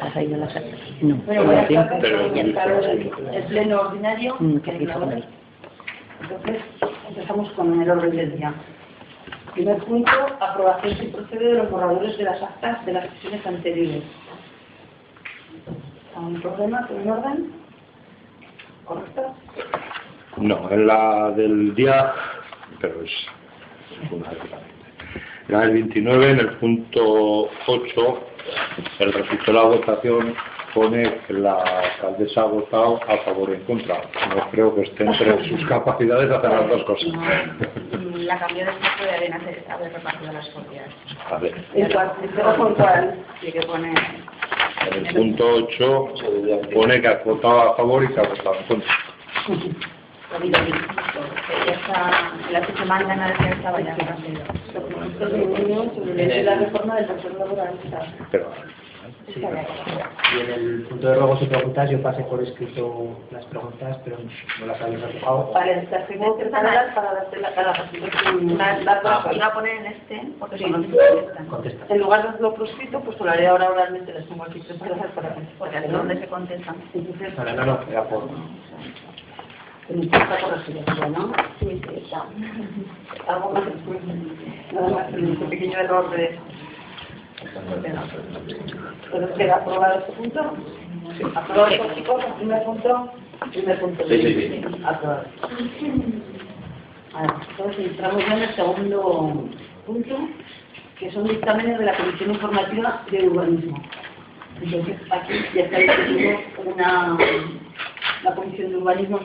¿Has ido a la? No. Bueno, voy a Pero- el, pleno ordinario. Entonces, empezamos con el orden del día. Primer punto, aprobación sin procede de los borradores de las actas de las sesiones anteriores. ¿Algún problema con el orden? ¿Correcto? No, en la del día, pero es fundamentalmente. La del 29, en el punto 8, el resultado de la votación pone que la alcaldesa ha votado a favor y en contra. No creo que esté entre sus capacidades hacer las dos cosas. La cambió después de haber, hacer- haber repartido las propiedades. A ver, que pone... en el punto 8 pone que ha votado a favor y que ha votado en contra. Lo lo la que se mandan a de sobre la reforma del sector laboral. Pero, Sí, y en el punto de ruegos y preguntas yo pasé por escrito las preguntas, pero no las habéis reflejado. Vale, las tengo preparadas para darte la cara. La, la, Ah, iba a poner en este, porque Sí. son contestan. En lugar de hacerlo por escrito, pues lo haré ahora oralmente, las tengo aquí preparadas para que Porque se contestan. Entonces, No, no, no, era por... en mi está corregido, ¿no? Sí, sí, está. Algo más después. Nada más, un pequeño error de... Entonces, ¿queda aprobado este punto? ¿Aprobado chicos? ¿El primer punto? Primer punto. Sí, sí, sí. Aprobado. Ahora, entonces entramos ya en el segundo punto, que son dictámenes de la Comisión Informativa de Urbanismo. Entonces, aquí ya está definido una, la Comisión de Urbanismo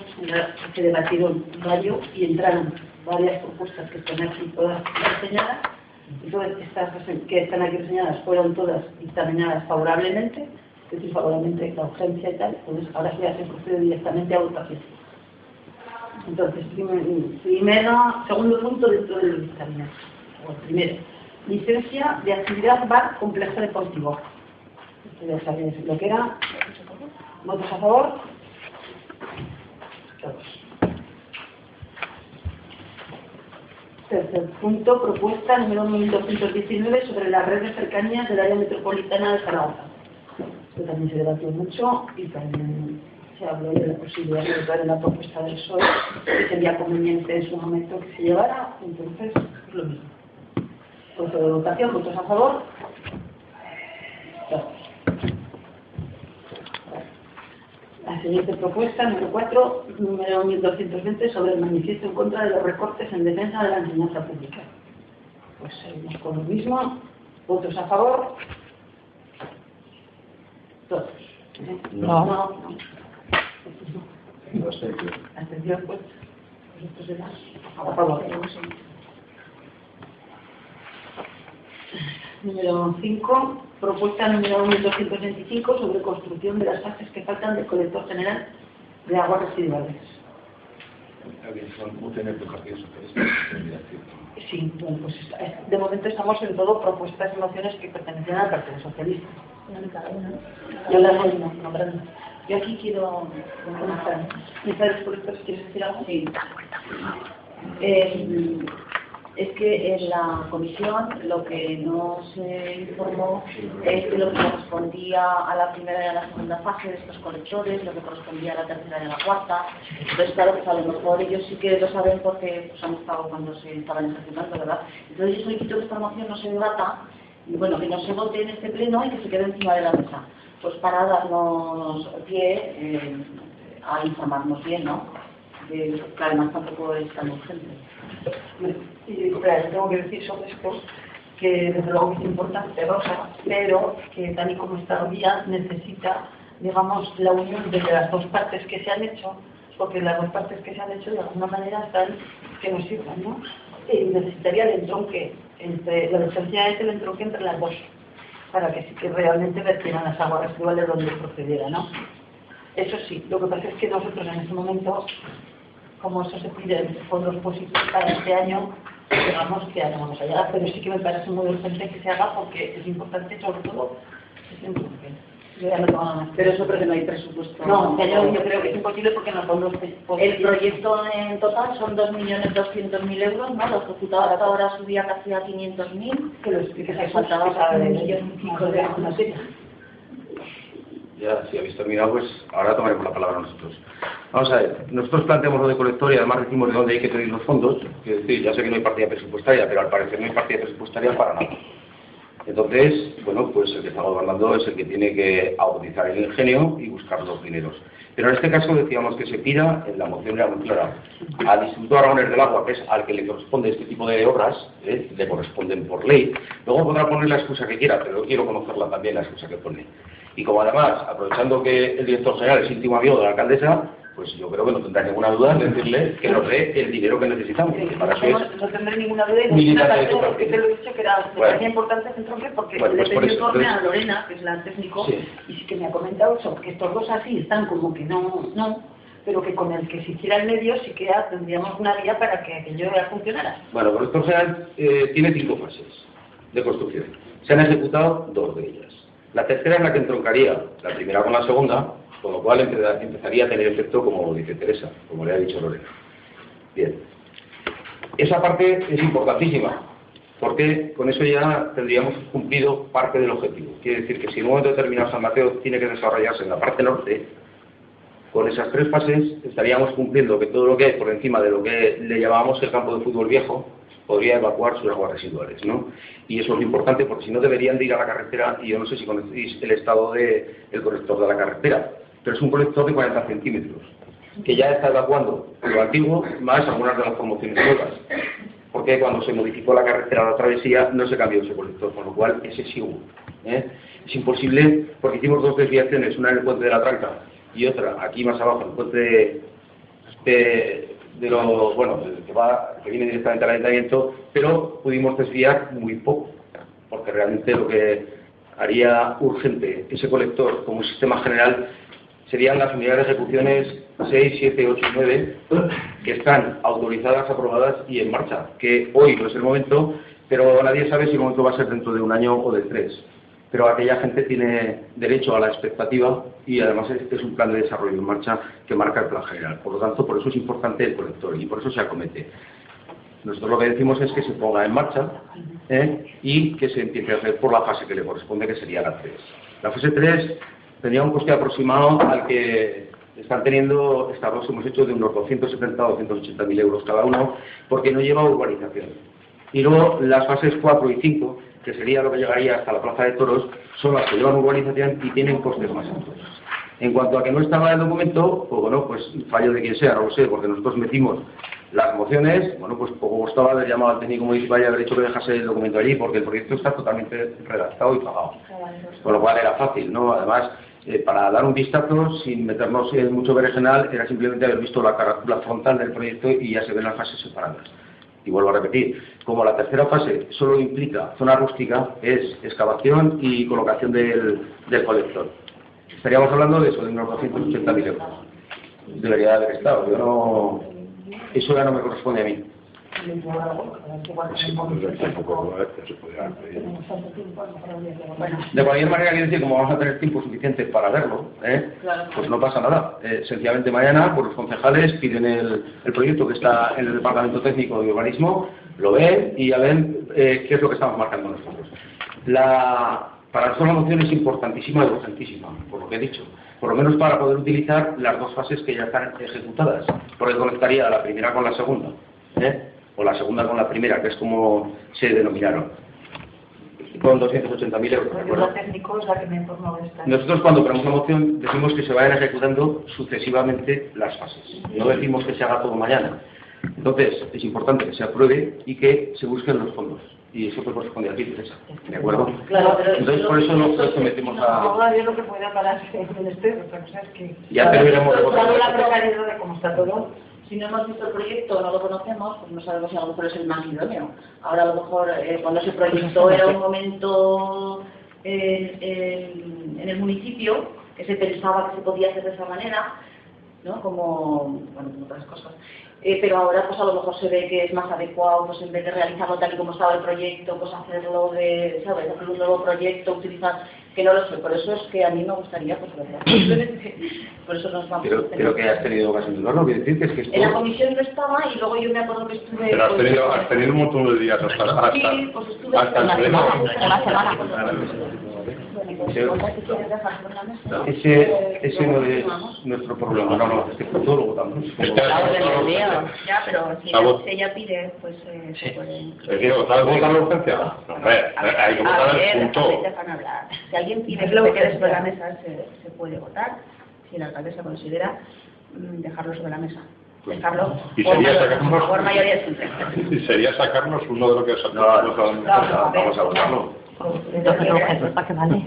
se debatieron varios y entraron varias propuestas que están aquí todas reseñadas. Entonces, estas que están aquí reseñadas fueron todas dictaminadas favorablemente, es decir, favorablemente la urgencia y tal. Entonces, ahora sí ya se procede directamente a votación. Entonces, primer- primero, segundo punto dentro del dictamen. O primero, licencia de actividad bar complejo deportivo. Ya sabéis lo que era. ¿Votos a favor? Tercer punto, propuesta número 1219 sobre la red de cercanías del área metropolitana de Zaragoza. Esto también se debatió mucho y también se habló de la posibilidad de votar en la propuesta del PSOE, que sería conveniente en su momento que se llevara, entonces es lo mismo. Punto de votación, votos a favor. Todos. La siguiente propuesta, número 4, número 1220, sobre el manifiesto en contra de los recortes en defensa de la enseñanza pública. Pues seguimos con lo mismo. ¿Votos a favor? Todos. ¿Eh? No. No. no. Atención, pues. Estos serán a favor. Número 5, propuesta número 1225 sobre construcción de las fases que faltan del colector general de aguas residuales. Sí, bueno, pues eh, de momento estamos en todo propuestas y mociones que pertenecen al Partido Socialista. Yo las voy nombrando. Yo aquí quiero comenzar. Isabel, por esto, si quieres decir algo. Sí. Eh, es que en la comisión lo que no se informó es que lo que correspondía a la primera y a la segunda fase de estos colectores, lo que correspondía a la tercera y a la cuarta. Entonces, claro, pues a lo mejor ellos sí que lo saben porque pues, han estado cuando se estaban ejecutando, ¿verdad? Entonces yo solicito que esta moción no se debata, y bueno, que no se vote en este pleno y que se quede encima de la mesa. Pues para darnos pie eh, a informarnos bien, ¿no? Que además tampoco es tan urgente. Y tengo que decir sobre esto que desde luego es importante, Rosa, pero que tal y como está hoy día necesita, digamos, la unión de las dos partes que se han hecho, porque las dos partes que se han hecho de alguna manera están que nos sirvan, ¿no? Y necesitaría el entronque, entre, la necesidad es el entronque entre las dos, para que realmente vertieran las aguas residuales donde procediera, ¿no? Eso sí, lo que pasa es que nosotros en este momento como eso se pide fondos positivos para este año, digamos que no vamos a llegar, pero sí que me parece muy urgente que se haga porque es importante, sobre todo, es importante. Ya. Pero eso porque no hay presupuesto. No, yo, yo creo que es imposible porque no son los El proyecto en total son 2.200.000 euros, ¿no? Lo ejecutado hasta ahora subía casi a 500.000. que lo expliques Que a de millón y pico de euros. Ya si habéis terminado, pues ahora tomaremos la palabra nosotros. Vamos a ver, nosotros planteamos lo de colector y además decimos de dónde hay que pedir los fondos. Es decir, ya sé que no hay partida presupuestaria, pero al parecer no hay partida presupuestaria para nada. Entonces, bueno, pues el que está gobernando es el que tiene que agudizar el ingenio y buscar los dineros. Pero en este caso decíamos que se pida, en la moción era muy clara, al Instituto Aragonés del Agua, que es al que le corresponde este tipo de obras, ¿eh? le corresponden por ley. Luego podrá poner la excusa que quiera, pero yo quiero conocerla también, la excusa que pone. Y como además, aprovechando que el director general es íntimo amigo de la alcaldesa, pues yo creo que no tendrá ninguna duda en decirle que nos dé el dinero que necesitamos. Sí, para eso no, es no tendré ninguna duda y no militar una de parte total. que te lo he dicho que era, Bueno. importante ese tronque porque Bueno, le pues por pedí eso, informe a entonces- Lorena, que es la técnico, Sí. y sí que me ha comentado eso, que estos dos así están como que no, no, pero que con el que se hiciera el medio sí que ya tendríamos una vía para que aquello ya funcionara. Bueno, el proyecto general eh, tiene cinco fases de construcción. Se han ejecutado dos de ellas. La tercera es la que entroncaría la primera con la segunda, con lo cual empe- empezaría a tener efecto como dice Teresa, como le ha dicho Lorena. Bien. Esa parte es importantísima, porque con eso ya tendríamos cumplido parte del objetivo. Quiere decir que si en un momento determinado San Mateo tiene que desarrollarse en la parte norte, con esas tres fases estaríamos cumpliendo que todo lo que hay por encima de lo que le llamábamos el campo de fútbol viejo podría evacuar sus aguas residuales, ¿no? Y eso es importante porque si no deberían de ir a la carretera y yo no sé si conocéis el estado del colector de la carretera, pero es un colector de 40 centímetros que ya está evacuando lo antiguo más algunas de las promociones nuevas porque cuando se modificó la carretera de la travesía no se cambió ese colector, con lo cual ese sí hubo. ¿eh? Es imposible, porque hicimos dos desviaciones, una en el puente de la Tranca y otra aquí más abajo, en el puente de, de, de lo, bueno, que, va, que viene directamente al ayuntamiento, pero pudimos desviar muy poco, porque realmente lo que haría urgente ese colector como sistema general serían las unidades de ejecuciones 6, 7, 8 y 9 que están autorizadas, aprobadas y en marcha, que hoy no es el momento, pero nadie sabe si el momento va a ser dentro de un año o de tres. Pero aquella gente tiene derecho a la expectativa y además es, es un plan de desarrollo en marcha que marca el plan general. Por lo tanto, por eso es importante el colector y por eso se acomete. Nosotros lo que decimos es que se ponga en marcha ¿eh? y que se empiece a hacer por la fase que le corresponde, que sería la 3. La fase 3 tendría un coste aproximado al que están teniendo, estos hemos hecho de unos 270 o 280 mil euros cada uno, porque no lleva urbanización. Y luego las fases 4 y 5, que sería lo que llegaría hasta la Plaza de Toros, son las que llevan urbanización y tienen costes más altos. En cuanto a que no estaba el documento, pues bueno, pues fallo de quien sea, no lo sé, porque nosotros metimos las mociones, bueno, pues poco costaba haber llamado al técnico municipal y haber hecho que dejase el documento allí, porque el proyecto está totalmente redactado y pagado. Con lo cual era fácil, ¿no? Además, eh, para dar un vistazo, sin meternos en mucho berenjenal, era simplemente haber visto la carátula frontal del proyecto y ya se ven las fases separadas. Y vuelvo a repetir, como la tercera fase solo implica zona rústica, es excavación y colocación del, del colector. Estaríamos hablando de eso, de unos 280.000 euros. Debería haber estado, yo no... Eso ya no me corresponde a mí. De cualquier manera, quiero decir, como vamos a tener tiempo suficiente para verlo, ¿eh? Pues no pasa nada. Eh, sencillamente mañana, pues los concejales piden el, el proyecto que está en el Departamento Técnico de Urbanismo, lo ven y ya ven eh, qué es lo que estamos marcando nosotros. La, para nosotros la moción es importantísima y urgentísima, por lo que he dicho. Por lo menos para poder utilizar las dos fases que ya están ejecutadas, porque conectaría la primera con la segunda, ¿eh? O la segunda con la primera, que es como se denominaron, con 280.000 euros. Nosotros cuando ponemos la moción decimos que se vayan ejecutando sucesivamente las fases. No decimos que se haga todo mañana. Entonces, es importante que se apruebe y que se busquen los fondos. Y eso te corresponde a ti, Teresa. ¿De acuerdo? Claro, pero Entonces, por eso nosotros sometemos No, a... yo lo que pueda el estrés, otra cosa es que... Ya terminamos de votar. Dado la precariedad de cómo está todo, Si no hemos visto el proyecto, no lo conocemos, pues no sabemos si a lo mejor es el más idóneo. Ahora a lo mejor eh, cuando se proyectó era un momento en, en- en el municipio que se pensaba que se podía hacer de esa manera, ¿no? Como, bueno, como otras cosas. Eh, pero ahora pues a lo mejor se ve que es más adecuado, pues en vez de realizarlo tal y como estaba el proyecto, pues hacerlo de, ¿sabes? Hacer un nuevo proyecto, utilizar, que no lo sé, por eso es que a mí me gustaría, pues verdad, por eso nos vamos Pero, pero que has tenido ocasión de verlo, quiero decir que es que en la comisión no estaba y luego yo me acuerdo que estuve... Pero has pues, tenido, has tenido un montón de días hasta, hasta, Sí, pues estuve hasta el pleno. semana, una semana. Ese, ¿Qué quieres dejar sobre la mesa? ese, no es nuestro problema, no, no, este punto lo votamos. Este Ya, pero si, La ella pide, pues eh, se puede... ¿Se quiere votar votar la urgencia? Hombre, hay que A votar ver, el punto. Si alguien pide que se quede sobre la mesa, se, se puede votar. Si el alcalde se considera mm, dejarlo sobre la mesa. Dejarlo Y por, sería sacarnos- por mayoría. Y sería sacarnos uno de lo que No, no, no, vamos a votarlo. Entonces no, Jesús, ¿para qué vale?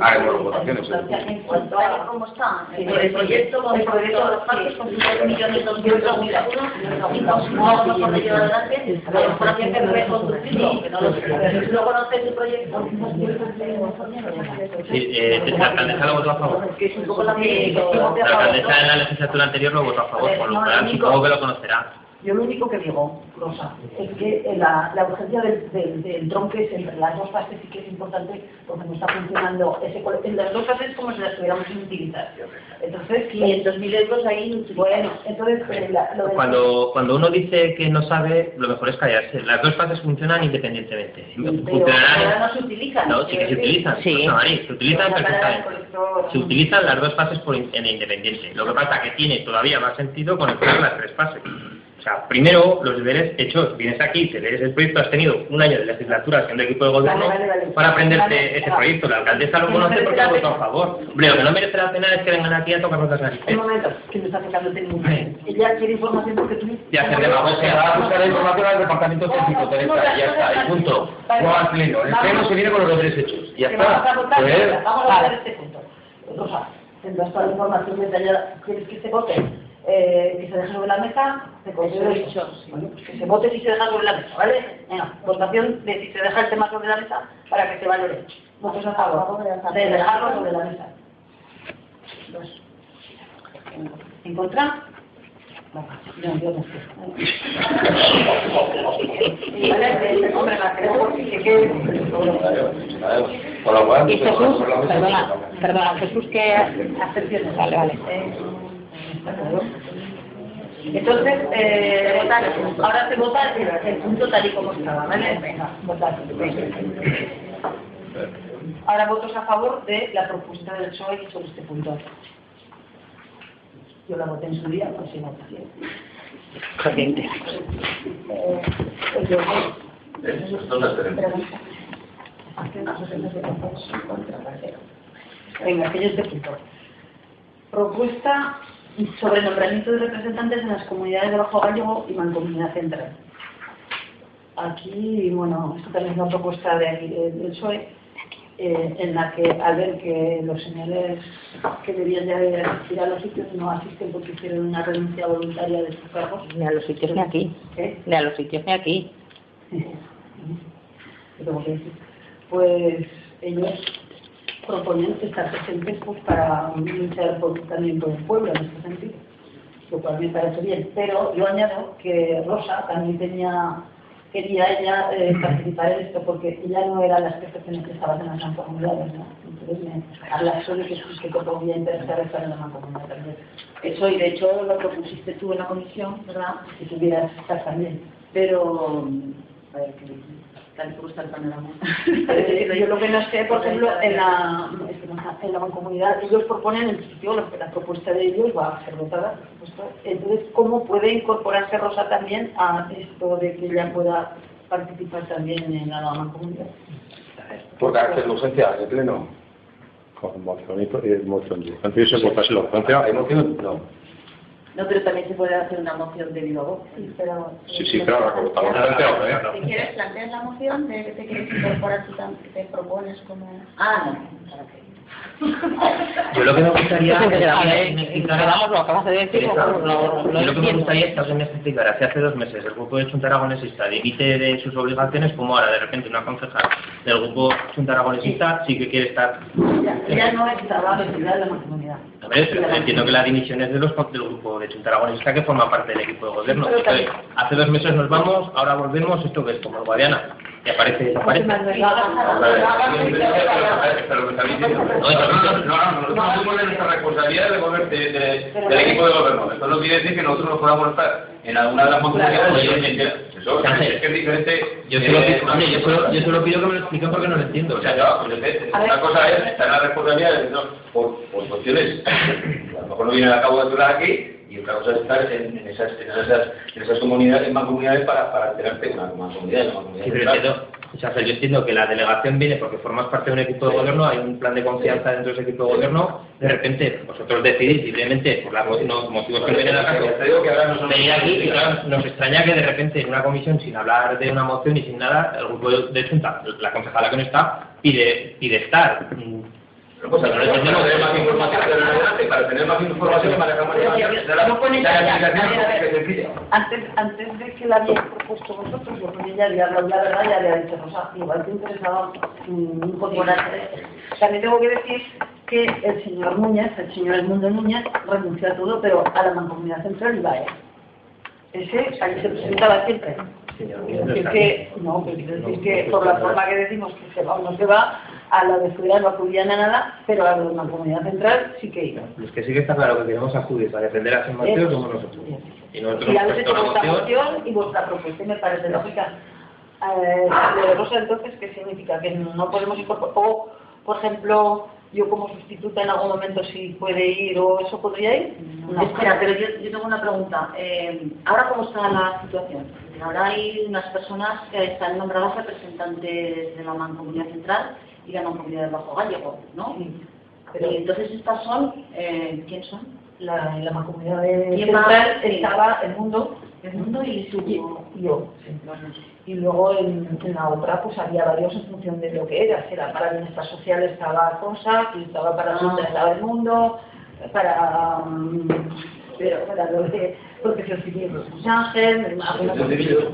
Hagamos votaciones. En cuanto a cómo está el proyecto, con el proyecto, los parques, con sus dos millones y por ello adelante, a lo mejor había que que no lo no el proyecto, Sí, eh, la alcaldesa lo votó a favor. la lo- de La alcaldesa en la legislatura anterior lo votó a favor, por lo cual lo supongo que lo conocerá. Yo lo único que digo, Rosa, es que eh, la, la urgencia del, del, del tronque es entre las dos fases sí que es importante porque no está funcionando ese cole- en las dos fases como si las tuviéramos sin utilizar. Entonces, 500.000 euros ahí, bueno, entonces eh, la- lo Cuando, cuando uno dice que no sabe, lo mejor es callarse. Las dos fases funcionan independientemente. pero ahora Funcionarán. no se utilizan. No, sí que se utilizan. Sí. María, se utilizan Pero la cara del perfectamente. Se utilizan las dos fases por in- en independiente. Lo que pasa que tiene todavía más sentido conectar las tres fases. O sea, primero los deberes hechos. Vienes aquí, te lees el proyecto, has tenido un año de legislatura siendo equipo de gobierno Vale, vale, vale. para aprenderte Vale, ese proyecto. La alcaldesa lo conoce porque ha votado a favor. Hombre, lo que no merece la pena es que vengan aquí a tocarnos las narices. Un momento, que me está afectando técnico. Ella quiere información porque tú... Y hacer Se demagogia. va a buscar la información al departamento técnico, Teresa, y ya está, y punto. No al pleno. El pleno se viene con los deberes hechos. Y ya Que vamos a está. votar, Pues, vamos a votar este punto. Rosa, tendrás toda la información detallada. ¿Quieres que se vote? Eh, que se deje sobre la mesa, te considero dicho. Bueno, pues que se vote si se deja sobre la mesa, ¿vale? Venga, votación de si se deja el tema sobre la mesa para que se valore. Votos a favor de dejarlo sobre la mesa. Dos. ¿En contra? No, yo, yo no sé. Que Y pues, Jesús, mesa, perdona, perdona, Jesús, ¿qué abstenciones? Vale, vale. Entonces, eh, ahora se vota el, punto tal y como estaba, ¿vale? Venga, votar. Ahora votos a favor de la propuesta del PSOE sobre este punto. Yo la voté en su día, pues sí, votación. Corriente. Eh, Son las. Venga, que yo este punto. Propuesta sobre nombramiento de representantes en las comunidades de Bajo Gallego y Mancomunidad Central. Aquí, bueno, esto también es una propuesta de aquí, de- del PSOE, eh, en la que al ver que los señores que debían de asistir a los sitios no asisten porque hicieron una renuncia voluntaria de sus cargos. Ni a los sitios ni aquí. ¿Qué? Ni a los sitios ni aquí. Pues ellos proponen estar presentes pues, para luchar por- también por el pueblo en este sentido, lo cual me parece bien. Pero yo añado que Rosa también tenía, quería ella eh, participar en esto porque ella no era las que estaban en las mancomunidades, ¿no? Entonces me habla solo que sí que podía interesar estar en la mancomunidad también. Eso, y de hecho lo propusiste tú en la comisión, ¿verdad? Si tuvieras estar también. Pero, a ver, como está el panorama. Eh, yo lo que no sé, por ejemplo, en la, en la mancomunidad, ellos proponen, en principio, lo que la propuesta de ellos va a ser votada, por supuesto. Entonces, ¿cómo puede incorporarse Rosa también a esto de que ella pueda participar también en la mancomunidad? Por carácter de urgencia, en el pleno. Con moción y moción de urgencia. Se votase la urgencia. ¿Hay moción? No. No, pero también se puede hacer una moción de viva voz. Sí, pero... Sí, sí, claro, la urgencia, hombre. Si quieres plantear la moción de que te quieres incorporar tú te propones como... Ah, Yo lo que me gustaría es que alguien me explicara- vamos, lo acabas de decir, Teresa, lo- lo- lo yo lo que me entiendo. gustaría es que alguien me explicara si hace dos meses el grupo de Chunta Aragonesista dimite de sus obligaciones, como ahora de repente una concejal del grupo Chunta Aragonesista sí que quiere estar. Ella, ella no estaba retirada de la mancomunidad. A ver, entiendo que la dimisión es de los del grupo de Chunta Aragonesista que forma parte del equipo de gobierno. Hace dos meses nos vamos, ahora volvemos, esto que es como el Guadiana, que aparece y desaparece. No, no, no, nuestra responsabilidad del equipo de gobierno. Esto no quiere decir que nosotros no podamos estar en alguna de las. Eso Ángel, es que es diferente. Yo solo, eh, pido, yo, solo, yo solo pido que me lo expliquen porque no lo entiendo. O sea, no, pues, eh, una cosa es estar en la responsabilidad de, no, por, por cuestiones a lo mejor no vienen a cabo de aquí, y otra cosa es estar en, en esas, en esas, en esas comunidades, en mancomunidades para, para enterarte una mancomunidad, una mancomunidad. Sí, pero entiendo, o sea, yo entiendo que la delegación viene porque formas parte de un equipo de gobierno, hay un plan de confianza dentro de ese equipo de gobierno, de repente vosotros decidís libremente, por los motivos que no vienen a caso, Ya te digo que ahora no son venir aquí y claro, nos extraña que de repente en una comisión, sin hablar de una moción y sin nada, el grupo de Junta, la concejala que no está, pide, pide estar. Pues ahora tenemos más información adelante, para tener más información más la ya, ya, a a. Antes, antes de que la habíais propuesto vosotros, yo con ella había hablado la verdad y había dicho, Rosa, igual te interesaba mm, incorporarte. También tengo que decir que el señor Núñez, el señor Edmundo Núñez, renunció a todo, pero a la mancomunidad central iba él. Ese ahí se presentaba siempre. Está que, no, pero quiero decir que por la forma que decimos que se va o no se va, a la de Ciudad no acudían a nada, pero a la de mancomunidad central sí que iba. Los que sí que está claro que queremos acudir para defender a San Mateo somos nosotros. Y nosotros Y habéis hecho vuestra moción. y vuestra propuesta y me parece lógica. Eh, lo de Rosa, entonces, ¿qué significa? Que no podemos incorporar, o, por ejemplo, yo como sustituta en algún momento si puede ir o eso podría ir. No. Espera, pero yo, yo tengo una pregunta. Eh, ¿Ahora cómo está la situación? Ahora hay unas personas que están nombradas representantes de la Mancomunidad Central y la Mancomunidad del Bajo Gallego, ¿no? Pero y entonces estas son, eh, ¿quién son? la, la mancomunidad central Sí. estaba el mundo El mundo y su... y yo. sí. Y luego en, en la otra pues había varios en función de lo que era. Si era para bienestar social estaba y estaba para Ah. Estaba el mundo, para, mm, pero para lo de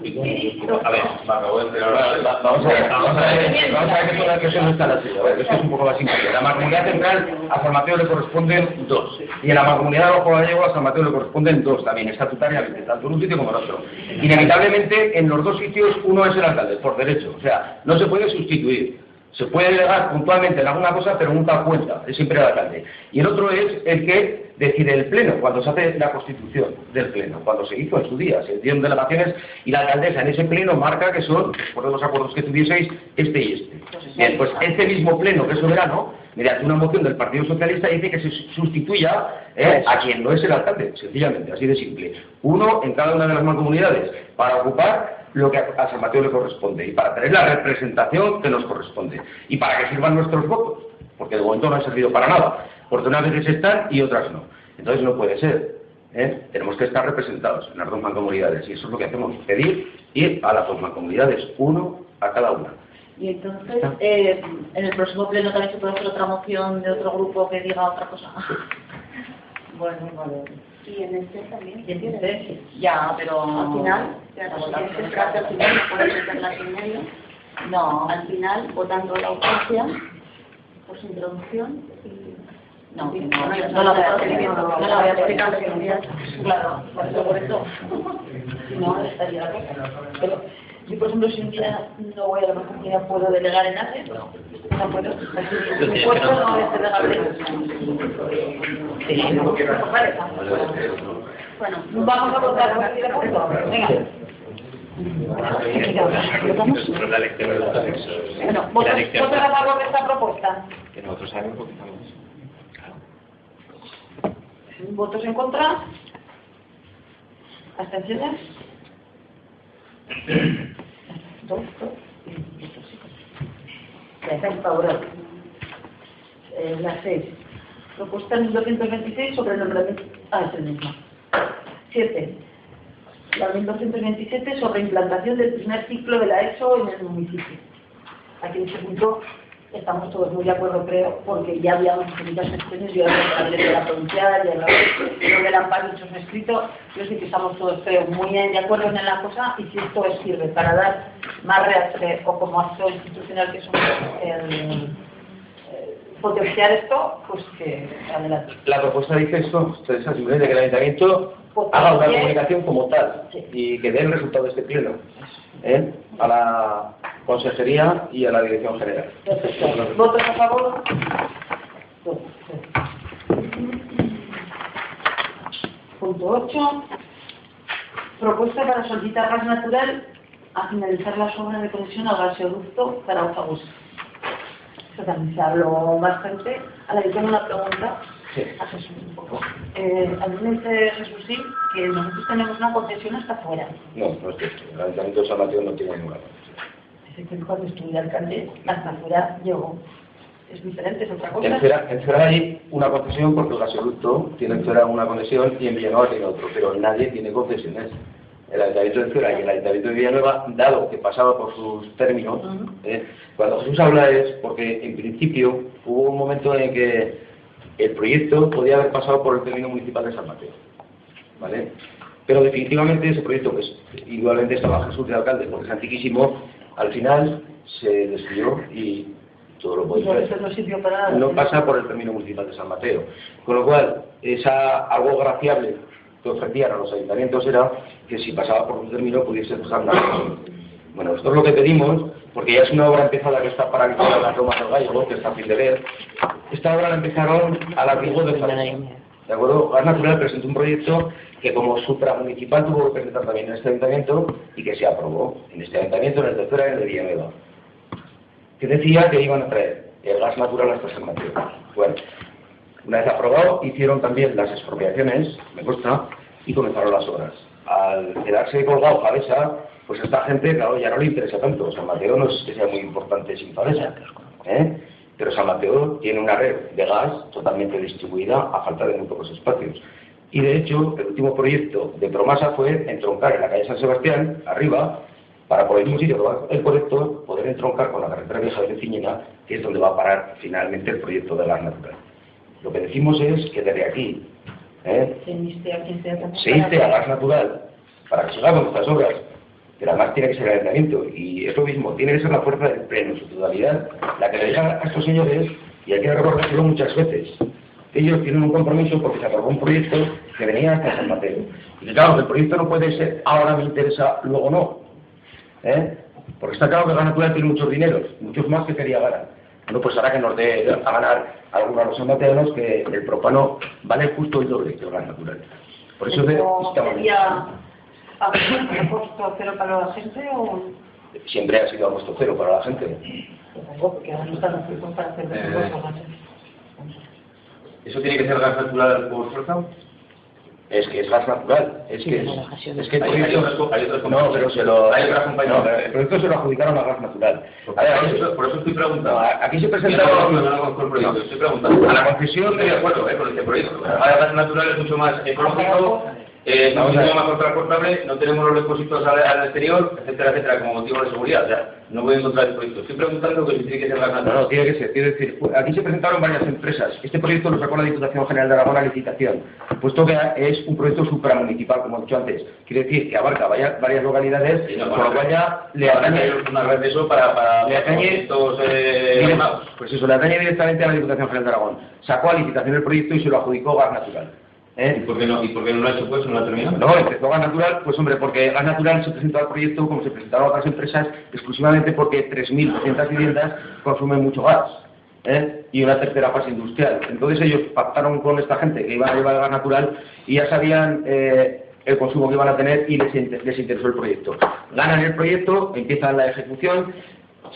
Sí, A ver, va, me a. Va- Vamos a ver, vamos a ver, vamos a ver que toda que no está la. A ver, esto es un poco más simple. La mancomunidad central a San Mateo le corresponden dos. Y en la mancomunidad de Ojo Gallego a San Mateo le corresponden dos también, estatutariamente, tanto en un sitio como en otro. Inevitablemente, en los dos sitios, uno es el alcalde, por derecho. O sea, no se puede sustituir. Se puede delegar puntualmente en alguna cosa, pero nunca cuenta. Es siempre el alcalde. Y el otro es el que decide el pleno, cuando se hace la constitución del pleno, cuando se hizo en su día, se dieron delegaciones y la alcaldesa en ese pleno marca que son, de los acuerdos que tuvieseis, este y este. Bien, pues este mismo pleno, que es soberano, mediante una moción del Partido Socialista, dice que se sustituya eh, a quien no es el alcalde, sencillamente, así de simple. Uno en cada una de las mancomunidades, para ocupar lo que a San Mateo le corresponde y para tener la representación que nos corresponde y para que sirvan nuestros votos, porque de momento no han servido para nada, porque unas veces están y otras no. Entonces no puede ser. ¿eh? Tenemos que estar representados en las dos mancomunidades y eso es lo que hacemos, pedir ir a las dos mancomunidades, uno a cada una. Y entonces, eh, en el próximo pleno también se puede hacer otra moción de otro grupo que diga otra cosa. bueno, vale. Y en este también. Y entonces, ya, pero... Al final, si es el trato al final, no puedes meterla en medio. No, Al final, votando la ausencia por su introducción. y- no, no, no la voy a explicar, no no la voy a explicar, Claro, por eso, por eso. Si no, estaría la cosa. Yo, por ejemplo, si un día no voy a la mancomunidad, ¿puedo delegar en ACE? No puedo. Así, Mi puesto no es delegable. Sí, no. Bueno, Vamos a votar por punto. Venga. La lección de los Bueno, La ¿votos lección votos a favor de esta propuesta? que nosotros sabemos porque estamos. ¿Votos en contra? ¿Abstenciones? Ya está favorable. Eh, la seis. Propuesta número 226 sobre el nombramiento. Ah, es el mismo. Siete. La 1227 sobre implantación del primer ciclo de la ESO en el municipio. Aquí este punto estamos todos muy de acuerdo, creo, porque ya habíamos hecho muchas gestiones, yo hablaba de la provincial, y hablaba de lo del amparo hecho escrito, yo sé que estamos todos, creo, muy de acuerdo en la cosa, y si esto sirve para dar más reacción, o como acto institucional que somos, el, eh, potenciar esto, pues que adelante. La propuesta dice esto, Teresa, simplemente que el ayuntamiento haga una comunicación como tal y que dé el resultado de este pleno. ¿eh? A la consejería y a la dirección general. ¿Votos a favor? Punto 8. Propuesta para solicitar gas natural a finalizar las obras de conexión al gasoducto Zaragoza-Bus. Eso también se habló bastante. A la que tengo una pregunta a Jesús. Eh, dice Jesús sí que nosotros tenemos una concesión hasta afuera. No, no es cierto. El Ayuntamiento de San Mateo no tiene ninguna Dice que cuando estuve alcalde, hasta afuera llegó. Es diferente, es otra cosa. En Cera, en Cera hay una concesión porque el gasoducto tiene en Cera una conexión y en Villanueva tiene otro, pero nadie tiene concesiones. El Ayuntamiento de Cera y el Ayuntamiento de Villanueva, dado que pasaba por sus términos, eh, cuando Jesús habla es porque en principio hubo un momento en que el proyecto podía haber pasado por el término municipal de San Mateo. ¿Vale? Pero definitivamente ese proyecto, pues igualmente estaba Jesús de alcalde, porque es antiquísimo, al final se decidió y todo lo ver. eso no nada. Pasa por el término municipal de San Mateo. Con lo cual, esa algo graciable que ofrecían a los ayuntamientos era que si pasaba por un término pudiese dejar una Bueno, esto es lo que pedimos, porque ya es una obra empezada que está paralizada en las lomas del Gallego, que está fácil de ver. Esta obra la empezaron al abrigo de Faena. ¿De acuerdo? Gas Natural presentó un proyecto que como supramunicipal tuvo que presentar también en este ayuntamiento y que se aprobó en este ayuntamiento, en el tercero en el de Villanueva que decía que iban a traer el gas natural hasta San Mateo. Bueno, una vez aprobado, hicieron también las expropiaciones, me consta, y comenzaron las obras. Al quedarse colgado Favesa, pues a esta gente, claro, ya no le interesa tanto. San Mateo no es que sea muy importante sin Favesa, ¿eh? pero San Mateo tiene una red de gas totalmente distribuida a falta de muy pocos espacios. Y de hecho, el último proyecto de Promasa fue entroncar en la calle San Sebastián, arriba, para por el mismo sitio el colector, poder entroncar con la carretera vieja de Ciñena, que es donde va a parar finalmente el proyecto de gas natural. Lo que decimos es que desde aquí ¿eh? Se inste a se inste gas natural para que sigamos estas obras, pero además tiene que ser el ayuntamiento, y es lo mismo, tiene que ser la fuerza del pleno en su totalidad, la que le diga a estos señores, y hay que recordárselo muchas veces, ellos tienen un compromiso porque se aprobó un proyecto que venía hasta San Mateo. Y claro, el proyecto no puede ser ahora me interesa, luego no. ¿eh? Porque está claro que Gas Natural tiene muchos dineros, muchos más que quería ganar. Bueno, pues ahora que nos dé a ganar algunos de los sanmateanos que el propano vale justo el doble que el gas natural. Por eso de, ¿Esto estamos- sería a costo cero para la gente o...? siempre ha sido a costo cero para la gente. Supongo, porque ahora no están haciendo para hacer Eh. ¿Eso tiene que ser gas natural por fuerza? Es que es gas natural. Es que, es que el Hay- hay otras hay otras no, compañías. pero se lo, Hay otras compañías. no, pero el proyecto se lo adjudicaron a gas natural. Por A ver, eso, por eso estoy no, preguntando. aquí se presenta no no el proyecto, estoy preguntando. A la concesión Estoy de acuerdo eh, con este proyecto. Ahora gas natural es mucho más ecológico, eh, ver. mucho más transportable, no tenemos los depósitos al, al exterior, etcétera, etcétera, como motivo de seguridad. O sea, no voy a encontrar el proyecto. Estoy preguntando que si tiene que ser gas No, natural. no, tiene que ser. Quiero decir, aquí se presentaron varias empresas. Este proyecto lo sacó la Diputación General de Aragón a licitación, puesto que es un proyecto supramunicipal, como he dicho antes. Quiere decir que abarca varias, varias localidades, Sí, no, con lo cual ya le atañe, una red de eso para, para, Le atañe- proyectos eh, pues eso, le atañe directamente a la Diputación General de Aragón. Sacó a licitación el proyecto y se lo adjudicó Gas Natural. ¿Y ¿Eh? por qué no, y por qué no lo ha hecho pues? ¿No lo ha terminado? No, empezó Gas Natural, pues hombre, porque Gas Natural se presentó al proyecto como se presentaron otras empresas, exclusivamente porque 3.200 viviendas consumen mucho gas. ¿eh? Y una tercera fase industrial. Entonces ellos pactaron con esta gente que iban a llevar gas natural y ya sabían eh, el consumo que iban a tener y les, inter- les interesó el proyecto. Ganan el proyecto, empiezan la ejecución,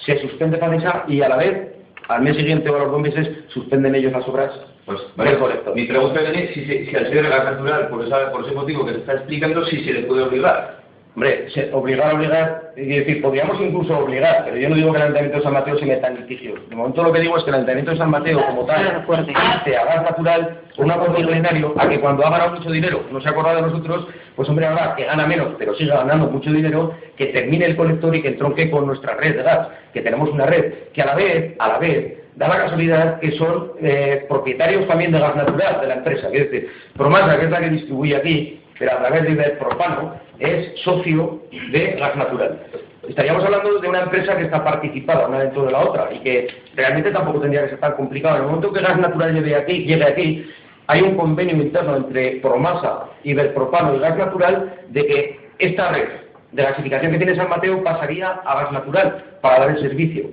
se suspende Fadesa y a la vez, al mes siguiente o a los dos meses, suspenden ellos las obras Pues, del colector. Mi pregunta es si, si, si al ser gas natural, por, esa, por ese motivo que se está explicando, si se le puede obligar. Hombre, se- obligar, obligar, es decir, podríamos incluso obligar, pero yo no digo que el Ayuntamiento de San Mateo se meta en litigios. De momento lo que digo es que el Ayuntamiento de San Mateo, como tal, a gas natural con un acuerdo plenario a que cuando ha ganado mucho dinero, no se ha acordado de nosotros, pues hombre, ahora que gana menos, pero sigue ganando mucho dinero, que termine el colector y que entronque con nuestra red de gas, que tenemos una red que a la vez, a la vez, da la casualidad que son eh, propietarios también de gas natural de la empresa. Es decir, Promasa, que es la que distribuye aquí, pero a través de Iberpropano, es socio de gas natural. Estaríamos hablando de una empresa que está participada una dentro de la otra y que realmente tampoco tendría que ser tan complicado. En el momento que gas natural llegue aquí, llegue aquí hay un convenio interno entre Promasa, Iberpropano y gas natural de que esta red de gasificación que tiene San Mateo pasaría a gas natural para dar el servicio.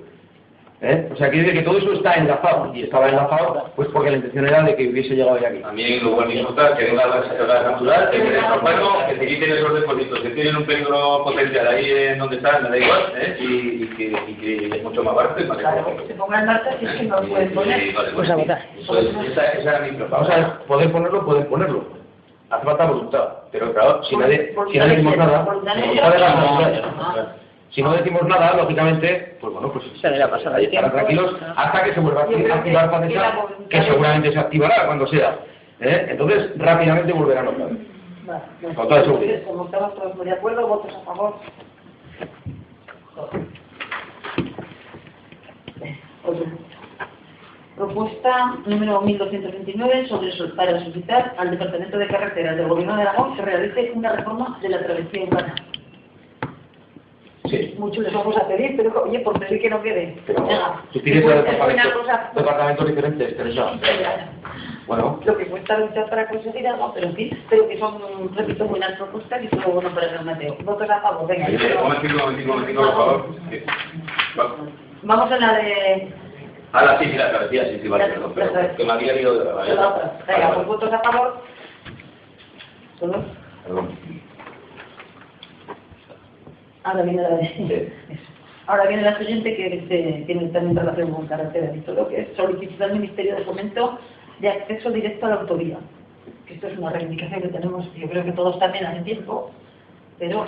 ¿Eh? O sea, quiere decir que todo eso está enlazado, y estaba enlazado pues porque la intención era de que hubiese llegado ya aquí. Mí lo bueno importa que venga la gas natural, que que se quiten esos depósitos, que tienen un peligro potencial ahí en donde están, me da igual, ¿eh? y, y que, y que es mucho más barato y más Claro, que se ponga en marcha si es que no lo pueden poner. Vale, Pues vale. a votar. Eso es- esa, esa era mi preocupación. Vamos a ver, poder ponerlo, pueden ponerlo. Hace falta voluntad. Pero claro, si, nadie, si por- nada, voluntad de la. Si no decimos nada, lógicamente, pues bueno, pues Se le va a pasar estarán tiempo. tranquilos hasta que se vuelva a activar Facesa, que seguramente se activará cuando sea. ¿eh? Entonces, rápidamente volverán otra vez. Vale, pues, Con toda seguridad. entonces, Como estamos todos muy de acuerdo, votos a favor. Propuesta número 1229 sobre sol- para solicitar al Departamento de Carreteras del Gobierno de Aragón que realice una reforma de la travesía urbana. Sí. Mucho les vamos a pedir, pero oye, por pedir que no quede. Pero Venga, tú tienes si puede a ser una departamento- cosa- departamentos diferentes, Teresa. Bueno, lo que cuesta luchar para conseguir algo, pero fin, pero que son, repito, buenas propuestas y luego bueno para el Mateo. Votos a favor, venga. Sí. Vamos a la de... Ah, la sí, sí, la travesía, sí, sí, vale, perdón, pero que me había ido de la otra. Venga, pues votos a favor. ¿Todos? Perdón. Ahora viene la de... Ahora viene la siguiente que tiene también relación con carretera y todo, que es solicitud al Ministerio de Fomento de acceso directo a la autovía. Que Esto es una reivindicación que tenemos, yo creo que todos también hace tiempo, pero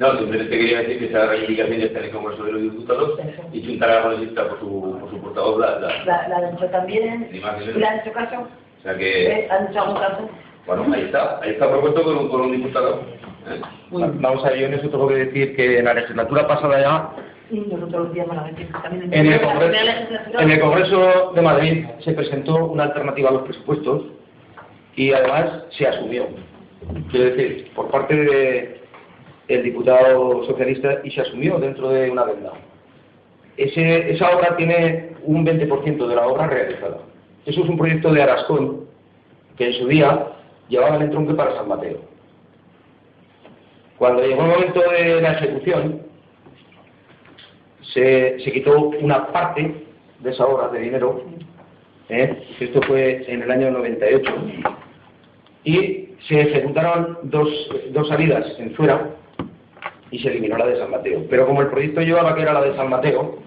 No, simplemente quería decir que esa reivindicación ya está en el Congreso de los Diputados y Aragonesa necesita por su, por su portavoz la, la, la, la han hecho también, le han hecho caso, O sea que, ¿Eh? han hecho algún caso. bueno, ahí está, ahí está propuesto un, por un diputado. Vamos a ello. En eso tengo que decir que en la legislatura pasada ya En el, Congreso, en el Congreso de Madrid se presentó una alternativa a los presupuestos y además se asumió. Quiero decir, por parte del diputado socialista y se asumió dentro de una. Ese- esa obra tiene un 20% de la obra realizada. Eso es un proyecto de Arascón que en su día llevaba el entronque para San Mateo. Cuando llegó el momento de la ejecución, se, se quitó una parte de esa obra de dinero, ¿eh? esto fue en el año 98, y se ejecutaron dos, dos salidas en fuera y se eliminó la de San Mateo. Pero como el proyecto llevaba que era la de San Mateo,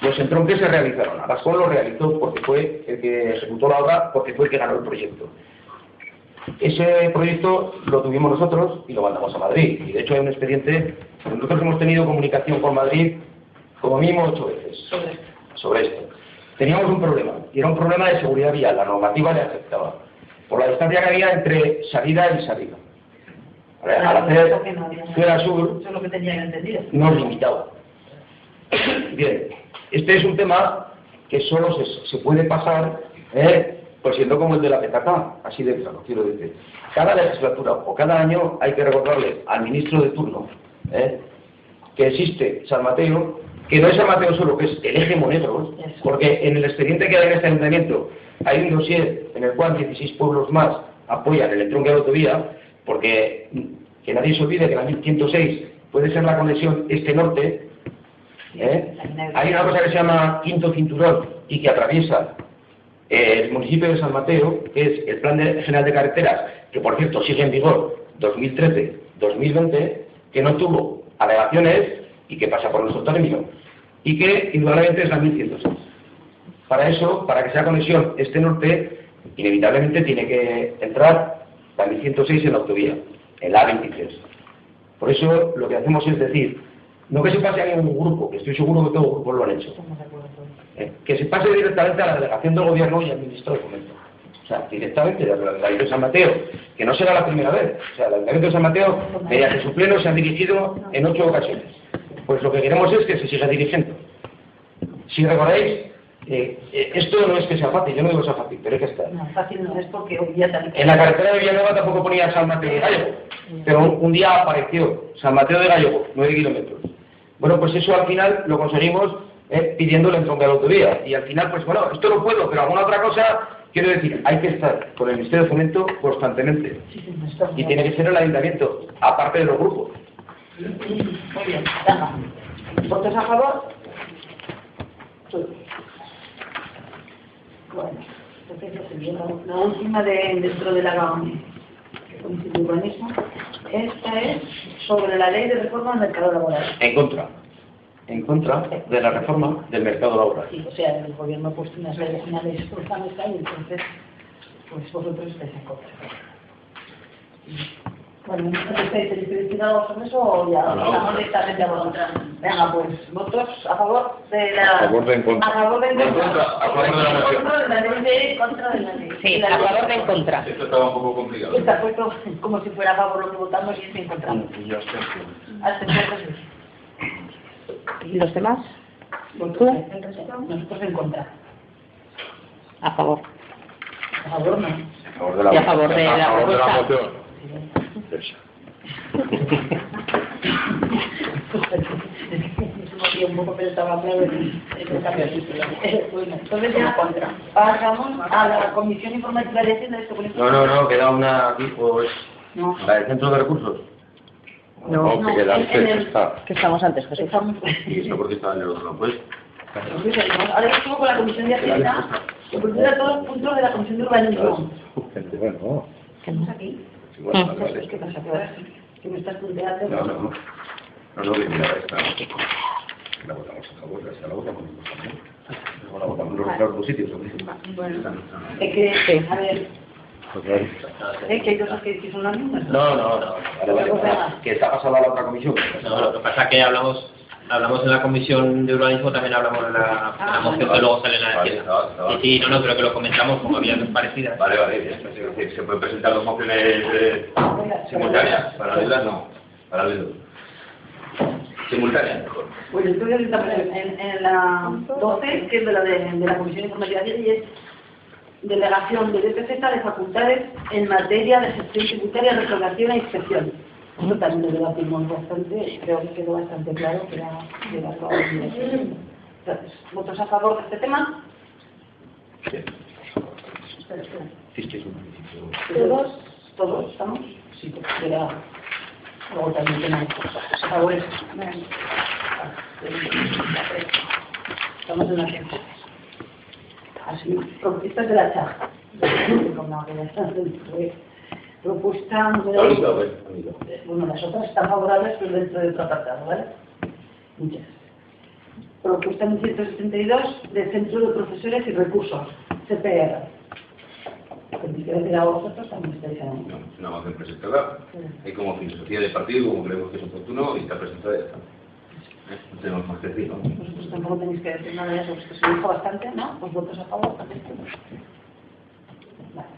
los entronques se realizaron. Arascón lo realizó porque fue el que ejecutó la obra, porque fue el que ganó el proyecto. Ese proyecto lo tuvimos nosotros y lo mandamos a Madrid. Y de hecho hay un expediente, nosotros hemos tenido comunicación con Madrid como mínimo ocho veces sobre esto. Teníamos un problema, y era un problema de seguridad vial, la normativa le afectaba, por la distancia que había entre salida y salida. Al hacer fuera sur, nos limitaba. Bien, este es un tema que solo se, se puede pasar, ¿eh? Pues siendo como el de la PKK, así de claro, quiero decir. Cada legislatura o cada año hay que recordarle al ministro de turno ¿eh? que existe San Mateo, que no es San Mateo solo, que es el eje Monegros, porque en el expediente que hay en este ayuntamiento hay un dossier en el cual 16 pueblos más apoyan el entronque de autovía, porque que nadie se olvide que la 1106 puede ser la conexión este-norte, ¿eh? hay una cosa que se llama quinto cinturón y que atraviesa el municipio de San Mateo, es el Plan General de Carreteras, que por cierto sigue en vigor 2013-2020, que no tuvo alegaciones y que pasa por nuestro término, y que indudablemente es la 1106. Para eso, para que sea conexión este-norte, inevitablemente tiene que entrar la 1106 en la autovía, en la A23. Por eso lo que hacemos es decir, no que se pase a ningún grupo, que estoy seguro que todos los grupos lo han hecho, eh, que se pase directamente a la delegación del gobierno y al ministro de Fomento. O sea, directamente desde el Ayuntamiento de San Mateo, que no será la primera vez. O sea, el Ayuntamiento de San Mateo, mediante su pleno, se han dirigido en ocho ocasiones. Pues lo que queremos es que se siga dirigiendo. Si recordáis, eh, eh, esto no es que sea fácil, yo no digo que sea fácil, pero hay que estar. No, fácil no es porque hoy día y En la carretera de Villanueva tampoco ponía San Mateo de Gallego, pero un, un día apareció San Mateo de Gallego, 9 kilómetros. Bueno, pues eso al final lo conseguimos eh, pidiendo el entronque de la autovía. Y al final, pues bueno, esto lo puedo, pero alguna otra cosa, quiero decir, hay que estar con el Ministerio de Fomento constantemente. Y tiene que ser el ayuntamiento, aparte de los grupos. Muy bien, venga. ¿Votos a favor? Bueno, entonces la, última de, dentro de la de Urbanismo. Esta es sobre la ley de reforma del mercado laboral. En contra. En contra de la reforma del mercado laboral. Sí, o sea, el gobierno ha puesto unas leyes, una ley y entonces, pues vosotros estáis en contra. Bueno, ¿no estáis felicitados con eso o ya pasamos directamente a votar? Venga, pues, votos a favor de la... A favor de en contra. A favor de en contra. En contra, a favor de la moción. Contra de la ley de contra de la ley. Sí, La a favor de en contra. Esto estaba un poco complicado. Está puesto como si fuera a favor lo que votamos y es en contra. Y ya está. Abstenciones. ¿Y los demás? Resto, nosotros en contra. A favor. A favor no. A favor de la Y a favor de A la favor de la moción. Un poco, pero estaba claro de Bueno, entonces ya pasamos a la Comisión Informativa de Hacienda. Esto con esto- No, no, no, queda una aquí, pues, No. la del Centro de Recursos. No, No, que queda en- el- está. Que estamos antes, Jesús. Estamos... Y eso porque estaba en el otro lado, pues. Ahora estamos con la Comisión de Hacienda, que procura todos los puntos de la Comisión de Urbanismo. Bueno, ¿Estamos aquí? Igual, Mm. vale, vale. ¿Qué pasa? ¿Que me estás punteando? No, no, no. No, no, que mira, esta. La votamos a favor, esta la votamos también. Luego la votamos en los dos sitios. ¿no? Es que, a ver, es que hay cosas que, son las mismas. No, no, no. Vale, vale, vale. Que está pasada a la otra comisión. No, lo que pasa es que hablamos hablamos en la comisión de urbanismo, también hablamos de la, la moción que luego sale en la Vale, estaba. Sí, sí, no, no, creo que lo comentamos como había parecidas. Vale, vale, bien. Es decir, Se pueden presentar dos mociones eh, simultáneas. Paralelas no. Paralelos. Simultáneas, mejor. Pues entonces estamos en, en- en la 12, que es de la, de, de la Comisión de Información y es delegación de DPZ de facultades en materia de gestión tributaria, recaudación e inspección. Esto también lo debatimos bastante, creo que quedó bastante claro que era llevarlo a. Entonces, ¿votos a favor de este tema? Bien. Espera, espera. Sí, que es un municipio. ¿Todos? ¿Todos estamos? Sí, porque era... Luego también tenemos a favor. Estamos en la gente. Así, propuestas de la CHA. Como que ya están dentro de- Propuesta ver, bonito. Bueno, las otras están favorables, pero dentro de otro apartado, ¿vale? Muchas. Propuesta 172 de Centro de Profesores y Recursos, CPR. Con diferencia a vosotros también estáis en... No, es una moción presentada. Hay como filosofía de partido, como creemos que es oportuno, y está presentada y ya está. No tenemos más que decir, ¿no? Vosotros tampoco tenéis que decir nada de eso, porque se dijo bastante, ¿no? Pues votos a favor también. Vale.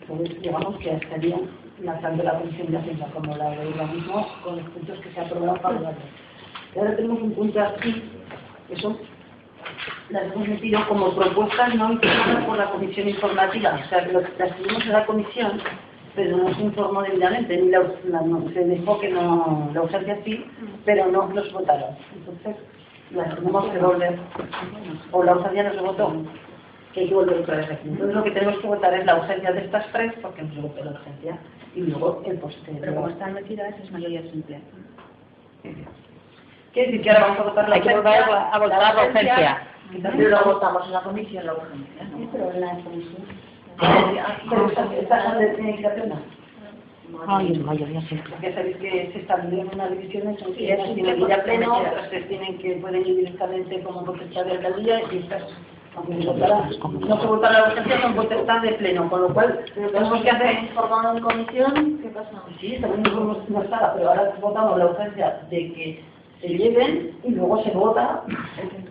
Entonces, digamos que estaría lanzando la comisión de Hacienda como la de lo mismo con los puntos que se aprobaron favorables. Y ahora tenemos un punto aquí, que son las hemos metido como propuestas no informadas por la comisión informativa. O sea, que las tuvimos en la comisión, pero no se informó debidamente. Ni la, la- no- se dijo que no, la urgencia sí, pero no los votaron. Entonces, las tenemos que volver. O la urgencia no se votó, que hay que volver otra vez aquí. Entonces, lo que tenemos que votar es la urgencia de estas tres, porque no se votó la urgencia, y luego el posterior. Pero como están metidas, es mayoría simple. Quiere decir que ahora vamos a votar la Hay que volver a votar la urgencia. y Pero lo la votamos en la comisión, la urgencia, ¿no? pero en la comisión. Esta, de tiene que ser plena. Ay, simple. Porque sabéis que se establecen unas divisiones, Sí, que unas tienen que simple ir a pleno, otras que tienen que pueden ir directamente como potestad de alcaldía y estas aunque se votará, no se votará la urgencia son potestad de pleno, con lo cual tenemos que hacer informado en comisión, ¿qué pasa? Sí, también no, no estaba, pero ahora votamos la urgencia de que se lleven y luego se vota.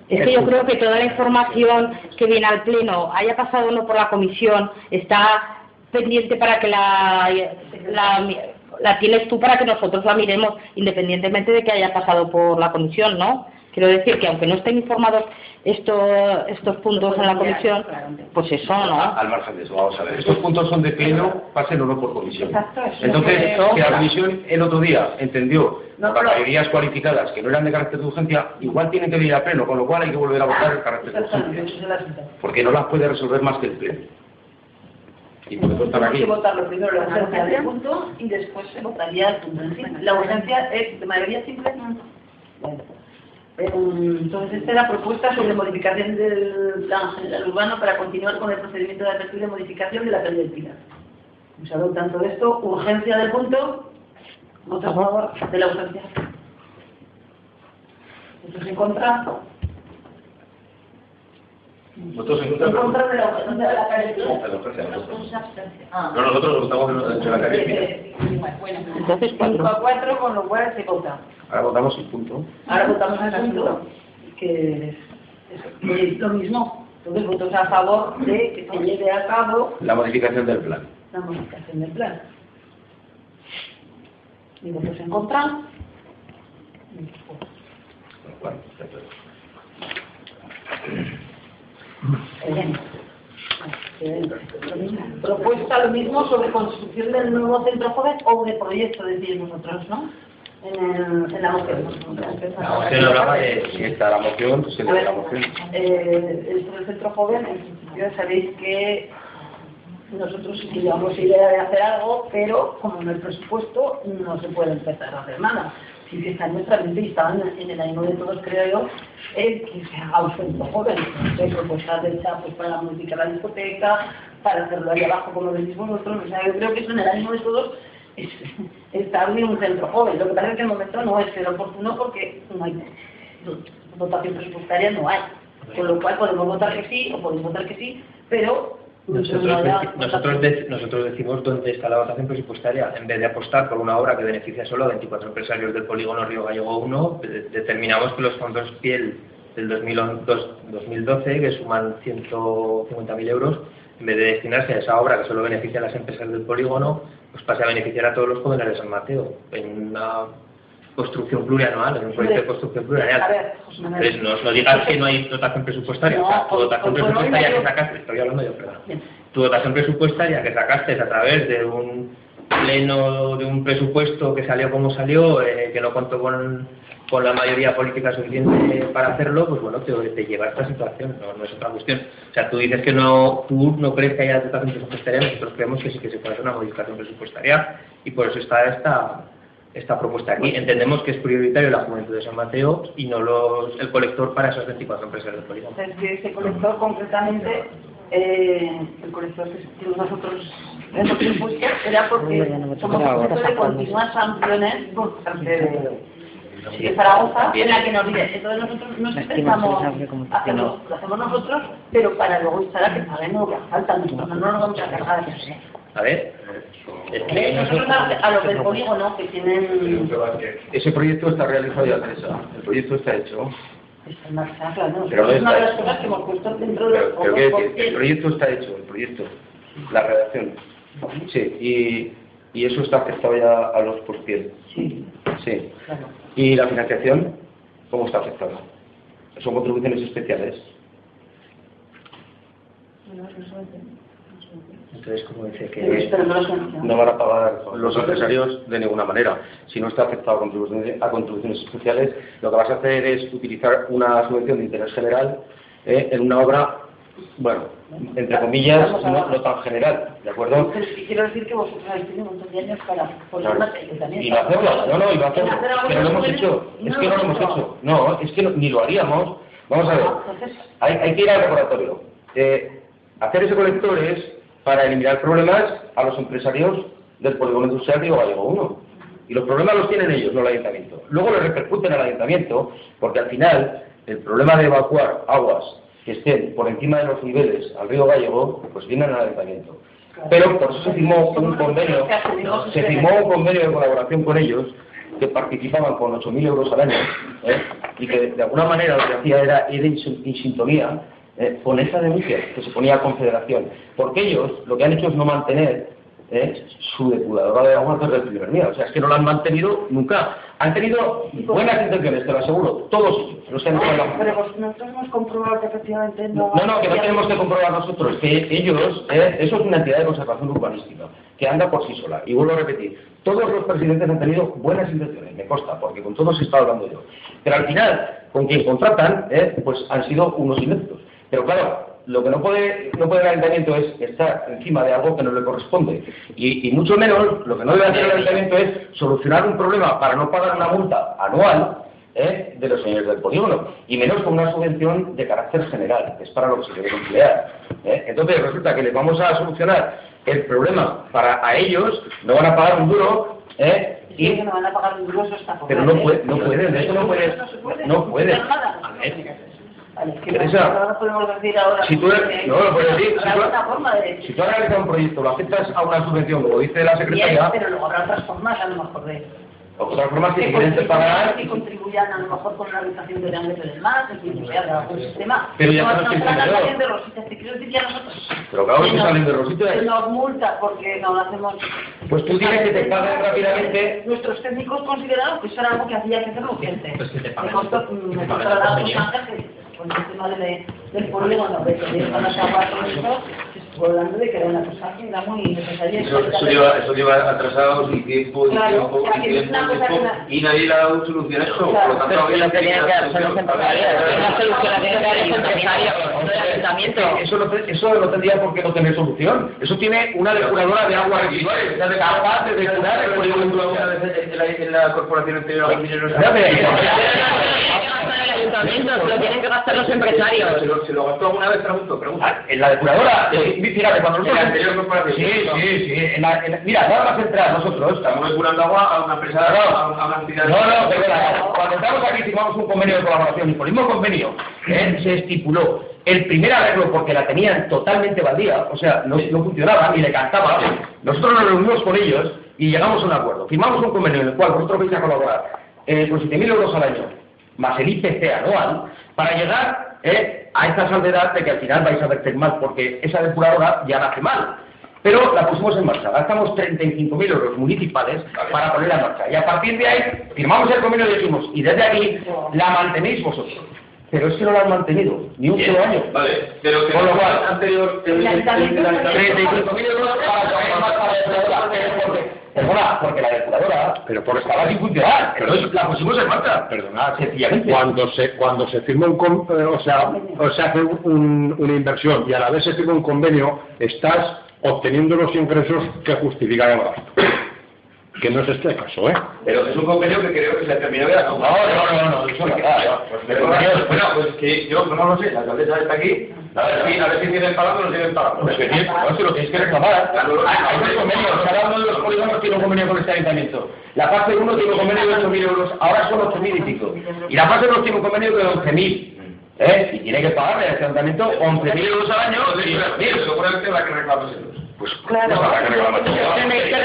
Es que yo creo que toda la información que viene al Pleno, haya pasado o no por la comisión, está pendiente para que la, la, la tienes tú para que nosotros la miremos, independientemente de que haya pasado por la comisión, ¿no? Quiero decir que aunque no estén informados estos, estos puntos en la comisión, pues eso, ¿no? Al margen de eso, vamos a ver. Estos puntos son de pleno, pasen o no por comisión. Exacto, eso. Entonces, si la comisión el otro día entendió No, por mayorías cualificadas que no eran de carácter de urgencia, igual tienen que venir a pleno, con lo cual hay que volver a votar el carácter de urgencia. Porque no las puede resolver más que el pleno. Y por eso están Tenemos que aquí. votarlo primero la urgencia del punto y después se votaría el punto. La urgencia es de mayoría simple. Bueno. Entonces, esta es la propuesta sobre modificación del plan general urbano para continuar con el procedimiento de apertura y modificación de la calle del Pilar. Adopta tanto esto, urgencia del punto, votos a favor de la urgencia. ¿Votos en contra? ¿Votos en En contra? contra de la de la la nosotros. Ah. No, nosotros votamos en la calle. Eh, Bueno, Entonces, 5 a 4, con lo cual se vota. Ahora votamos el punto. Ahora votamos el punto, que es, lo mismo. Entonces, votos a favor de que se lleve a cabo La modificación del plan. la modificación del plan. ¿Y votos en contra? Bueno, perfecto. Bien. Lo mismo. Propuesta lo mismo sobre construcción del nuevo centro joven o de proyecto, decís vosotros, ¿no? En, el, en la moción. La moción hablaba de- Si está la moción, se A le la moción. eh, esto del centro joven, en principio sabéis que nosotros sí llevamos idea de hacer algo, pero como en el presupuesto no se puede empezar a hacer nada. Sí que está en nuestra mente y está en, en el ánimo de todos, creo yo, el que se haga un centro joven. Entonces, propuestas de hecha pues, para modificar la discoteca, para hacerlo ahí abajo, como decís vosotros. O sea, yo creo que eso en el ánimo de todos es establecer un centro joven. Lo que pasa es que en el momento no es el oportuno porque no hay votación presupuestaria, no hay. Con lo cual podemos votar que sí o podemos votar que sí, pero Nosotros, nosotros, nosotros decimos dónde está la votación presupuestaria. En vez de apostar por una obra que beneficia solo a 24 empresarios del polígono Río Gallego 1, de- determinamos que los fondos PIEL del 2011 2012, que suman 150.000 euros, en vez de destinarse a esa obra que solo beneficia a las empresas del polígono, pues pase a beneficiar a todos los jóvenes de San Mateo, en una construcción plurianual, en un proyecto de construcción A plurianual. ver, José Manuel. Entonces, no, no digas que no hay dotación presupuestaria. o sea, tu No, dotación pues- pues no presupuestaria que sacaste, estoy hablando yo, perdón. Tu dotación presupuestaria que sacaste a través de un pleno, de un presupuesto que salió como salió, eh, que no contó con, con la mayoría política suficiente para hacerlo, pues bueno, te, te lleva a esta situación, no, no es otra cuestión. O sea, tú dices que no, tú no crees que haya dotación presupuestaria, nosotros creemos que sí que se puede hacer una modificación presupuestaria y por eso está esta esta propuesta aquí. Entendemos que es prioritario la juventud de San Mateo y no los, el colector para esas 24 empresas del polígono. Es que ese colector concretamente, eh, el colector que nosotros hemos impuesto era porque somos un grupo de continuas sanciones por parte de, de Zaragoza, en la que nos dice, entonces nosotros no pensamos hacerlo, lo hacemos nosotros, pero para luego estar a que paguen lo que falta, nosotros no nos vamos a cargar. A ver, es que Nosotros a, los del polígono que tienen Ese proyecto está realizado ya, Teresa. El proyecto está hecho. está en marcha, claro, ¿no? Pero no es una de las cosas que hemos puesto dentro de Pero, los pero el proyecto está hecho, el proyecto. La redacción. Sí, y, y eso está afectado ya a los por piel. Sí, Sí. claro. ¿Y la financiación? ¿Cómo está afectada? Son contribuciones especiales. como dice Pero que no. No van a pagar los empresarios de ninguna manera. Si no está afectado a contribuciones, a contribuciones especiales, lo que vas a hacer es utilizar una subvención de interés general eh, en una obra, bueno, entre comillas, no, no tan general, ¿de acuerdo? Quiero decir que vosotros habéis tenido un montón de años para poner Claro. que también Y lo hacemos, no, no, y lo hacemos, Hacer algo pero lo hemos hecho, es que no lo hemos hecho, no, es que no- ni lo haríamos, vamos a ver, Ah, Entonces, hay, hay que ir al laboratorio. Eh, hacer ese colector es para eliminar problemas a los empresarios del polígono industrial Río Gallego 1. Y los problemas los tienen ellos, no el ayuntamiento. Luego le repercuten al ayuntamiento, porque al final el problema de evacuar aguas que estén por encima de los niveles al río Gallego, pues vienen al ayuntamiento. Pero por eso se firmó un convenio, se firmó un convenio de colaboración con ellos que participaban con 8.000 euros al año ¿eh? y que de alguna manera lo que hacía era ir en sintonía ¿eh? con esa denuncia que se ponía a Confederación. Porque ellos lo que han hecho es no mantener ¿eh? su depuradora de aguas desde el primer día. O sea, es que no la han mantenido nunca. Han tenido buenas intenciones, te lo aseguro, todos ellos. Los que han estado en la- pero nosotros hemos comprobado que efectivamente no... no, no, que no tenemos que comprobar nosotros, que ellos, eh, eso es una entidad de conservación urbanística, que anda por sí sola. Y vuelvo a repetir, todos los presidentes han tenido buenas intenciones, me consta, porque con todos he estado hablando yo. Pero al final, con quien contratan, eh, pues han sido unos ineptos. Pero claro, lo que no puede, no puede el ayuntamiento es estar encima de algo que no le corresponde. Y, y mucho menos, lo que no debe hacer el ayuntamiento es solucionar un problema para no pagar una multa anual ¿eh? de los señores del polígono, y menos con una subvención de carácter general, que es para lo que se debe emplear. ¿eh? Entonces resulta que les vamos a solucionar el problema para a ellos, no van a pagar un duro, ¿eh? Y que me van a pagar un grosso esta pero no, puede, no pueden, eso no pueden, no pueden. Es que Teresa, no, no podemos decir ahora. si tú eres- que- no, lo puedes decir, si habrá tú- otra forma de Si tú has realizado un proyecto, lo aceptas a una subvención, como dice la Bien, secretaria, pero luego habrá otras formas a lo mejor de otras formas que quieren pagarán, que contribuyan a lo mejor con una habitación de ámbito del mar, en fin, o sea, de algún sistema. Pero ya no también de rositas, te quiero decir ya nosotros. pero claro que nos- salen de Rosita. que nos multa porque no lo hacemos. Pues tú tienes que te paguen rápidamente. Nuestros técnicos consideraron que eso era algo que había que hacer urgente. Pues que te me costó, me la la con el tema de, del polígono, de que iban a acabar con estuvo hablando de que era una cosa que era muy necesaria. Eso, eso, lleva, eso lleva atrasados y tiempo y Claro, tiempo o sea, y tiempo, una y cosa tiempo, que la- y nadie le ha dado solución a eso. Claro, Por lo tanto, Pero que que dar solución. solución temporaria, la solución la tiene que dar el empresario, no el ayuntamiento. Eso no, te- eso no tendría por qué no tener solución. Eso tiene una depuradora de aguas residuales, capaz de depurar el polígono en la, corporación anterior a el ayuntamiento, se lo tienen que gastar los empresarios. ¿Se lo, se lo gastó alguna vez? Pregunto, pregunto. Ah, En la depuradora, eh, fíjate, cuando En nosotros... la anterior corporación. Sí, sí, sí. En la, en la- mira, nada más entrar nosotros, Estamos depurando agua a una empresa, a una, a una entidad. No, no, perdona. Cuando entramos aquí firmamos un convenio de colaboración y por el mismo convenio ¿eh? se estipuló el primer arreglo porque la tenían totalmente baldía, o sea, no, no funcionaba ni le cantaba. Nosotros nos reunimos con ellos y llegamos a un acuerdo. Firmamos un convenio en el cual vosotros vais a colaborar eh, con 7.000 euros al año, más el IPC anual, para llegar eh, a esta salvedad de que al final vais a verter mal, porque esa depuradora ya nace mal. Pero la pusimos en marcha, gastamos 35.000 euros municipales para ponerla en marcha. Y a partir de ahí firmamos el convenio y dijimos, y desde aquí la mantenéis vosotros. Pero es que no la han mantenido, ni un solo año. Vale, pero que Con lo cual, anterior... el- el ayuntamiento el- el- 35.000 euros para poner en marcha la depuradora. Perdona, porque la depuradora Pero por- estaba sin funcionar, pero es- la pusimos en marcha. Perdonad, Sencillamente. cuando se cuando se firma un con- eh, o sea o se hace un- una inversión y a la vez se firma un convenio estás obteniendo los ingresos que justifican el gasto que no es este caso eh Pero es un convenio que creo que se terminó ya, ¿no? No, no, no, no, eso no, nada, Pues, pero, bueno, pues que yo no lo sé, la alcaldesa está aquí, a ver si, a ver si tienen pagando o no tienen pagando. Pues que tienes- no, si lo tienes que reclamar. Claro, Hay un convenio, cada uno de los polígonos tiene un convenio con este ayuntamiento. La fase 1 tiene un convenio de 8.000 euros, ahora son 8.000 y pico. Y la fase 2 tiene un convenio de 11.000. ¿Eh? Y tiene que pagarle a este ayuntamiento 11.000 euros al año. Pero seguramente la que reclama es el Pues Claro. pues habrá que reclamar. Tenéis que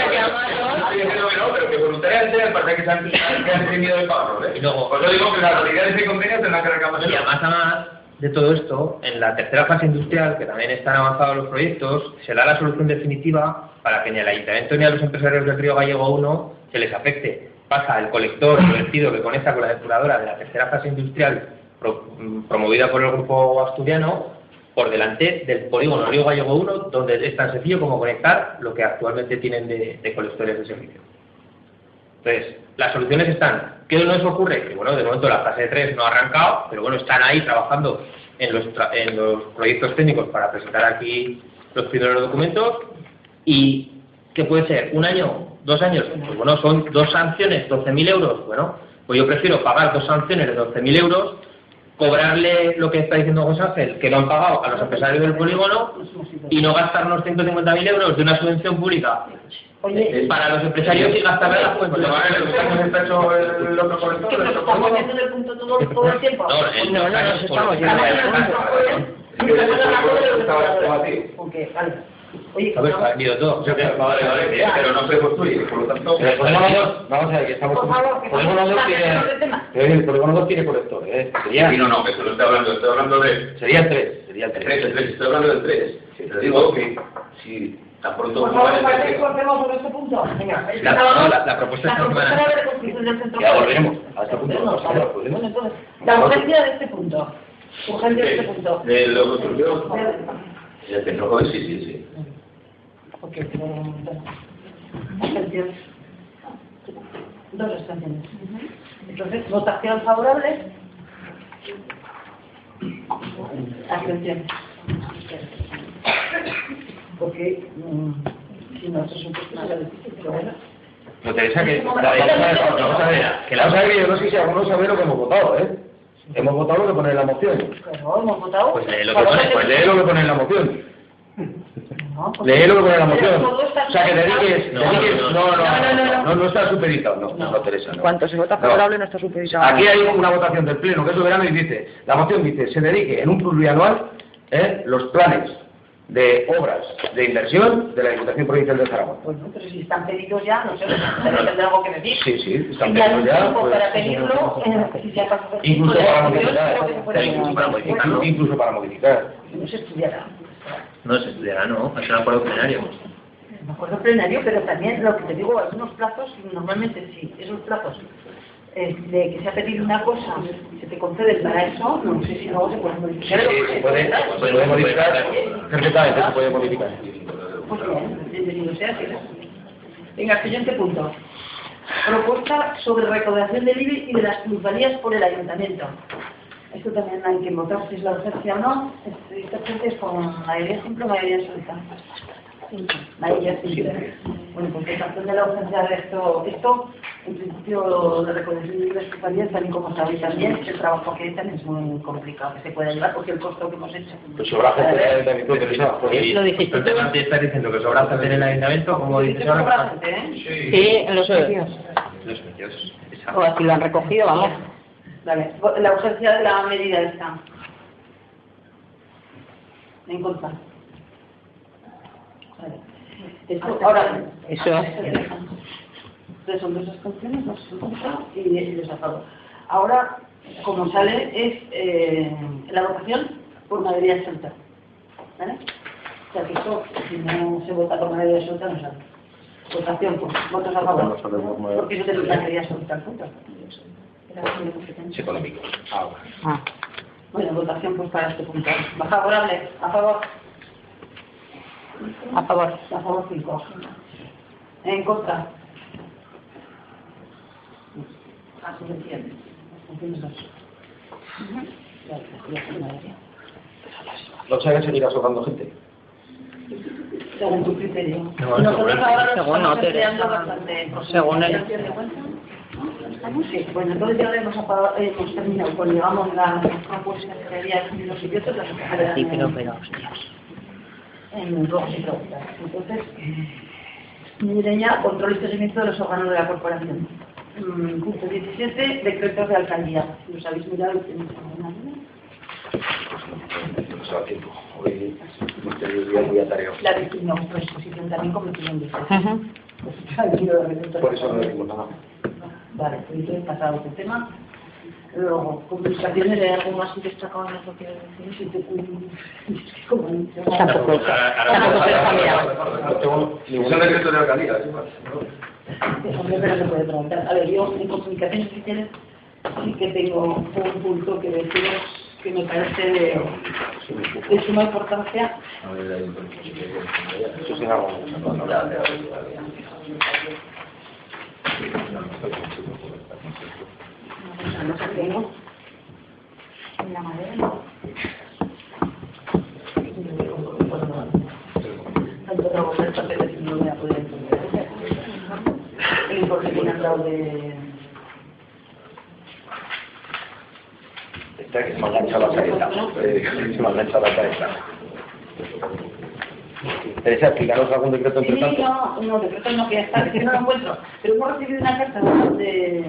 pero, no, pero que voluntariamente me parece que se han, que han tenido de pagarlo, ¿eh? Y luego- Pues yo digo que la realidad de ese convenio tendrán que reclamar Y además, además de todo esto, en la tercera fase industrial, que también están avanzados los proyectos, se da la solución definitiva para que ni al Ayuntamiento ni a los empresarios del Río Gallego 1 se les afecte. Pasa el colector, el vertido que conecta con la depuradora de la tercera fase industrial pro- mm, promovida por el grupo asturiano por delante del polígono Río Gallego 1, donde es tan sencillo como conectar lo que actualmente tienen de, de colectores de servicio. Entonces, las soluciones están. ¿Qué nos ocurre? Que bueno, de momento la fase 3 no ha arrancado, pero bueno, están ahí trabajando en los, en los proyectos técnicos para presentar aquí los primeros documentos. ¿Y qué puede ser? ¿Un año? ¿Dos años? Pues bueno, son dos sanciones, 12.000 euros. Bueno, pues yo prefiero pagar dos sanciones de 12.000 euros, cobrarle lo que está diciendo José Ángel, que no han pagado a los empresarios del polígono, y no gastarnos 150.000 euros de una subvención pública Oye, para los empresarios y gastarla en la Pues juventud. lo van a ver, ¿cómo está hecho el otro colector? que el nos otro estamos polígono? yendo del punto todo, todo el tiempo. No, el- No, no, vale. Oye, A ver, ha venido todo. Vale, vale, bien, pero no se construye, por lo tanto... El polígono 2, vamos a ver, que estamos... Por favor, que el polígono 2 estamos tiene... tema. eh, El polígono 2 tiene colector, ¿eh? Sería, Sí, no, no, que se lo estoy hablando, estoy hablando de... sería 3, sería El 3, 3. el 3, estoy hablando del 3. Te digo que si tan pronto Por como favor, el ¿parece que 3, cortemos sobre este punto? Venga, La- sábado, la- la propuesta la esta propuesta semana. de reconstrucción del centro. Ya volveremos a este punto. Vale. la urgencia de este punto. Urgencia de este punto. de lo construcción... El joven, sí, sí, sí. Porque. Dos abstenciones. Entonces, votación favorable. Abstención. Porque mm, si no, pero bueno. No, Teresa, que vamos a ver, vamos a ver, que la cosa es que yo no sé si alguno sabe lo que hemos votado, ¿eh? Hemos votado lo que pone en la moción. Pero hemos votado. Pues lee lo que pone, Pues lee lo que pone en la moción. No, pues- Lee lo que pone en la moción. O sea, que dediques, No, dediques, no, no, no, no, no, no. no, no está supeditado, no, no, no, Teresa, no. Cuanto se vota No. favorable no está supeditado. Aquí hay una votación del Pleno que es soberano y dice, la moción dice, se dedique en un plurianual ¿eh? los planes de obras de inversión de la Diputación Provincial de Zaragoza. Bueno, pero si están pedidos ya, no sé, tendrá algo que decir. Sí, sí, están pedidos un ya. tiempo pues, para pedirlo, si se acaso Incluso para modificar, incluso para modificar. No se estudiará. No se estudiará, no, es un acuerdo plenario. Me acuerdo plenario, pero también lo que te digo, algunos plazos, normalmente sí, esos plazos de que se ha pedido una cosa, se te concede para eso, no sé si luego se puede modificar. sí, se puede, se puede modificar, perfectamente se puede modificar. Pues bien, bienvenido sea. Venga, siguiente punto. Propuesta sobre recaudación del IBI y de las plusvalías por el ayuntamiento. Esto también hay que votar si es la urgencia o no. Este- Esta gente es con mayoría simple o mayoría absoluta. Mayoría simple. Bueno, pues votación de la urgencia de esto. Esto, en principio, de recaudación de las plusvalías, también como sabéis también, el trabajo que hacen es muy complicado, que se puede ayudar porque el costo que hemos hecho. Pues sobra gente en el ayuntamiento, Teresa. Y Lo dijiste estás diciendo que sobra gente en el ayuntamiento, como dices Sobra ahora. gente, ¿eh? Sí, en los precios. Los precios. O así lo han recogido, vamos. Vale, la urgencia de la medida está. En contra. Vale. Esto, ahora, Eso. Entonces son dos en contra y y dos a favor. Ahora, como sale, es eh, la votación por mayoría absoluta. ¿Vale? O sea que esto, si no se vota por mayoría absoluta, no sale. Votación, pues, votos a favor. Porque eso es la mayoría absoluta. Es económico. Ah, bueno. Ah. Bueno, votación pues para este punto. ¿Va favorable? ¿A favor? A favor. A favor 5. ¿En contra? Abstenciones. ¿No sabes seguirá sobrando gente? Según tu criterio. No, Nosotros según- ahora nos según estamos no, bastante. Según el-. Bueno, entonces ya hemos, apagado- hemos terminado con, digamos, las propuestas que había los idiotas, las que Sí, pero, pero, hostias. En rojos y preguntas. Entonces, miren ya, control y seguimiento de los órganos de la corporación. Mm, Punto 17, decretos de alcaldía. ¿Los habéis mirado y tenéis alguna duda? Tiempo. Hoy hemos tenido el día muy atareado. La de no, exposición también como. Pues el libro de decretos. Por eso no decimos nada. Vale, pues entonces pasado este tema. Luego, complicaciones de algo más destacado en eso que decir. Si te es que como han dicho, Tampoco. Tampoco se está mirando. No tengo ningún decreto de alcaldía, es igual. Hombre, pero se puede preguntar. A ver, yo en comunicaciones si quieres sí que tengo un punto que deciros que me parece de, de suma importancia. Sí, sé, tengo. En la madera. Tanto trabajo el papel no voy a poder entender. El informe que me han dado de... Esta que se me ha enganchado la careta. Eh, Se me ha enganchado la careta. Teresa, explícanos algún decreto entre Sí, tanto. no, no, decreto no, que está, que no lo encuentro. Pero hemos recibido una carta de...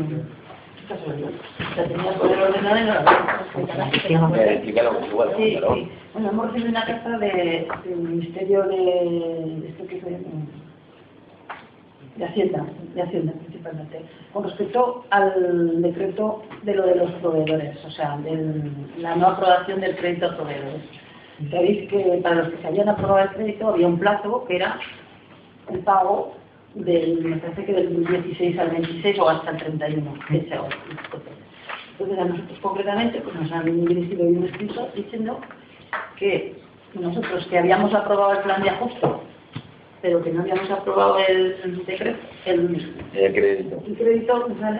Bueno, hemos recibido una carta de, del Ministerio de esto que fue, de Hacienda, de Hacienda principalmente, con respecto al decreto de lo de los proveedores, o sea, de la no aprobación del crédito a proveedores. Sabéis que para los que se habían aprobado el crédito había un plazo que era el pago del, me parece que del 16 al 26 o hasta el 31, que sea hoy. Entonces a nosotros concretamente pues nos han dirigido un escrito diciendo que nosotros que habíamos aprobado el plan de ajuste, pero que no habíamos aprobado el decreto, el, Eh, crédito. el crédito, ¿vale?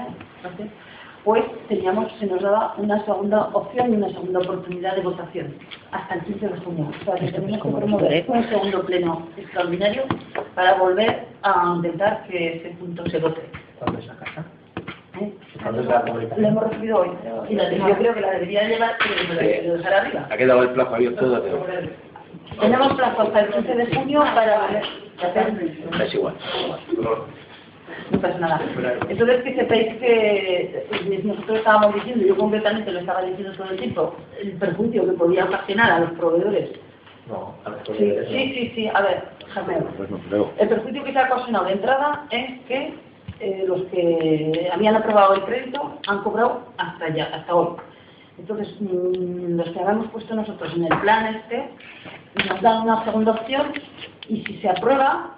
Pues teníamos, se nos daba una segunda opción y una segunda oportunidad de votación hasta el 15 de junio. O sea, que tenemos que promover un segundo pleno extraordinario para volver a intentar que ese punto se vote. ¿Cuándo es la carta? ¿eh? ¿Cuándo es la publicación? La hemos recibido hoy. Y la, yo creo que la debería llevar, pero me la dejar arriba. Ha quedado el plazo abierto Tenemos plazo hasta el 15 de junio para a hacer. es igual. No pasa nada. Entonces que sepáis que nosotros estábamos diciendo, yo concretamente lo estaba diciendo todo el tiempo, el perjuicio que podía ocasionar a los proveedores. No, a ver, Sí, sí, sí, sí. a ver, déjame. Pues no creo. El perjuicio que se ha ocasionado de entrada es que eh, los que habían aprobado el crédito han cobrado hasta ya, hasta hoy. Entonces, mm, los que habíamos puesto nosotros en el plan este, nos dan una segunda opción y si se aprueba,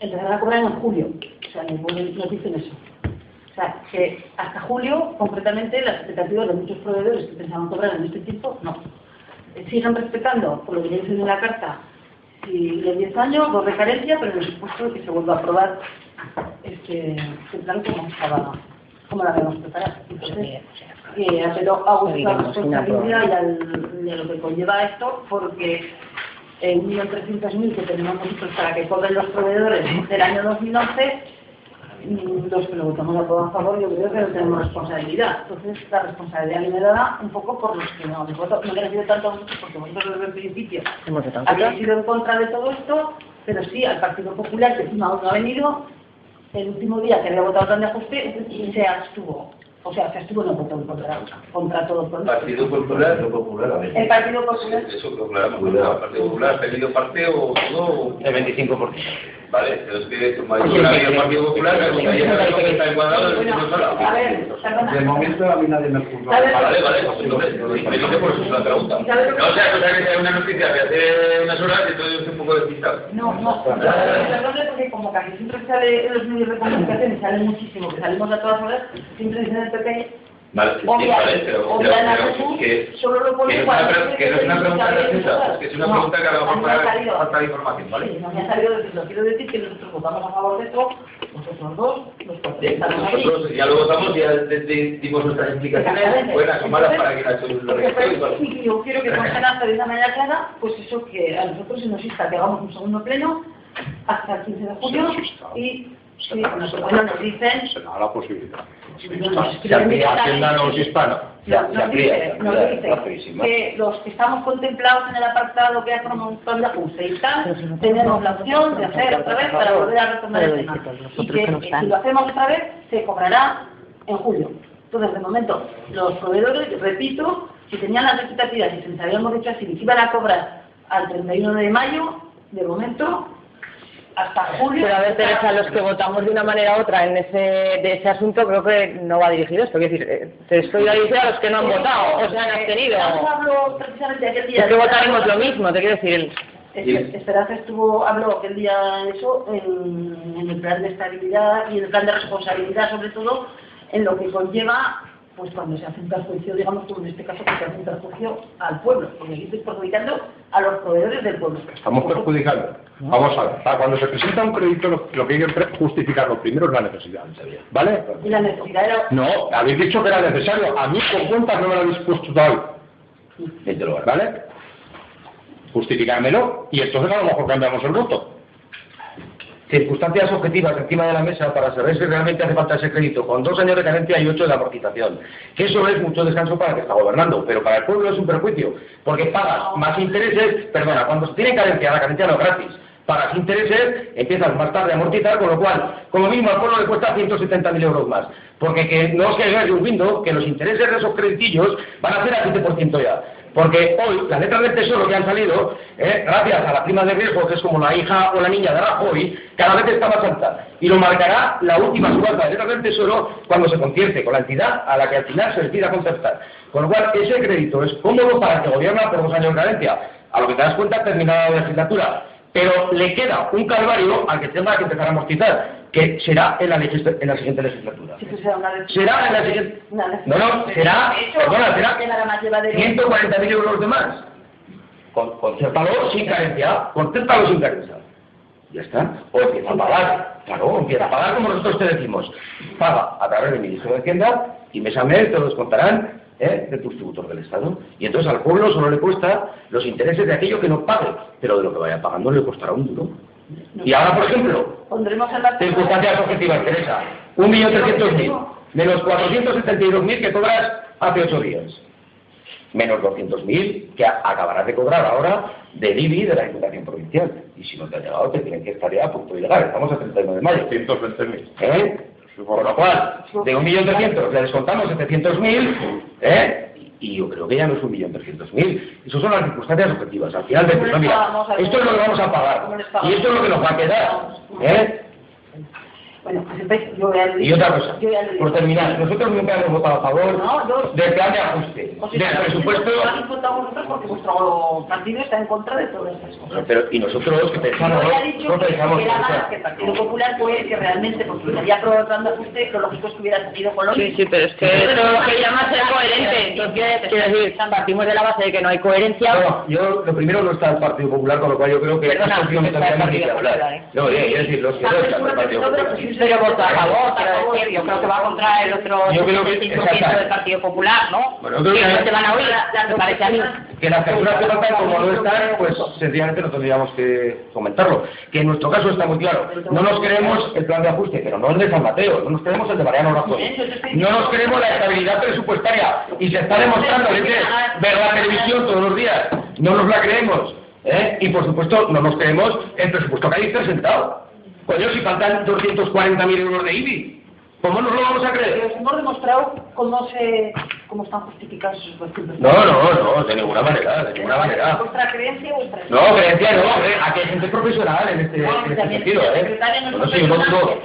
empezarán a cobrar en julio. O sea, nos dicen eso. O sea, que hasta julio, concretamente, las expectativas de muchos proveedores que pensaban cobrar en este tiempo, no. Eh, Siguen respetando, por lo que ya dicen en la carta, si los 10 años, dos de carencia, pero en el supuesto que se vuelva a aprobar este, este plan como estaba, como lo habíamos preparado. Entonces, eh, apelo a vuestra responsabilidad y, al- y a lo que conlleva esto, porque el 1.300.000 que tenemos nosotros para que cobren los proveedores del año 2011, mm, los que lo votamos a todos a favor, yo creo que no tenemos responsabilidad. Entonces, la responsabilidad viene dada un poco por los que no les voto. No me refiero tanto a vosotros, porque vosotros desde el principio habéis sido en contra de todo esto, pero sí al Partido Popular, que encima aún no ha venido, el último día que había votado plan de ajuste, se abstuvo. O sea, se votó en contra, contra todo el Partido Popular, no Popular, a ver. El Partido Popular. Eso lo haremos. El Partido Popular ha pedido parte o todo. El 25%. Vale, pero es que como ha dicho el Partido Popular, que como ya sabemos que está encuadrado, Bueno, no solo. a ver, perdona. De momento a mí nadie me juzga. A ver. Vale, vale, pues entonces, me dice por eso es una pregunta. ¿Sabes lo que- No, o sea, cosa que sea una noticia de hace unas horas y todo estoy un poco despistado. No, no, perdón, porque como casi siempre sale en los medios de comunicación y sale muchísimo, que salimos a todas horas, siempre dicen el PP, Vale, sí, vale, pero, obvia pero- pero que, solo lo que pone no es una, que no es una pregunta graciosa, que es una No, pregunta que a lo mejor para falta de información, ¿vale? Sí, no me ha salido decirlo. Quiero decir que nosotros votamos a favor de esto, nosotros dos, los cuatro que nosotros ya lo votamos y ya dimos nuestras explicaciones, buenas o malas, para que la lo Lo que registre y que yo quiero que conste de una manera clara, pues eso que a nosotros se nos insta que hagamos un segundo pleno hasta el 15 de junio Se nos sí, bueno, nos dicen Se da la posibilidad. nos Hacienda hispana. Nos dice, nos dice que los que estamos contemplados en el apartado que ha promovido la CUSE y tal, tenemos la opción de hacer otra vez para volver a retomar el tema. Y que si lo hacemos otra vez, se cobrará en julio. Entonces, de momento, los proveedores, repito, si tenían las expectativas y se les habíamos dicho así, que iban a cobrar al 31 de mayo, de momento, hasta julio. Pero a ver, Teresa, los que votamos de una manera u otra en ese, de ese asunto, creo que no va dirigido esto. Quiero decir, eh, te estoy diciendo a los que no han votado o se han abstenido. Vamos habló precisamente aquel día. Es que votaremos lo mismo, te quiero decir. Esperanza estuvo, habló aquel día de eso en, en el plan de estabilidad y en el plan de responsabilidad, sobre todo en lo que conlleva, pues cuando se hace un perjuicio, digamos, como en este caso, que se hace un perjuicio al pueblo, porque aquí estoy perjudicando a los proveedores del pueblo. Estamos perjudicando. Vamos a ver, para cuando se presenta un crédito, lo, lo que hay que pre- justificarlo primero es la necesidad. ¿Vale? Y la necesidad era... No, habéis dicho que era necesario. A mí con cuentas no me lo habéis puesto todavía. ¿Vale? Justificármelo y entonces a lo mejor cambiamos el voto. Circunstancias objetivas encima de la mesa para saber si realmente hace falta ese crédito, con dos años de carencia y ocho de amortización. Que eso es mucho descanso para el que está gobernando, pero para el pueblo es un perjuicio, porque pagas más intereses, perdona, cuando se tiene carencia, la carencia no es gratis, pagas intereses, empiezas más tarde a amortizar, con lo cual, como mínimo al pueblo le cuesta 170.000 euros más. Porque que no os quedáis viendo que los intereses de esos creditillos van a ser al 7% ya. Porque hoy las letras del tesoro que han salido, eh, gracias a la prima de riesgo, que es como la hija o la niña de Rajoy, cada vez está más alta. Y lo marcará la última subasta de letras del tesoro cuando se concierte con la entidad a la que al final se decida concertar. Con lo cual, ese crédito es cómodo para que gobierna por dos años de carencia. A lo que te das cuenta terminada la legislatura. Pero le queda un calvario al que tenga que empezar a amortizar, que será en la, en la siguiente legislatura. Sí que será una Será en la siguiente... No, no, será... Perdona, será que nada más llevadero. 140.000 euros de más. Con, concértalo sin carencia, concértalo sin carencia. Ya está. O empieza a pagar. Claro, empieza a pagar como nosotros te decimos. Paga a través del ministro de Hacienda y mes a mes te lo descontarán ¿eh? de tus tributos del Estado. Y entonces al pueblo solo le cuesta los intereses de aquello que no pague, pero de lo que vaya pagando le costará un duro. Y ahora, por ejemplo, Pondremos en la circunstancias objetivas, Teresa, 1.300.000 menos 472.000 que cobras hace ocho días, menos 200.000 que acabarás de cobrar ahora del IBI de la Diputación Provincial. Y si no te ha llegado, te tienen que estar ya a punto de llegar. Estamos a 39 de mayo. 120.000. ¿Eh? Por lo cual, de 1.300.000 le descontamos 700.000, ¿eh? Y yo creo que ya no es 1.300.000. Esas son las circunstancias objetivas. Al final, decir, no, esto es lo que vamos a pagar. Y esto es lo que nos va a quedar. ¿eh? Bueno, pues entonces yo Y otra cosa, por terminar, nosotros nunca hemos votado a favor No, yo- del plan de ajuste, O sea, del presupuesto, Lo habéis votado vosotros porque vuestro partido está en contra de todas estas cosas. pero y nosotros que pensamos, he dicho no que, pensamos, que era más que el Partido Popular fue el que realmente, porque se había aprobado el plan de ajuste, lo lógico es que hubiera con lo Sí, sí, pero es que es lo que llama ser coherente. Entonces, quiero decir, partimos de la base de que no hay coherencia. No, yo lo primero no está el Partido Popular, con lo cual yo creo que Perdona, esta opción está el Partido hablar. Popular, ¿eh? No, eh, es decir, los que no están del Partido Popular. Pero a favor, decir, yo creo que va contra el otro Yo creo que- 75% exacto. del Partido Popular, ¿no? Bueno, creo que que- no te van a oír, me parece a mí. Que las personas que como no están, pues sencillamente no tendríamos que comentarlo. Que en nuestro caso está muy claro. No nos queremos el plan de ajuste, pero no el de San Mateo, no nos queremos el de Mariano Rajoy. No nos queremos la estabilidad presupuestaria. Y se está demostrando, que ver la televisión todos los días. No nos la creemos. ¿eh? Y por supuesto, no nos creemos el presupuesto que habéis presentado. Coño, si faltan 240.000 euros de IBI. ¿Cómo nos lo vamos a creer? Os hemos demostrado cómo, se, cómo están justificados esos cuestiones. No, no, no, de ninguna manera, de ninguna manera. ¿Vuestra creencia o vuestra No, creencia no, eh, aquí hay gente profesional en este, en este sentido, ¿eh? Bueno, sí, yo no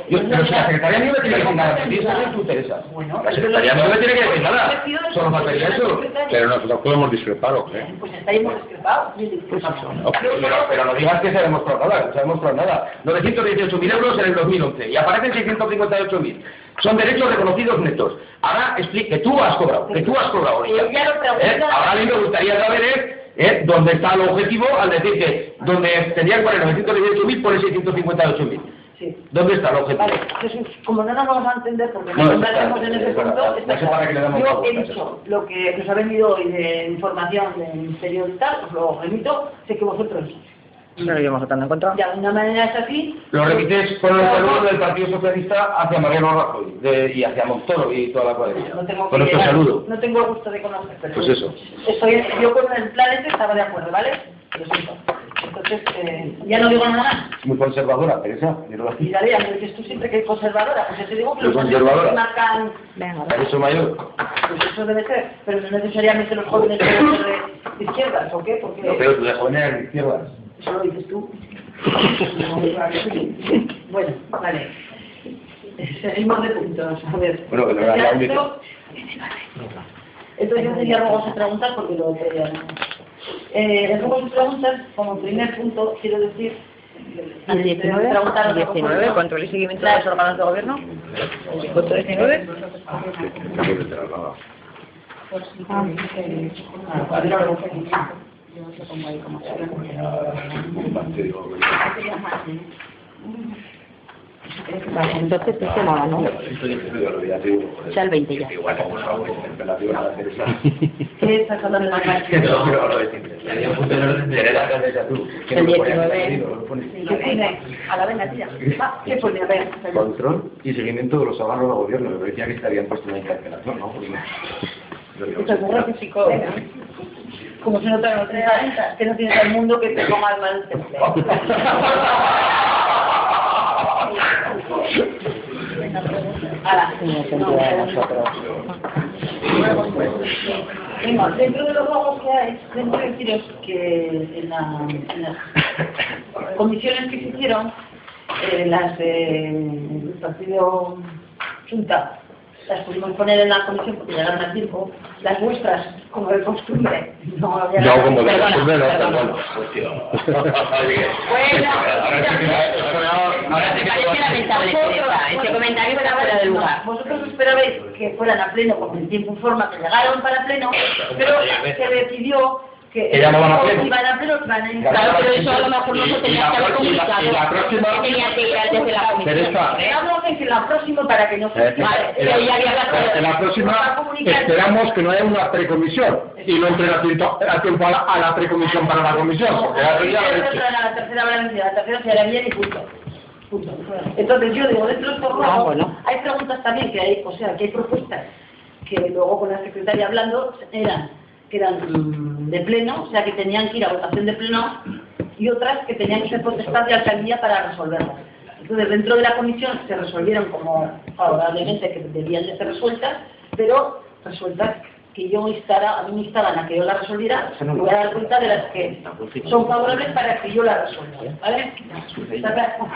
yo, pero si la secretaria no me tiene que decir nada, si eso es tu Teresa. La secretaria no me tiene que decir nada, solo faltaría eso. Pero nosotros podemos discrepar, ¿o qué? Pues está ahí hemos discrepado. discrepado. No, pero, pero no digas que se ha demostrado nada, no se ha demostrado nada. 918.000 euros en el 2011 y aparecen 658.000. Son derechos reconocidos netos. Ahora explique, que tú has cobrado, que tú has cobrado. Ya. ¿Eh? Ahora a mí me gustaría saber es, ¿eh? dónde está el objetivo al decir que donde tendrían que poner 918.000 pone 658.000. Sí. ¿Dónde está el objetivo? Vale, Jesús, como no nos vamos a entender porque No, no nos está en ese punto, está para qué le damos Yo he dicho lo que nos ha venido hoy de información del Ministerio de tal, os lo remito, sé que vosotros No íbamos votando en contra. de alguna manera es así. Lo remites con el saludo del Partido Socialista hacia Mariano Rajoy de- y hacia Montoro y toda la cuadrilla. No tengo, Con nuestro saludo. no tengo el gusto de conocer, pero Pues eso. Estoy, yo con el plan este estaba de acuerdo, ¿vale? Lo siento. Entonces, eh, ya no digo nada más. Muy conservadora, Teresa. Y aquí. dale, ya me dices tú siempre que es conservadora, pues yo te digo que los jóvenes marcan, ¿Has hecho mayor? pues eso debe ser, pero no necesariamente los jóvenes deben ser de, izquierdas, ¿o qué? Porque No, pero tú de joven eras de izquierdas. Eso lo dices tú. bueno, vale. Seguimos de puntos, a ver. Bueno, que Ya la esto- Entonces yo tenía ruegos preguntas porque lo pedía. Eh, en ruegos preguntas, como primer punto, quiero decir... El 19, preguntar otra 19, cosa. control y seguimiento de los órganos de gobierno. El punto 19. Vale, entonces este nada, ¿no? O sea, el 20 ya. La. ¿Qué estás hablando de la Que no, pero lo de siempre. Teresa, Teresa, tú. Que El no lo pones 19. ahí, no lo pones. ¿Qué pone? A la venga, tía. Va, ¿Qué pone? A ver. Control y seguimiento de los órganos de gobierno. Me parecía que te habían puesto una interpelación, ¿no? Es muy ratificado. Como se nota en los 30, que no tienes al mundo que te ponga el mal de. Venga, dentro de los juegos que hay, tengo que deciros que en, la- las comisiones que se hicieron, eh, las del partido Junta, las pudimos poner en la comisión porque llegaron a tiempo, las vuestras, como de costumbre, no. No, como de costumbre, no. Bueno, Ahora sí que- lamentable. Ese comentario está fuera de lugar. Vosotros esperabais que fueran a pleno con el tiempo y forma que llegaron para pleno, pero se decidió que ya no van a pleno. si van a pleno, van a instar- Claro, pero eso a lo mejor no se tenía que haber la- la- comunicado. y la próxima- Que tenía que ir desde la comisión. Veamos en que la próxima para que no se Eh, Vale, pero la- ya había hablado. en la próxima esperamos que no haya una precomisión y no entre a tiempo a, la, a la precomisión para la comisión, porque ya la tercera, la tercera habrá vencido, la tercera se hará bien y punto. Punto. Entonces yo digo, dentro de estos Ah, bueno. hay preguntas también que hay, o sea, que hay propuestas que luego con la secretaria hablando eran que eran mm, de pleno, o sea, que tenían que ir a votación de pleno y otras que tenían que ser potestad de alcaldía para resolverlas. Entonces, dentro de la comisión se resolvieron como favorablemente que debían de ser resueltas, pero resueltas que yo instara, a mí me instaban a que yo las resolviera, me voy a dar cuenta de las que son favorables para que yo las resuelva. ¿Vale? ¿Está claro?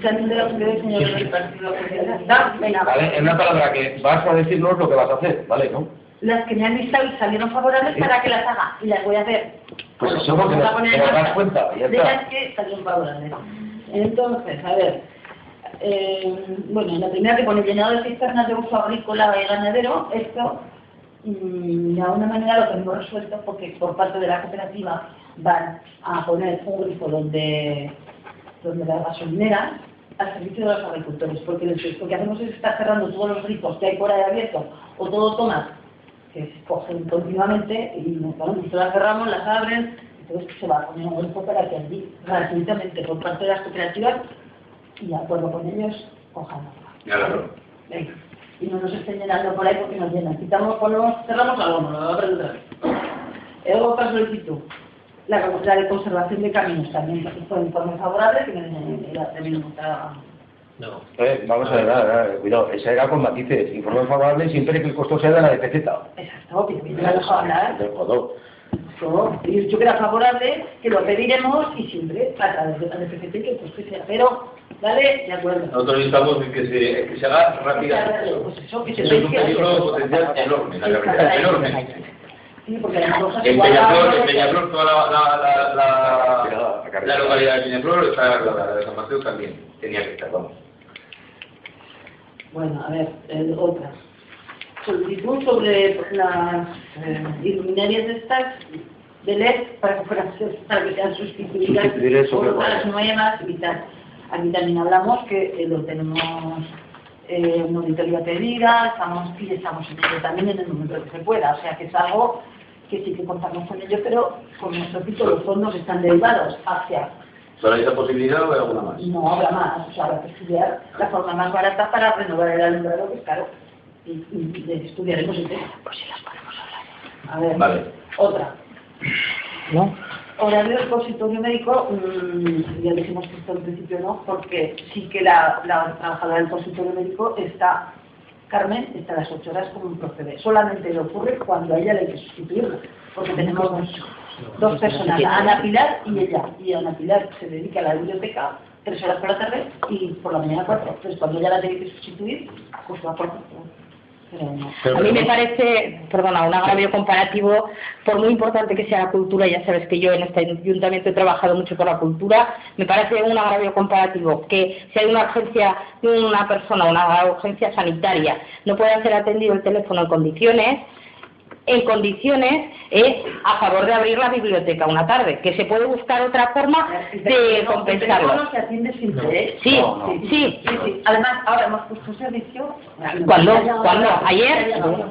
¿Se han enterado ustedes, señores del Partido Socialista? Venga, Vale, en una palabra que vas a decirnos lo que vas a hacer, ¿vale? ¿No? Las que me han instado y salieron favorables para que las haga y las voy a hacer. Pues Bueno, eso porque que en nos das cuenta, ya De está. las que salieron favorables. Entonces, a ver, eh, bueno, la primera que pone llenado de cisternas de uso agrícola y ganadero, esto mm, de alguna manera lo tenemos resuelto porque por parte de la cooperativa van a poner un grifo donde, donde las gasolineras al servicio de los agricultores, porque lo que- hacemos es estar cerrando todos los grifos que hay por ahí abiertos o todo tomas que se cogen continuamente y bueno, nosotros las cerramos, las abren, entonces se va a poner un grifo para que allí gratuitamente por parte de las cooperativas y de acuerdo con ellos cojan creo. Venga. Y no nos estén llenando por ahí porque nos llenan. Quitamos, ponemos, cerramos algo, no lo otra vez. Eh, otra solicitud. La, la de conservación de caminos también fue un informe favorable que me, también otra. No. Eh, vamos a ver, a ver, a ver, cuidado, esa era con matices, informe favorable siempre que el costo sea de la de PZ. Exacto, que me la dejado hablar. Del jodo. Yo he dicho que era favorable, que lo pediremos y siempre a través de la DPCT que pues que sea. Pero, ¿vale? De acuerdo. Nosotros estamos en que se, que se haga rápidamente. Pues eso, que se Eso es un peligro potencial enorme, la verdad, enorme. Sí, porque las cosas En Peñaflor, en Peñaflor, toda la, la, la, la, La localidad de Peñaflor está la de San Mateo también tenía que estar, vamos. Bueno, a ver, eh, otra. Solicitud sobre las eh, iluminarias de estas de LED para que, fueran, para que sean sustituidas por las nuevas y tal. Aquí también hablamos que eh, lo tenemos eh, una auditoría pedida, estamos y estamos en ello también en el momento que se pueda. O sea que es algo que sí que contamos con ello, pero con nuestro tipo los fondos están derivados hacia ¿Solo hay esa posibilidad o hay alguna más? no habrá más, o sea, habrá que estudiar la forma más barata para renovar el alumbrado, que es caro. Y, y, y estudiaremos el tema. Por si las podemos hablar. A ver, Vale. otra. ¿No? Horario del consultorio médico, mm, ya dijimos que esto al principio no, porque sí que la, la trabajadora del consultorio médico está, Carmen, está a las 8 horas como un procede. Solamente le ocurre cuando a ella le hay que sustituirla, porque tenemos dos, personas, Ana Pilar y ella. Y Ana Pilar se dedica a la biblioteca tres horas por la tarde y por la mañana cuatro. Entonces cuando ella la tiene que sustituir, pues va por. A mí me parece, perdona, un agravio comparativo, por muy importante que sea la cultura, ya sabes que yo en este ayuntamiento he trabajado mucho por la cultura, me parece un agravio comparativo que si hay una urgencia de una persona, una urgencia sanitaria, no puede ser atendido el teléfono en condiciones, en condiciones es a favor de abrir la biblioteca una tarde, que se puede buscar otra forma de El compensarlo. teléfono se atiende siempre, ¿eh? Sí, No, no. sí. Sí, sí. Además, ahora hemos puesto un servicio. ¿Cuándo? ¿Cuándo? ¿Ayer? No.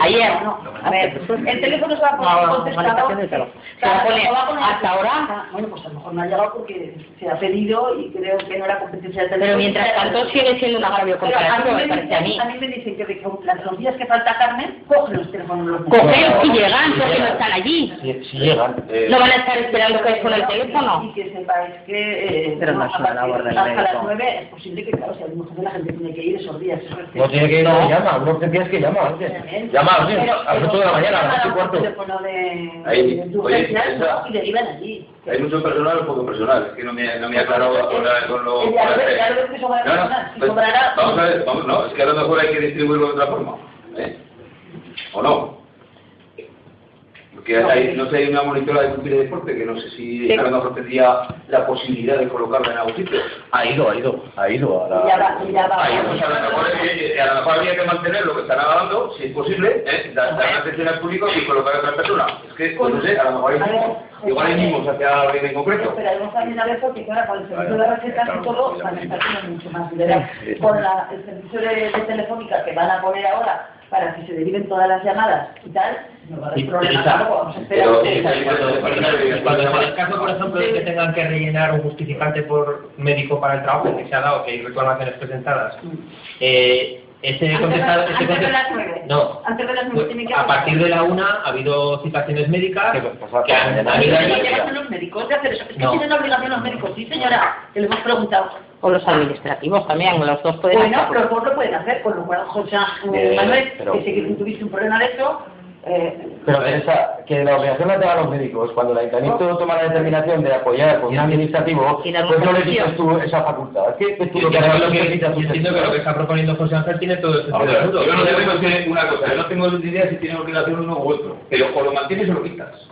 Ayer. No, a ver, el teléfono se va a poner No, no, teléfono. Se va a poner hasta ahora. Ah, Bueno, pues a lo mejor no ha llegado porque se ha pedido y creo que no era competencia del teléfono. Pero mientras tanto sigue siendo un agravio comparativo, me me parece a mí. A mí me dicen que de- que los días que falta Carmen, cogen los teléfonos. Coger y llegan porque no están allí. Si, si llegan. Eh, No van a estar esperando que con el teléfono. Y que sepáis que eh, Pero no a es una partir- labor del hasta las. 9 es posible que, claro, si a lo mejor la gente tiene que ir esos días. No tiene que ir, no llama, uno que tienes que llamar antes. Llama antes, a las 8 de la mañana, a las 8 y cuarto. teléfono de, Ahí, de oye, urgencias, esa- ¿no? y derivan allí. Hay mucho personal o poco personal, es que no me, no me ahora con lo No, no, si pues, sobrará- Vamos a ver, vamos, no, es que a lo mejor hay que distribuirlo de otra forma. ¿eh? ¿O no? Porque hay, no sé, hay una monitora de cultura y deporte que no sé si a lo mejor tendría la posibilidad de colocarla en algún sitio. Ha ido, ha ido, ha ido a la... Ya va, ya va. Ahí, pues a lo mejor, eh, eh, a lo mejor habría que mantener lo que están dando, si es posible, ¿eh? dar, dar atención al público y colocar a otra persona. Es que, pues no sé, a lo mejor hay igual hay mimos hacia alguien en concreto. Esperaremos también a ver porque ahora con el servicio de recetas y todo van a estar siendo mucho más liberal. Con la, el servicio de, de telefónica que van a poner ahora para que se deriven todas las llamadas y tal, no va a haber Y- problema y- tampoco, vamos a esperar. Pero- que- Cuando en el caso, por ejemplo, de que tengan que rellenar un justificante por médico para el trabajo que se ha dado, que hay reclamaciones presentadas, eh, ese Antes contestado... ese antes de las nueve. No. Antes de las nueve Pues, tiene que a partir de la una ha habido citaciones médicas que han, han Pero ido ya ahí- llevan los médicos de hacer eso. Es que No. tienen obligación los médicos, sí señora, que le hemos preguntado. O los administrativos también, los dos pueden Bueno, hacerlo. los dos lo pueden hacer, con lo cual José Eh, Manuel, pero- que tú tuviste un problema de eso, eh, Pero Teresa, que la obligación la tengan los médicos, cuando el ayuntamiento toma la determinación de apoyar con un administrativo, pues no le quitas tú esa facultad. Es que, tú Yo lo que lo es que, entiendo que lo que está proponiendo José Ángel tiene todo ver, sentido. yo no tengo una cosa, yo no tengo ni idea si tiene obligación uno u otro, pero o lo mantienes o lo quitas.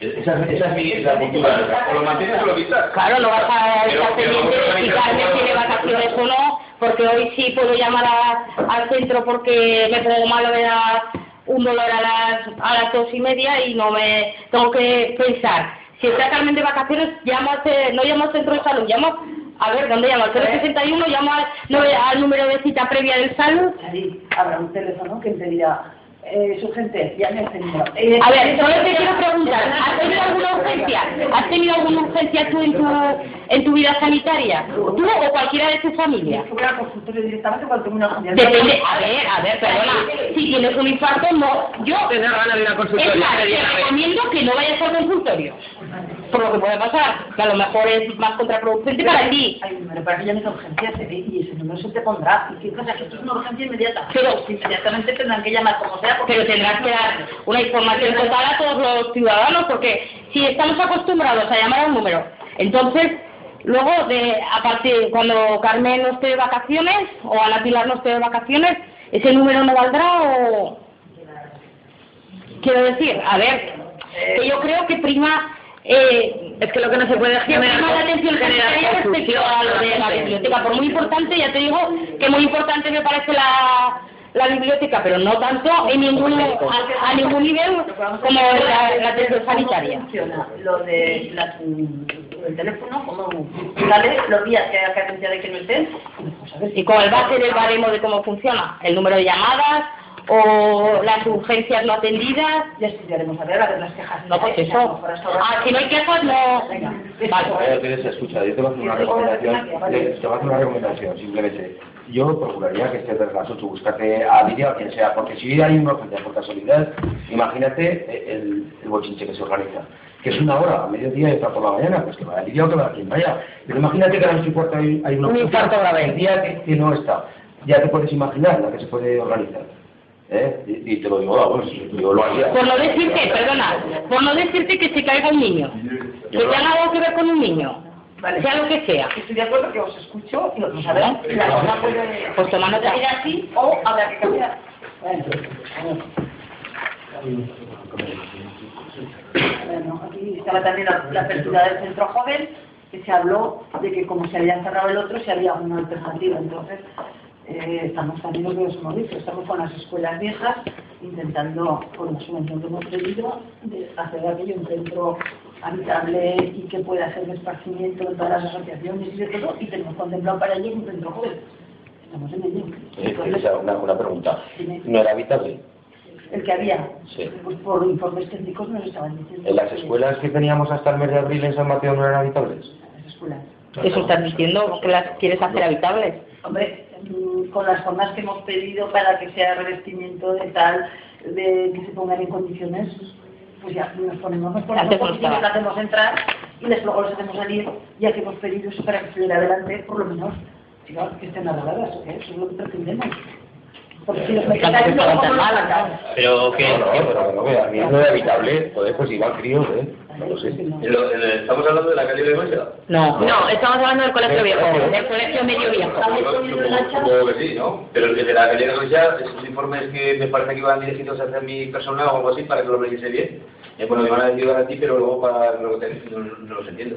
Esa, es- esa es mi cultura, o lo mantienes o lo quitas. Claro, no vas a estar pendiente de si Carmen tiene vacaciones o no, porque hoy sí puedo llamar a- al centro porque me pongo malo de la- un dolor a las, a las dos y media y no me tengo que pensar. Si está Carmen de vacaciones, llamo no llamo al centro de salud, llamo, a ver, ¿dónde llamo? Al 061, llamo al, no, al número de cita previa del salud. ahí habrá un teléfono que te dirá, eh, su gente, llame a este número. Eh, A ver, solo te quiero preguntar, ¿has tenido alguna urgencia? ¿Has tenido alguna urgencia tú en tu, en tu vida sanitaria? ¿Tú o cualquiera de tu familia? Yo voy al consultorio directamente cuando tengo una urgencia. Depende, a ver, a ver, perdona, si tienes un infarto, no, yo, Te da gana de ir al es consultorio. más, te recomiendo que no vayas al consultorio, por lo que puede pasar, que a lo mejor es más contraproducente para ti, Hay un número para que llames a urgencia se ve, y ese número se te pondrá. Y qué cosa, que esto es una urgencia inmediata. Pero- inmediatamente tendrán que llamar como sea. Porque pero tendrás que dar una información total a todos los ciudadanos, porque si estamos acostumbrados a llamar a un número, entonces, luego, de a partir cuando Carmen no esté de vacaciones, o Ana Pilar no esté de vacaciones, ¿ese número no valdrá o...? Quiero decir, a ver, que yo creo que prima... Eh, es que lo que no se puede generar la atención sanitaria respecto a lo de la biblioteca. Por muy importante, ya te digo que muy importante me parece la, la biblioteca, pero no tanto en ningún, a, a ningún nivel como la, la atención sanitaria. ¿Cómo funciona lo de la, el teléfono? ¿Cómo dale los días que haya carencia de que no estén? ¿Y cuál va a ser el baremo de cómo funciona? ¿El número de llamadas o las urgencias no atendidas? ya estudiaremos a ver, a ver las quejas. No, pues eso. Ah, si no hay quejas, no... Venga, Vale. Ver, Teresa, escucha, yo te voy a hacer una recomendación, te te voy a hacer una recomendación, simplemente. Yo procuraría que estés desde las 8, búscate a Lidia o a quien sea, porque si hay una urgencia por casualidad, imagínate el, el bochinche que se organiza, que es una hora, a mediodía y otra por la mañana, pues que vaya a Lidia o que vaya quien vaya. Pero imagínate que a las 8 y cuarto hay, hay una Un infarto grave. el día que, que no está, ya te puedes imaginar la que se puede organizar. ¿Eh? Y, y te lo digo, ah, bueno, si yo lo haría. Por no decirte, perdona, por no decirte que se caiga un niño, que tenga algo que ver con un niño, Vale. sea lo que sea. Estoy de acuerdo que os escucho y os a ver, la cosa puede Pues toma nota. ir así o habrá que cambiar. Bueno, Bueno, aquí estaba también la, la apertura del centro joven, que se habló de que como se había cerrado el otro, se había una alternativa. Entonces, eh, estamos también lo que os hemos dicho, estamos con las escuelas viejas intentando, con la subvención que hemos pedido, de hacer de aquello un centro habitable y que pueda hacer de esparcimiento de todas las asociaciones y de todo, y tenemos contemplado para ello un centro joven. Estamos en ello. Eh, Entonces, una, una pregunta. ¿No era habitable? el que había, Sí. pues por informes técnicos nos estaban diciendo. ¿En las que- escuelas que teníamos hasta el mes de abril en San Mateo no eran habitables? Las escuelas. Eso estás diciendo que las quieres hacer habitables. Hombre, con las formas que hemos pedido para que sea revestimiento de tal, de que se pongan en condiciones, pues ya nos ponemos, nos ponemos condiciones, las hacemos entrar y les luego les hacemos salir, ya que hemos pedido eso para que saliera adelante, por lo menos, digamos, que estén arregladas, ¿eh? eso es lo que pretendemos. Pero que... No, no, pero que no, que a mí no era habitable, joder, pues igual críos, ¿eh? No lo sé. ¿Estamos hablando de la calle de Mesa? No. No, estamos hablando del colegio viejo, del colegio medio viejo. Supongo que sí, ¿no? Pero el de la calle de Mesa, esos informes que me parece que iban dirigidos hacia mi persona o algo así para que lo leyese bien. Eh, bueno, me van a decir a ti, pero luego para lo que te, no, no los entiendo.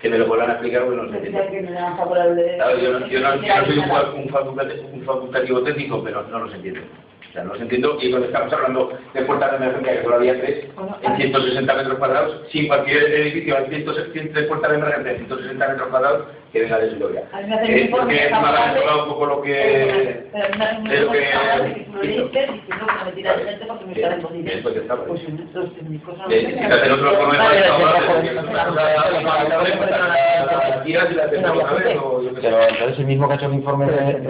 Que me lo vuelvan a explicar porque no favorable. Claro, yo no, yo no, yo no soy un, fa- un facultativo, un facultativo técnico, pero no los entiendo. O sea, no los entiendo. Y cuando estamos hablando de puertas de emergencia, que solo había tres, en 160 metros cuadrados, sin cualquier edificio, hay 100, 100 tres puertas de emergencia en 160 metros cuadrados, que venga de Gloria. A mí me hace un Eh, porque ha favorable, recordado un poco lo que... De lo que... está está, pero es una entonces el mismo que ha hecho el informe de,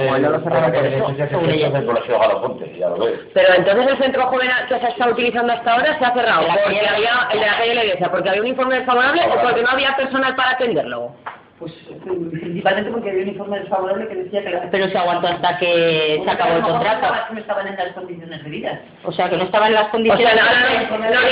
colegio Galoponte, ya lo ves. Pero entonces el centro joven que se ha estado utilizando hasta ahora se ha cerrado, porque había, el de la calle de la iglesia, porque había un informe desfavorable o porque no había personal para atenderlo. Pues principalmente porque había un informe desfavorable que decía que la Pero se aguantó hasta que se acabó el contrato. No estaban en las condiciones debidas. O sea, que no estaba en las O condiciones. sea, no, no, no, no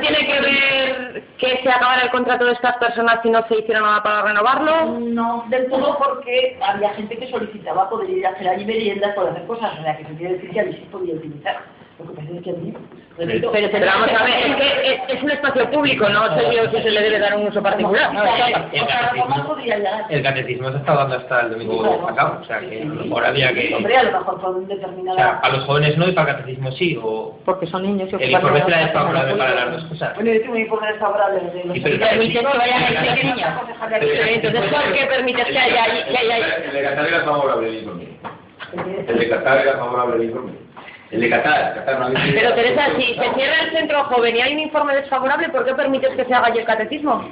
tiene que ver que se acabara el contrato de estas personas si no se hiciera nada para renovarlo. No del todo porque había gente que solicitaba poder ir a hacer allí meriendas, poder hacer cosas, o sea, que se quiere decir que allí se podía utilizar. Lo que pasa es que a mí, repito, Pero, Pero vamos a ver, es que es, es un espacio público, no sé yo si se le debe dar un uso particular. no, podría llegar. El catecismo se está dando hasta el domingo pasado, o sea que a lo mejor había que... Hombre, a lo mejor con O sea, determinada... a los jóvenes no y para el catecismo sí, o Porque son niños y el informe desfavorable en la para las dos cosas. Bueno, yo tengo un informe desfavorable de los Y pero el Permites que vayan a catecismo- ir niños. Entonces, ¿por qué permites que haya, que haya El de Qatar era favorable el informe. El de Qatar era favorable el informe. El de Qatar, Qatar no Pero Teresa, si se cierra el centro joven y hay un informe desfavorable, ¿por qué permites que se haga allí el catecismo?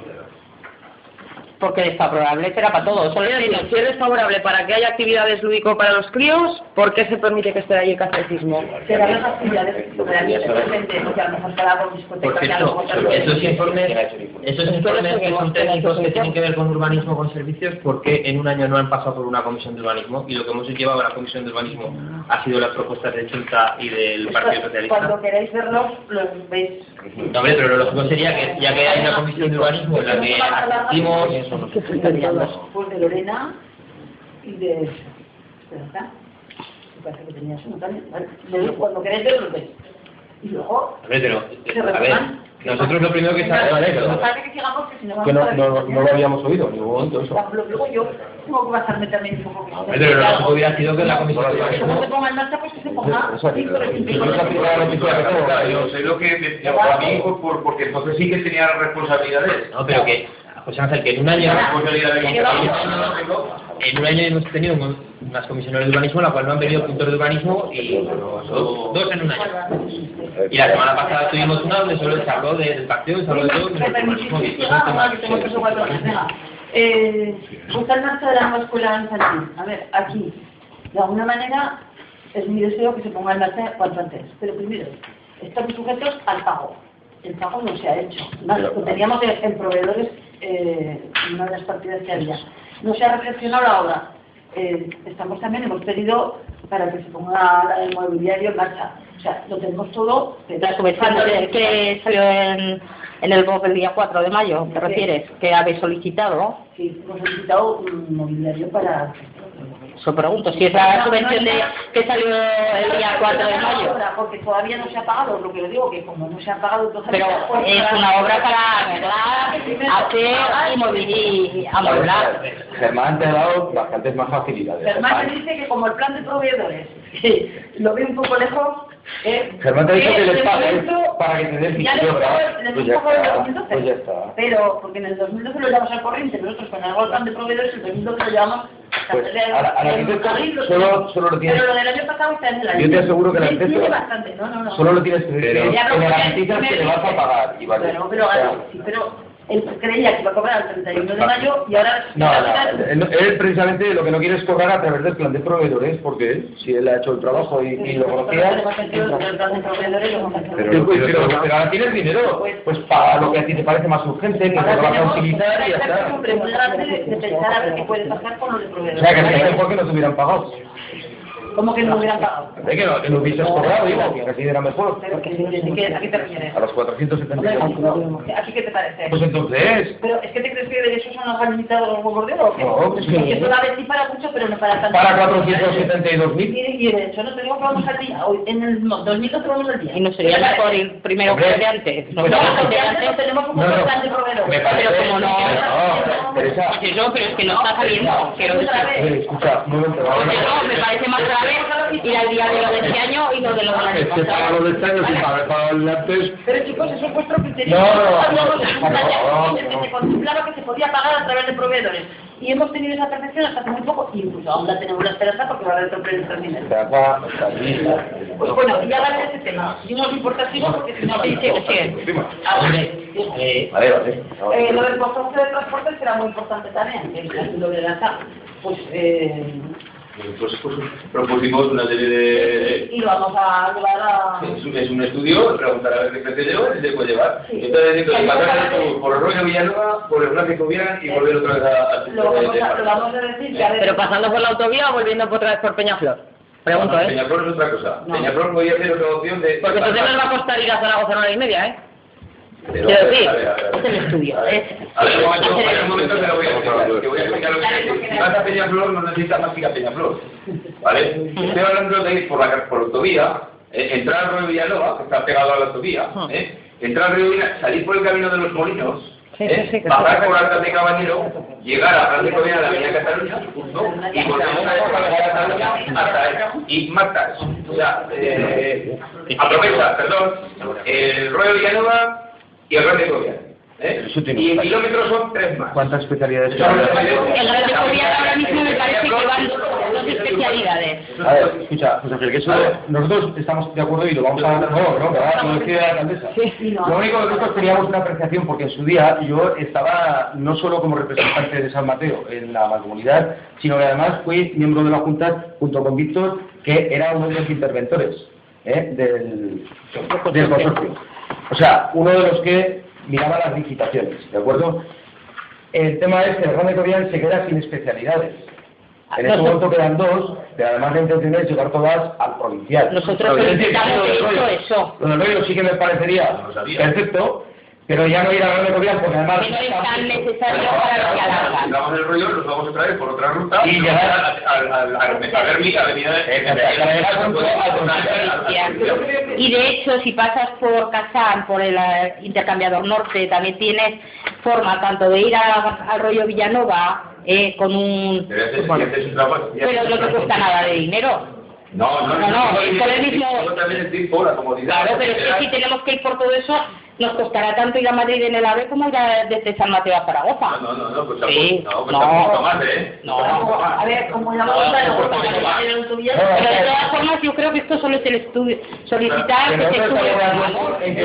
Porque desfavorable será para todos. Si es desfavorable para que haya actividades lúdicas para los críos, ¿por qué se permite que esté allí el catecismo? Serán las actividades que allí se presenten, o sea, a lo mejor discotecas, esos informes, esos informes que son técnicos que tienen que ver con urbanismo, con servicios, porque en un año no han pasado por una comisión de urbanismo y lo que hemos llevado a la comisión de urbanismo ha sido las propuestas de Chunta y del Partido Cuando Socialista. queráis verlos, los veis. No, hombre, pero lo lógico sería que ya que hay una comisión de urbanismo en la que asistimos Pues de Lorena y de... Me parece que tenías uno también. Vale. Cuando queráis verlos, los veis. Y luego... Hombre, pero, se a ver. Nosotros lo primero que sabemos es parece que sigamos, que si no no, no, no lo habíamos oído en ningún momento eso. Luego yo tengo que basarme también un poco. Pero lo lógico hubiera sido que la comisión Como se ponga en marcha, pues que se ponga Eso, cinco de cinco. eso es la primera noticia que tengo. Claro, yo sé lo que a mí por, por- porque entonces sí que tenía responsabilidades. No, pero que, José Ángel, que en un año, en un año hemos tenido un- unas comisiones de urbanismo, en la cual no han venido puntos de urbanismo y dos, dos en un año. Y la semana pasada tuvimos una donde solo se habló del partido, se habló de todo, ¿Me menos del permitís urbanismo. y. Eh, en marcha de la nueva escuela infantil. A ver, aquí, de alguna manera, es mi deseo que se ponga en marcha cuanto antes. Pero primero, estamos sujetos al pago. El pago no se ha hecho. Lo teníamos en, proveedores, eh, en una de las partidas que había. No se ha reflexionado la obra. Eh, estamos también, hemos pedido para que se ponga la- el mobiliario en marcha. O sea, lo tenemos todo. La subvención de- que salió en, en el BOP el día 4 de mayo, ¿te refieres? Que habéis solicitado. Sí, hemos solicitado un mobiliario para... Eso pregunto, si es la subvención de, que salió el día 4 de mayo. Porque todavía no se ha pagado, lo que le digo, que como no se ha pagado... entonces- Pero es una obra para arreglar, hacer y amueblar. Germán te ha dado bastantes más facilidades. Germán me dice que como el plan de proveedores lo ve un poco lejos... eh, Germán te ha dicho que les pagues momento- para que te en el está, 2012. pues ya está. Pero, porque en el 2012 lo llevamos al corriente, nosotros con el plan de proveedores, el 2012 lo llevamos hasta Pues, a la- a solo- solo lo tienes- Pero lo del año pasado está en el año. Yo te aseguro que la. Solo lo tienes que decir, le vas a pagar. Y vale. Bueno, pero, pero él creía que iba a cobrar el 31 de mayo y ahora... No, no, él, él precisamente lo que no quiere es cobrar a través del plan de proveedores, porque si él ha hecho el trabajo y, y lo conocía, Pero proveedores ahora tienes dinero, pues paga lo que a ti te parece más urgente, que te lo vas a utilizar y ya está. de, pensar a ver qué puede pasar con los de O proveedores. sea, que sería mejor que no te hubieran pagado. ¿Cómo que no hubieran pagado? Hombre, que no, que no hubieses cobrado, digo, que así era mejor. Que- ¿A qué te refieres? A los 472. ¿A ti qué te parece? Pues entonces, Pero es que te crees que de eso son organizados los huevos de oro. No, es que- Porque eso a ver sí para mucho, pero no para tanto. para 472.000. Y, y de hecho no te digo que vamos al día. Hoy, en el no, 2012 vamos al día. Y no sería mejor ir primero que de antes. No, pues No, no, porque de antes no tenemos un No, no. plan de proveedores. Me parece- Pero como no- No, Teresa, Pues eso, pero es que no está saliendo. Escucha, un momento, a me parece más grave ir al día de lo de este año y no de lo del año Es que para pasado. lo de este año, sin haber pagado el de antes, Pero chicos, eso es vuestro criterio. No, no, no, no, de se contemplaba que se podía pagar a través de proveedores. Y hemos tenido esa percepción hasta hace muy poco, y incluso aún la tenemos la esperanza porque va a haber otro proyecto terminal. Pues bueno, ya vale ese tema. Y no os importa porque si no... Sí, sí, sí. Ah, bueno. Vale, vale. Eh, lo del consorcio de transporte será muy importante también, el capítulo de lanzar. Pues, eh, Pues, pues, propusimos una serie de... y lo vamos a llevar a... Es un, es un estudio, preguntar a ver qué precio lleva y se puede llevar. Sí. Entonces, que pasar por, por el rollo Villanueva, por el Blanco Vian y volver otra vez a- al Lo vamos a, lo París. vamos a decir a ver... Pero pasando por la autovía o volviendo por otra vez por Peñaflor. Pregunto, No, ¿eh? Peñaflor es otra cosa. No. Peñaflor podía hacer otra opción de... Porque entonces nos va a costar ir a Zaragoza una hora y media, ¿eh? Pero, a a a ver. Es el estudio. Es, A ver, un momento, a ver, un momento te lo voy a explicar. Te voy a explicar lo que es. Si vas a Peñaflor, no necesitas más que ir a Peñaflor. ¿Vale? Estoy hablando de ir por la por autovía, eh, entrar al río Villanova, que está pegado a la autovía, ¿eh? entrar al río Villanova, salir por el camino de los molinos, Sí, ¿eh? sí, sí, que bajar sí. por Alta de Cabañero, llegar a Gran de a la Avenida Cataluña, punto, y volvemos a esa Avenida Cataluña hasta ahí. Y matas, o sea, eh, aprovecha, perdón, el Rollo Villanova y el Gran de. ¿eh? Y en kilómetros son tres más. ¿Cuántas especialidades el Gran de ahora mismo me parece que van dos especialidades. A ver, escucha, José Ángel, que eso nosotros estamos de acuerdo y lo vamos a... No, no, ¿verdad? Lo decía la alcaldesa. Lo único que nosotros teníamos una apreciación, porque en su día yo estaba no solo como representante de San Mateo en la mancomunidad, sino que además fui miembro de la Junta junto con Víctor, que era uno de los interventores ¿eh? del, del consorcio. O sea, uno de los que miraba las licitaciones, ¿de acuerdo? El tema es que el Grande Coreal se queda sin especialidades. En este momento quedan dos, pero además la intención es llegar todas al provincial. Nosotros solicitamos eso. Lo del rollo sí que me parecería perfecto, pero ya no ir a Coreal porque además... Que no es tan necesario para lo que alargan. Damos el rollo, los vamos a traer por otra ruta Y llegar a, avenida Y de hecho, si pasas por Kazán, por el eh, intercambiador norte, también tienes forma tanto de ir a- al rollo Villanova eh, con un... Pero no te cuesta nada de dinero. No, no, No, no, es por el sí, mismo- yo también estoy por la comodidad. Claro, pero es que si tenemos que ir por todo eso, nos costará tanto ir a Madrid en el AVE como ir a- desde San Mateo a Zaragoza. No, no, no, pues Sí, tampoco, no, pues no. tampoco más, ¿eh? No. Más. A ver, como la No, de todas formas, yo creo que esto solo es el estudio, solicitar que se estudie de el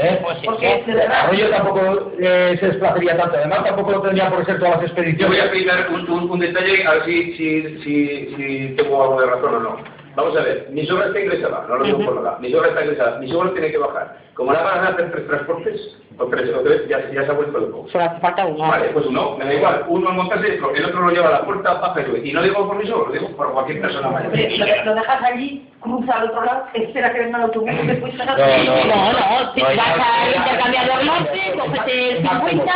¿eh? porque de verdad... Arroyo tampoco eh, se desplazaría tanto, además tampoco lo tendría por ser todas las Yo voy a expediciones. explicar un, un, un detalle, a ver si, si, si, si tengo algo de razón o no. Vamos a ver, mi sobra está ingresada, no lo digo por nada, mi sobra está ingresada, mi sobra tiene que bajar. Como la van a hacer tres transportes, o tres, o tres, ya, ya se ha vuelto loco. Solo hace falta uno. Vale, pues uno, me da igual, uno al montarse, el otro lo lleva a la puerta, baja y sube. Y no digo por mi sobra, lo digo por cualquier persona mayor. Lo, lo dejas allí, cruza al otro lado, espera que venga el autobús y después te No, no. No, no, si No, vas al ya- intercambiador norte, coges el 50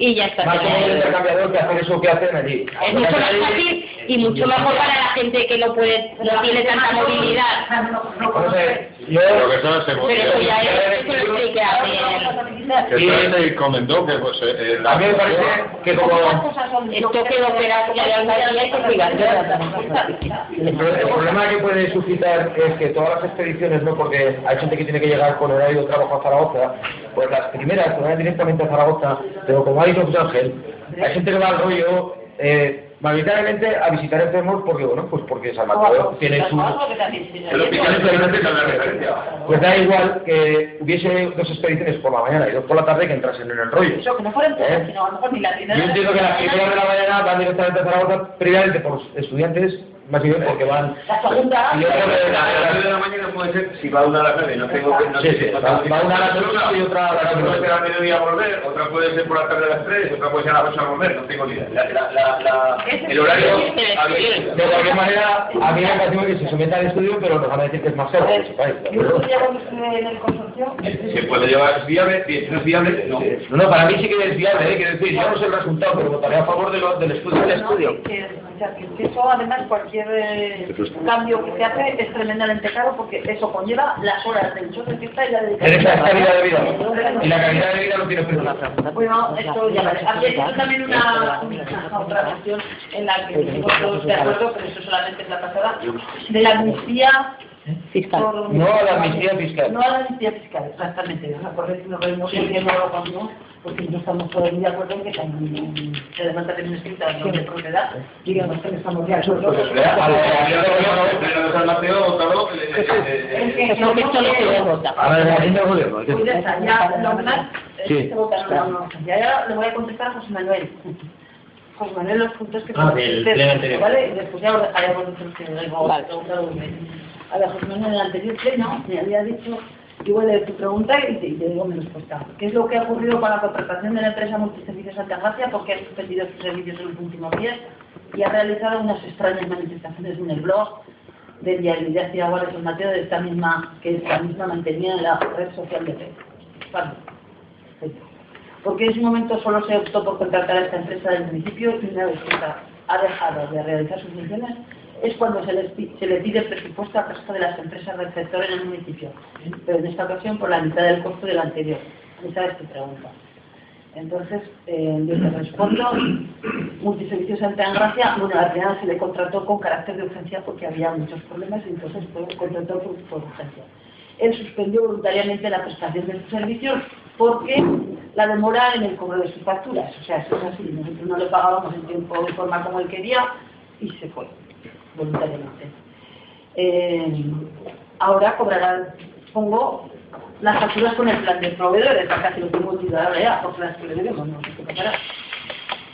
y ya está. Más como el intercambiador que hacer eso que hacen allí. Es mucho más fácil y mucho mejor para la gente que no puede, no tiene tanta movilidad. A ver, yo... Pero que eso se Pero eso ya es, eso lo expliqué a que se comentó que pues eh, A mí me parece que como... Esto que ya de alcaldía y que El pro- el problema que puede suscitar es que todas las expediciones, no porque hay gente que tiene que llegar con horario de trabajo a Zaragoza, pues las primeras que van directamente a Zaragoza, pero como ha dicho José Ángel, hay gente que va al rollo eh, mayoritariamente a visitar enfermos porque, bueno, pues porque San Mateo tiene su... El hospital es realmente la referencia. Pues da igual que hubiese dos expediciones por la mañana y dos por la tarde que entrasen en el rollo. Eso, que no fueran todas, sino a lo mejor ni la Yo entiendo que las primeras de la mañana van directamente a Zaragoza, previamente por estudiantes más bien porque van... La de la mañana puede ser si va una a las nueve, no tengo que... No Sí, sé, sí, no va- tengo va una a las que- ocho y otra a las Otra puede ser al mediodía a volver, otra puede ser por la tarde a las tres, otra puede ser a las ocho a volver, no tengo ni idea. La, la, la, la- el horario... De cualquier manera, a mí me parece que se someta al estudio, pero nos van a decir que es más consorcio, Se puede llevar, es viable, si no es viable, no. No, no, para mí sí que es viable, ¿eh? quiero decir, no sé el resultado, pero votaré a favor de lo- del estudio. Del estudio. Que, o sea, que- que eso además cualquier eh, cambio que se hace es tremendamente caro porque eso conlleva las horas del show de fiesta y la dedicación. La calidad de vida, y la calidad de vida no tiene precio. Bueno, esto ya vale. Había hecho también una, una otra cuestión en la que estuvimos todos de acuerdo, pero eso solamente es la pasada, de la amnistía Fiscal. por- No a la amnistía fiscal. No a la amnistía fiscal, exactamente. O sea, por eso nos reunimos porque no lo cambiamos, porque no estamos todos de acuerdo en que también se levanta también escrita la de propiedad, digamos que no estamos de acuerdo. Pues, vea, a lo- de eh, eh, eh, Es que Eso que esto lo que vota. A ver, la gente gobierno. Pues ya está, ya lo demás, eh, Sí. no, no, no. Ya, ya le voy a contestar a José Manuel. José Manuel, los puntos que Ah, del pleno anterior. ¿vale? Y después ya os dejaré vosotros que luego Vale. A ver, José Manuel, en el anterior pleno me había dicho, igual de tu pregunta y te, y digo mi respuesta. ¿Qué es lo que ha ocurrido con la contratación de la empresa Multiservicios Altagracia? Porque ha suspendido sus servicios en los últimos días y ha realizado unas extrañas manifestaciones en el blog del diario de Álvarez San Mateo de esta misma, que esta misma mantenía en la red social de Facebook. Vale. Porque en ese momento solo se optó por contratar a esta empresa del municipio y una vez que ha dejado de realizar sus funciones es cuando se, les se le pide presupuesto al resto de las empresas sector en el municipio, pero en esta ocasión por la mitad del costo del anterior. Esa es pregunta. Entonces, eh, yo te respondo, Multiservicios Santa Gracia, bueno, al final se le contrató con carácter de urgencia porque había muchos problemas y entonces fue contrató por, urgencia. Él suspendió voluntariamente la prestación de sus servicios porque la demora en el cobro de sus facturas. O sea, eso es así, nosotros no le pagábamos en tiempo y forma como él quería y se fue voluntariamente. Eh, ahora cobrarán, pongo, las facturas con el plan de proveedores, acá se lo tengo ahora ya, porque las que le debemos, no sé qué pasará.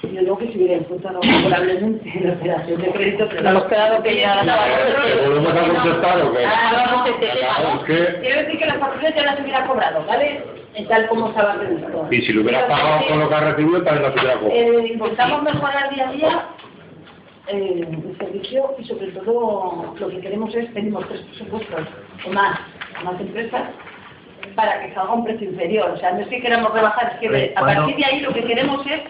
Yo digo que si hubiera encontrado favorablemente la operación de crédito, pero Nos hemos quedado que ya ¿Te volvemos a contestar o qué? Ah, vamos, este tema, ¿no? Quiero decir que las facturas ya las hubiera cobrado, ¿vale? Tal como estaba previsto. Y si lo hubieras pagado con lo que has recibido, también lo hubiera cobrado. Eh, intentamos mejorar día a día eh, el servicio y sobre todo lo que queremos es, pedimos tres presupuestos o más, a más empresas para que salga un precio inferior. O sea, no es que queramos rebajar, es que a ¿cuándo- partir de ahí lo que queremos es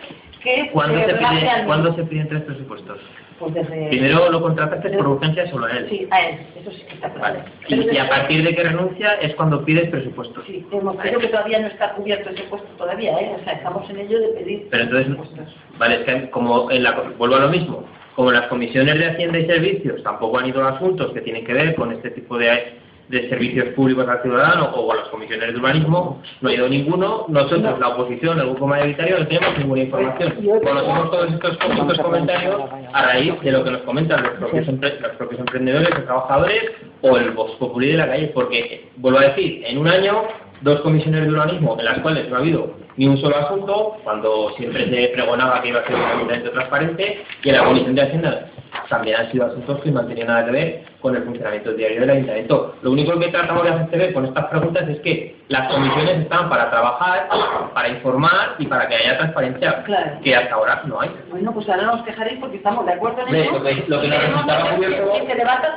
que ¿Cuándo se, pide, ¿Cuándo se piden tres presupuestos? Pues desde... Primero lo contrataste por urgencia solo a él. Sí, a él, eso sí que está claro. Vale. Y, y a partir de que renuncia es cuando pides presupuestos. Sí, hemos creo que todavía no está cubierto ese puesto todavía, ¿eh? O sea, estamos en ello de pedir Pero entonces, presupuestos. vale, es que como en la, vuelvo a lo mismo, como las comisiones de Hacienda y Servicios tampoco han ido asuntos que tienen que ver con este tipo de, de servicios públicos al ciudadano o con las comisiones de urbanismo, no ha ido ninguno, nosotros, la oposición, el grupo mayoritario, no tenemos ninguna información. Conocemos todos estos, estos comentarios a raíz de lo que nos comentan los propios, los propios emprendedores, los trabajadores o el Vox Populi de la calle, porque, vuelvo a decir, en un año dos comisiones de urbanismo en las cuales no ha habido ni un solo asunto, cuando siempre se pregonaba que iba a ser un ayuntamiento transparente, y en la comisión de Hacienda también han sido asuntos que no han tenido nada que ver con el funcionamiento diario del ayuntamiento. Lo único que tratamos de hacer ver con estas preguntas es que las comisiones están para trabajar, para informar y para que haya transparencia, Claro. que hasta ahora no hay. Bueno, pues ahora nos quejaréis porque estamos de acuerdo en eso. lo que, lo que nos resultaba curioso,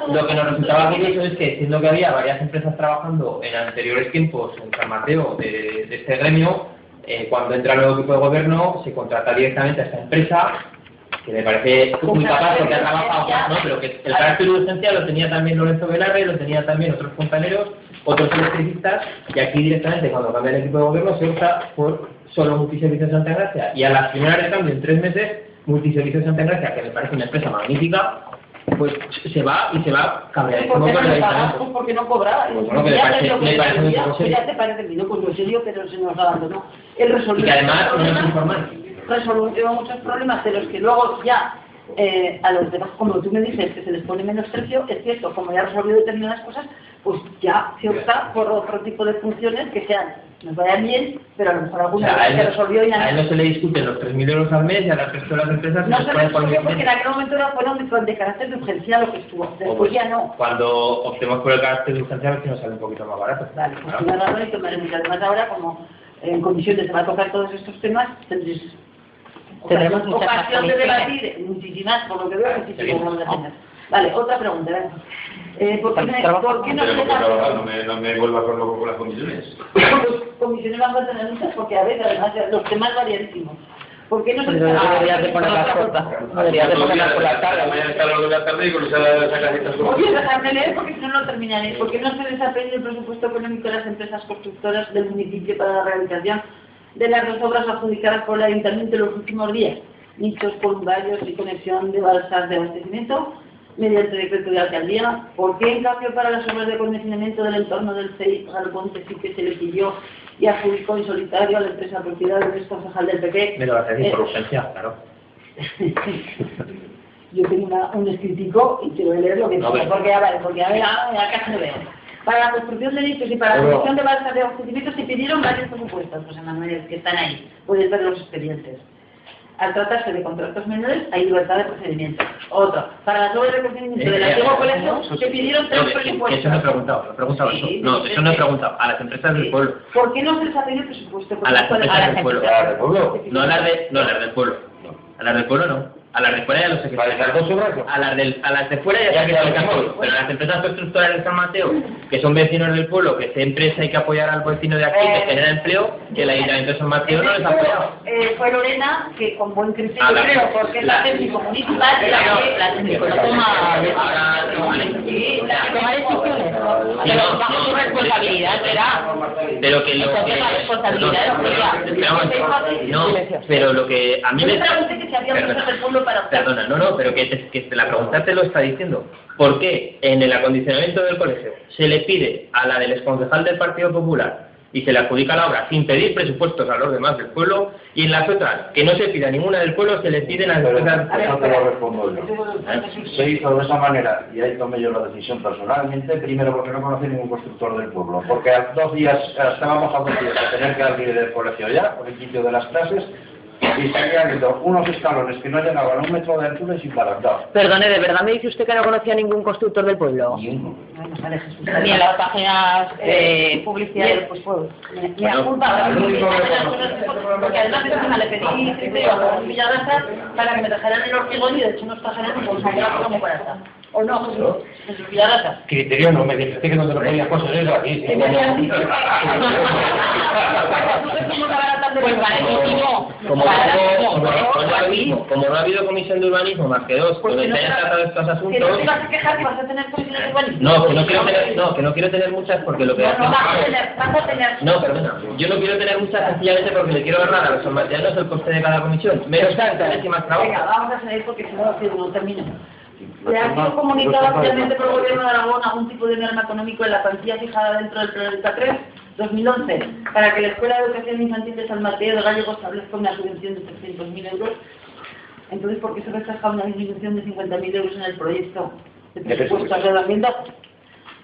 lo que nos resultaba es que, siendo que había varias empresas trabajando en anteriores tiempos en San Mateo de, de este gremio, eh, cuando entra el nuevo equipo de gobierno se contrata directamente a esta empresa, que me parece muy capaz porque ha trabajado, ¿no? pero que el carácter de urgencia lo tenía también Lorenzo Velarre, lo tenía también otros compañeros, otros electricistas, y aquí directamente cuando cambia el equipo de gobierno se opta por solo Multiservicios Santa Gracia, y a las primeras de cambio en tres meses, Multiservicios Santa Gracia, que me parece una empresa magnífica, pues se va y se va cabreadísimo ¿Por qué no le pagas? Pues porque no cobra. Pues bueno, que le Ya parece- sé lo que le parece muy decía, poco serio. Ya te parece bien, pues muy serio, pero se nos abandonó. Él resolvió Y que además no es problemas, informal. resolvió muchos problemas de los que luego ya eh, a los demás, como tú me dices que se les pone menos precio, es cierto, como ya resolvió determinadas cosas, pues ya se opta por otro tipo de funciones que sean, nos vayan bien, pero a lo mejor O alguna sea, a, él, se resolvió y a ya él no. no se le discuten los 3.000 euros al mes y a las resto de las empresas No se se poner porque en aquel momento era fueron de, de carácter de urgencia lo que estuvo, después pues, ya no. Cuando optemos por el carácter de urgencia, a ver si nos sale un poquito más barato. Vale, pues razón y tomaremos. Además ahora, como en comisiones se va a tocar todos estos temas, tendréis Tendremos ocasión, muchas ocasión de debatir muchísimas, por lo que veo, muchísimas vamos a tener. Vale, otra pregunta, venga. Eh, ¿por, qué me-. ¿Por qué no por trabajar, no me, no me vuelvas con loco con las comisiones. pues, comisiones vamos a tener muchas? Porque a ver, además los temas variadísimos. ¿Por qué no se Pero deberías de poner las cortas. Deberías de ponerlas por la tarde. Mañana está lo de la tarde y con esa sacaditas Oye, dejadme leer porque si no lo terminaré. ¿Por qué no se pedido el presupuesto económico de las empresas constructoras del municipio para la realización de las dos obras adjudicadas por el ayuntamiento en los últimos días? Nichos columbarios y conexión de balsas de abastecimiento mediante decreto de alcaldía. ¿Por qué, en cambio, para las obras de acondicionamiento del entorno del CEI Galponte sí que se le pidió y adjudicó en solitario a la empresa propiedad del concejal del PP? Me lo vas a Eh, por urgencia, claro. Yo tengo una- un escritico y quiero leer lo que dice, porque a ver, porque a ver, a ver, acá se veo. Para la construcción de nichos y para la construcción de balsas de abastecimiento se pidieron varios presupuestos, José Manuel, que están ahí. Puedes ver los expedientes. Al tratarse de contratos menores, hay libertad de procedimiento. Otro, para las obras de procedimiento del Eh, antiguo eh, colegio, se pidieron tres No, presupuestos. Eso no he preguntado, no he preguntado Sí, eso. No, eso no he preguntado. A las empresas del pueblo. ¿Por qué no se les ha pedido presupuesto? A las empresas del pueblo. ¿A las del pueblo? No a las de, no a las del pueblo. A las del pueblo no. A las de fuera ya lo sé que ¿Para esas dos obras? A las, del, a las de fuera ya Ya queda se claro. caso. Pero las empresas constructoras de San Mateo, que son vecinos del pueblo, que esta empresa hay que apoyar al vecino de aquí, Eh. que genera empleo, que el Ayuntamiento de San Mateo no les ha apoyado. Eh, fue Lorena, que con buen criterio Ah, la- creo, porque es la técnico municipal, la la técnico no toma la responsabilidad, será. Pero que lo que... Entonces la responsabilidad no, pero lo que a mí me... pregunté que si había del pueblo para optar. Perdona, no, no, pero que, te- que te la pregunta te lo está diciendo. ¿Por qué en el acondicionamiento del colegio se le pide a la del exconcejal del Partido Popular y se le adjudica la obra sin pedir presupuestos a los demás del pueblo y en las otras que no se pida ninguna del pueblo se le piden a las empresas eso te lo respondo yo. Se hizo de esa manera y ahí tomé yo la decisión personalmente, primero porque no conocí ningún constructor del pueblo, porque a dos días, estábamos a dos días de tener que abrir el colegio ya, por el inicio de las clases, y seguía habiendo unos escalones que no llegaban a un metro de altura y sin barandal. Perdone, ¿de verdad me dice usted que no conocía ningún constructor del pueblo? Ni uno. Bueno, vale, Jesús. Ni en las páginas Eh, de publicidad. pues puedo. Me me Bueno, culpa, porque además encima le pedí criterio a los Villarraza para que me trajeran el hormigón y de hecho nos trajeran un bolsillo como para estar. ¿O no. Criterio no, me dijiste que no te lo podías conseguir aquí. ¿Qué me habías dicho? Pues no ha Aquí. habido, como no ha habido comisión de urbanismo más que dos Pues donde que no se hayan te- tratado estos Que no asuntos te vas a quejar que vas a tener comisiones de urbanismo. no que no quiero tener no que no quiero tener muchas porque lo que No, no, vas a tener, vas a tener. No, perdona. Yo no quiero tener muchas sencillamente porque le quiero ahorrar a los sanmartianos el coste de cada comisión. Menos taxas y más Venga, trabajo. vamos a seguir porque si no, no termino. ¿Le ha sido comunicado oficialmente por el Gobierno de Aragón algún tipo de norma económico en la cuantía fijada dentro del Planeta 3 2011 para que la Escuela de Educación Infantil de San Mateo de Gallego establezca una subvención de 300.000 euros? Entonces, ¿por qué se refleja una disminución de 50.000 euros en el proyecto de presupuestos de la enmienda?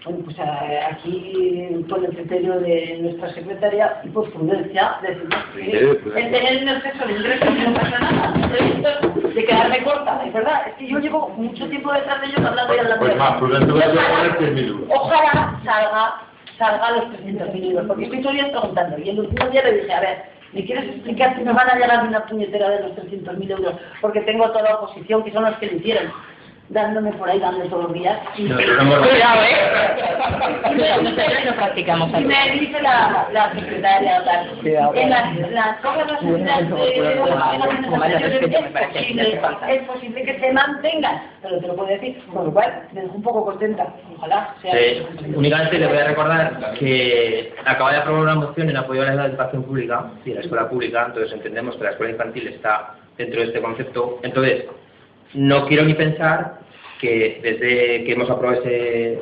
Bueno, pues eh, aquí, con el criterio de nuestra secretaria y por prudencia, decimos que el tener en exceso de ingresos no pasa nada. De quedarme corta, es verdad. Es que yo llevo mucho tiempo detrás de ellos hablando y hablando. Pues más prudente voy a poner 3.000 euros. Ojalá salga, salga los 300.000 euros, porque estoy día preguntando. Y el último día le dije, a ver, ¿me quieres explicar si me van a llegar una puñetera de los 300.000 euros? Porque tengo toda la oposición, que son los que lo hicieron, dándome por ahí, dando todos los días. Cuidado, ¿eh? Nosotros no practicamos y aquí. me dice la, la secretaria, en las, que es posible, falta. es posible que se mantengan, pero te lo puedo decir, con lo cual me dejo un poco contenta, ojalá sea. Sí, únicamente le voy a recordar que acaba de aprobar una moción en apoyo a la educación pública y a la escuela pública, entonces entendemos que la escuela infantil está dentro de este concepto. Entonces, no quiero ni pensar que desde que hemos aprobado ese,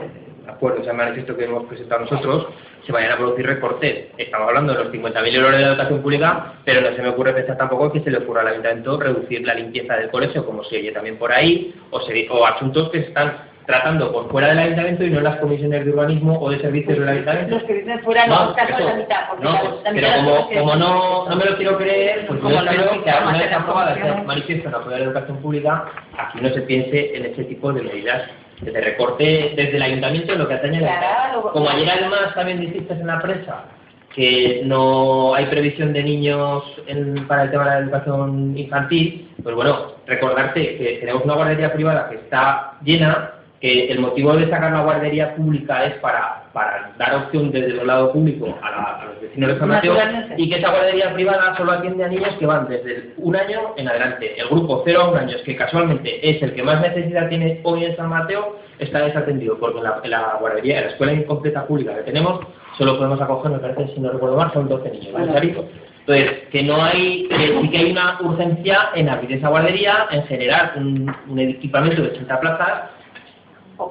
acuerdo, ese manifiesto que hemos presentado nosotros, se vayan a producir recortes. Estamos hablando de los 50.000 euros de la educación pública, pero no se me ocurre pensar tampoco que se le ocurra al ayuntamiento reducir la limpieza del colegio, como se oye también por ahí, o, se, o asuntos que están tratando por fuera del ayuntamiento y no en las comisiones de urbanismo o de servicios del ayuntamiento. Los que dicen fuera no, No, caso la mitad, porque No, pues, la pero mitad como, como no, no me lo quiero creer, pues yo espero que una vez aprobada este manifiesto en apoyo la educación pública, aquí no se piense en ese tipo de medidas que se recorte desde el ayuntamiento en lo que atañe a la Como ayer además también dijiste en la prensa que no hay previsión de niños en- para el tema de la educación infantil, pues bueno, recordarte que tenemos una guardería privada que está llena, que el motivo de sacar la guardería pública es para, para dar opción desde el lado público a, la- a los vecinos de San Mateo Naturalmente. y que esa guardería privada solo atiende a niños que van desde un año en adelante. El grupo 0 a 1 años, que casualmente es el que más necesidad tiene hoy en San Mateo, está desatendido porque en la, en la guardería, en la escuela incompleta pública que tenemos, solo podemos acoger, me parece, si no recuerdo mal, son 12 niños. Entonces, que no hay, que sí que hay una urgencia en abrir esa guardería, en generar un, un equipamiento de 80 plazas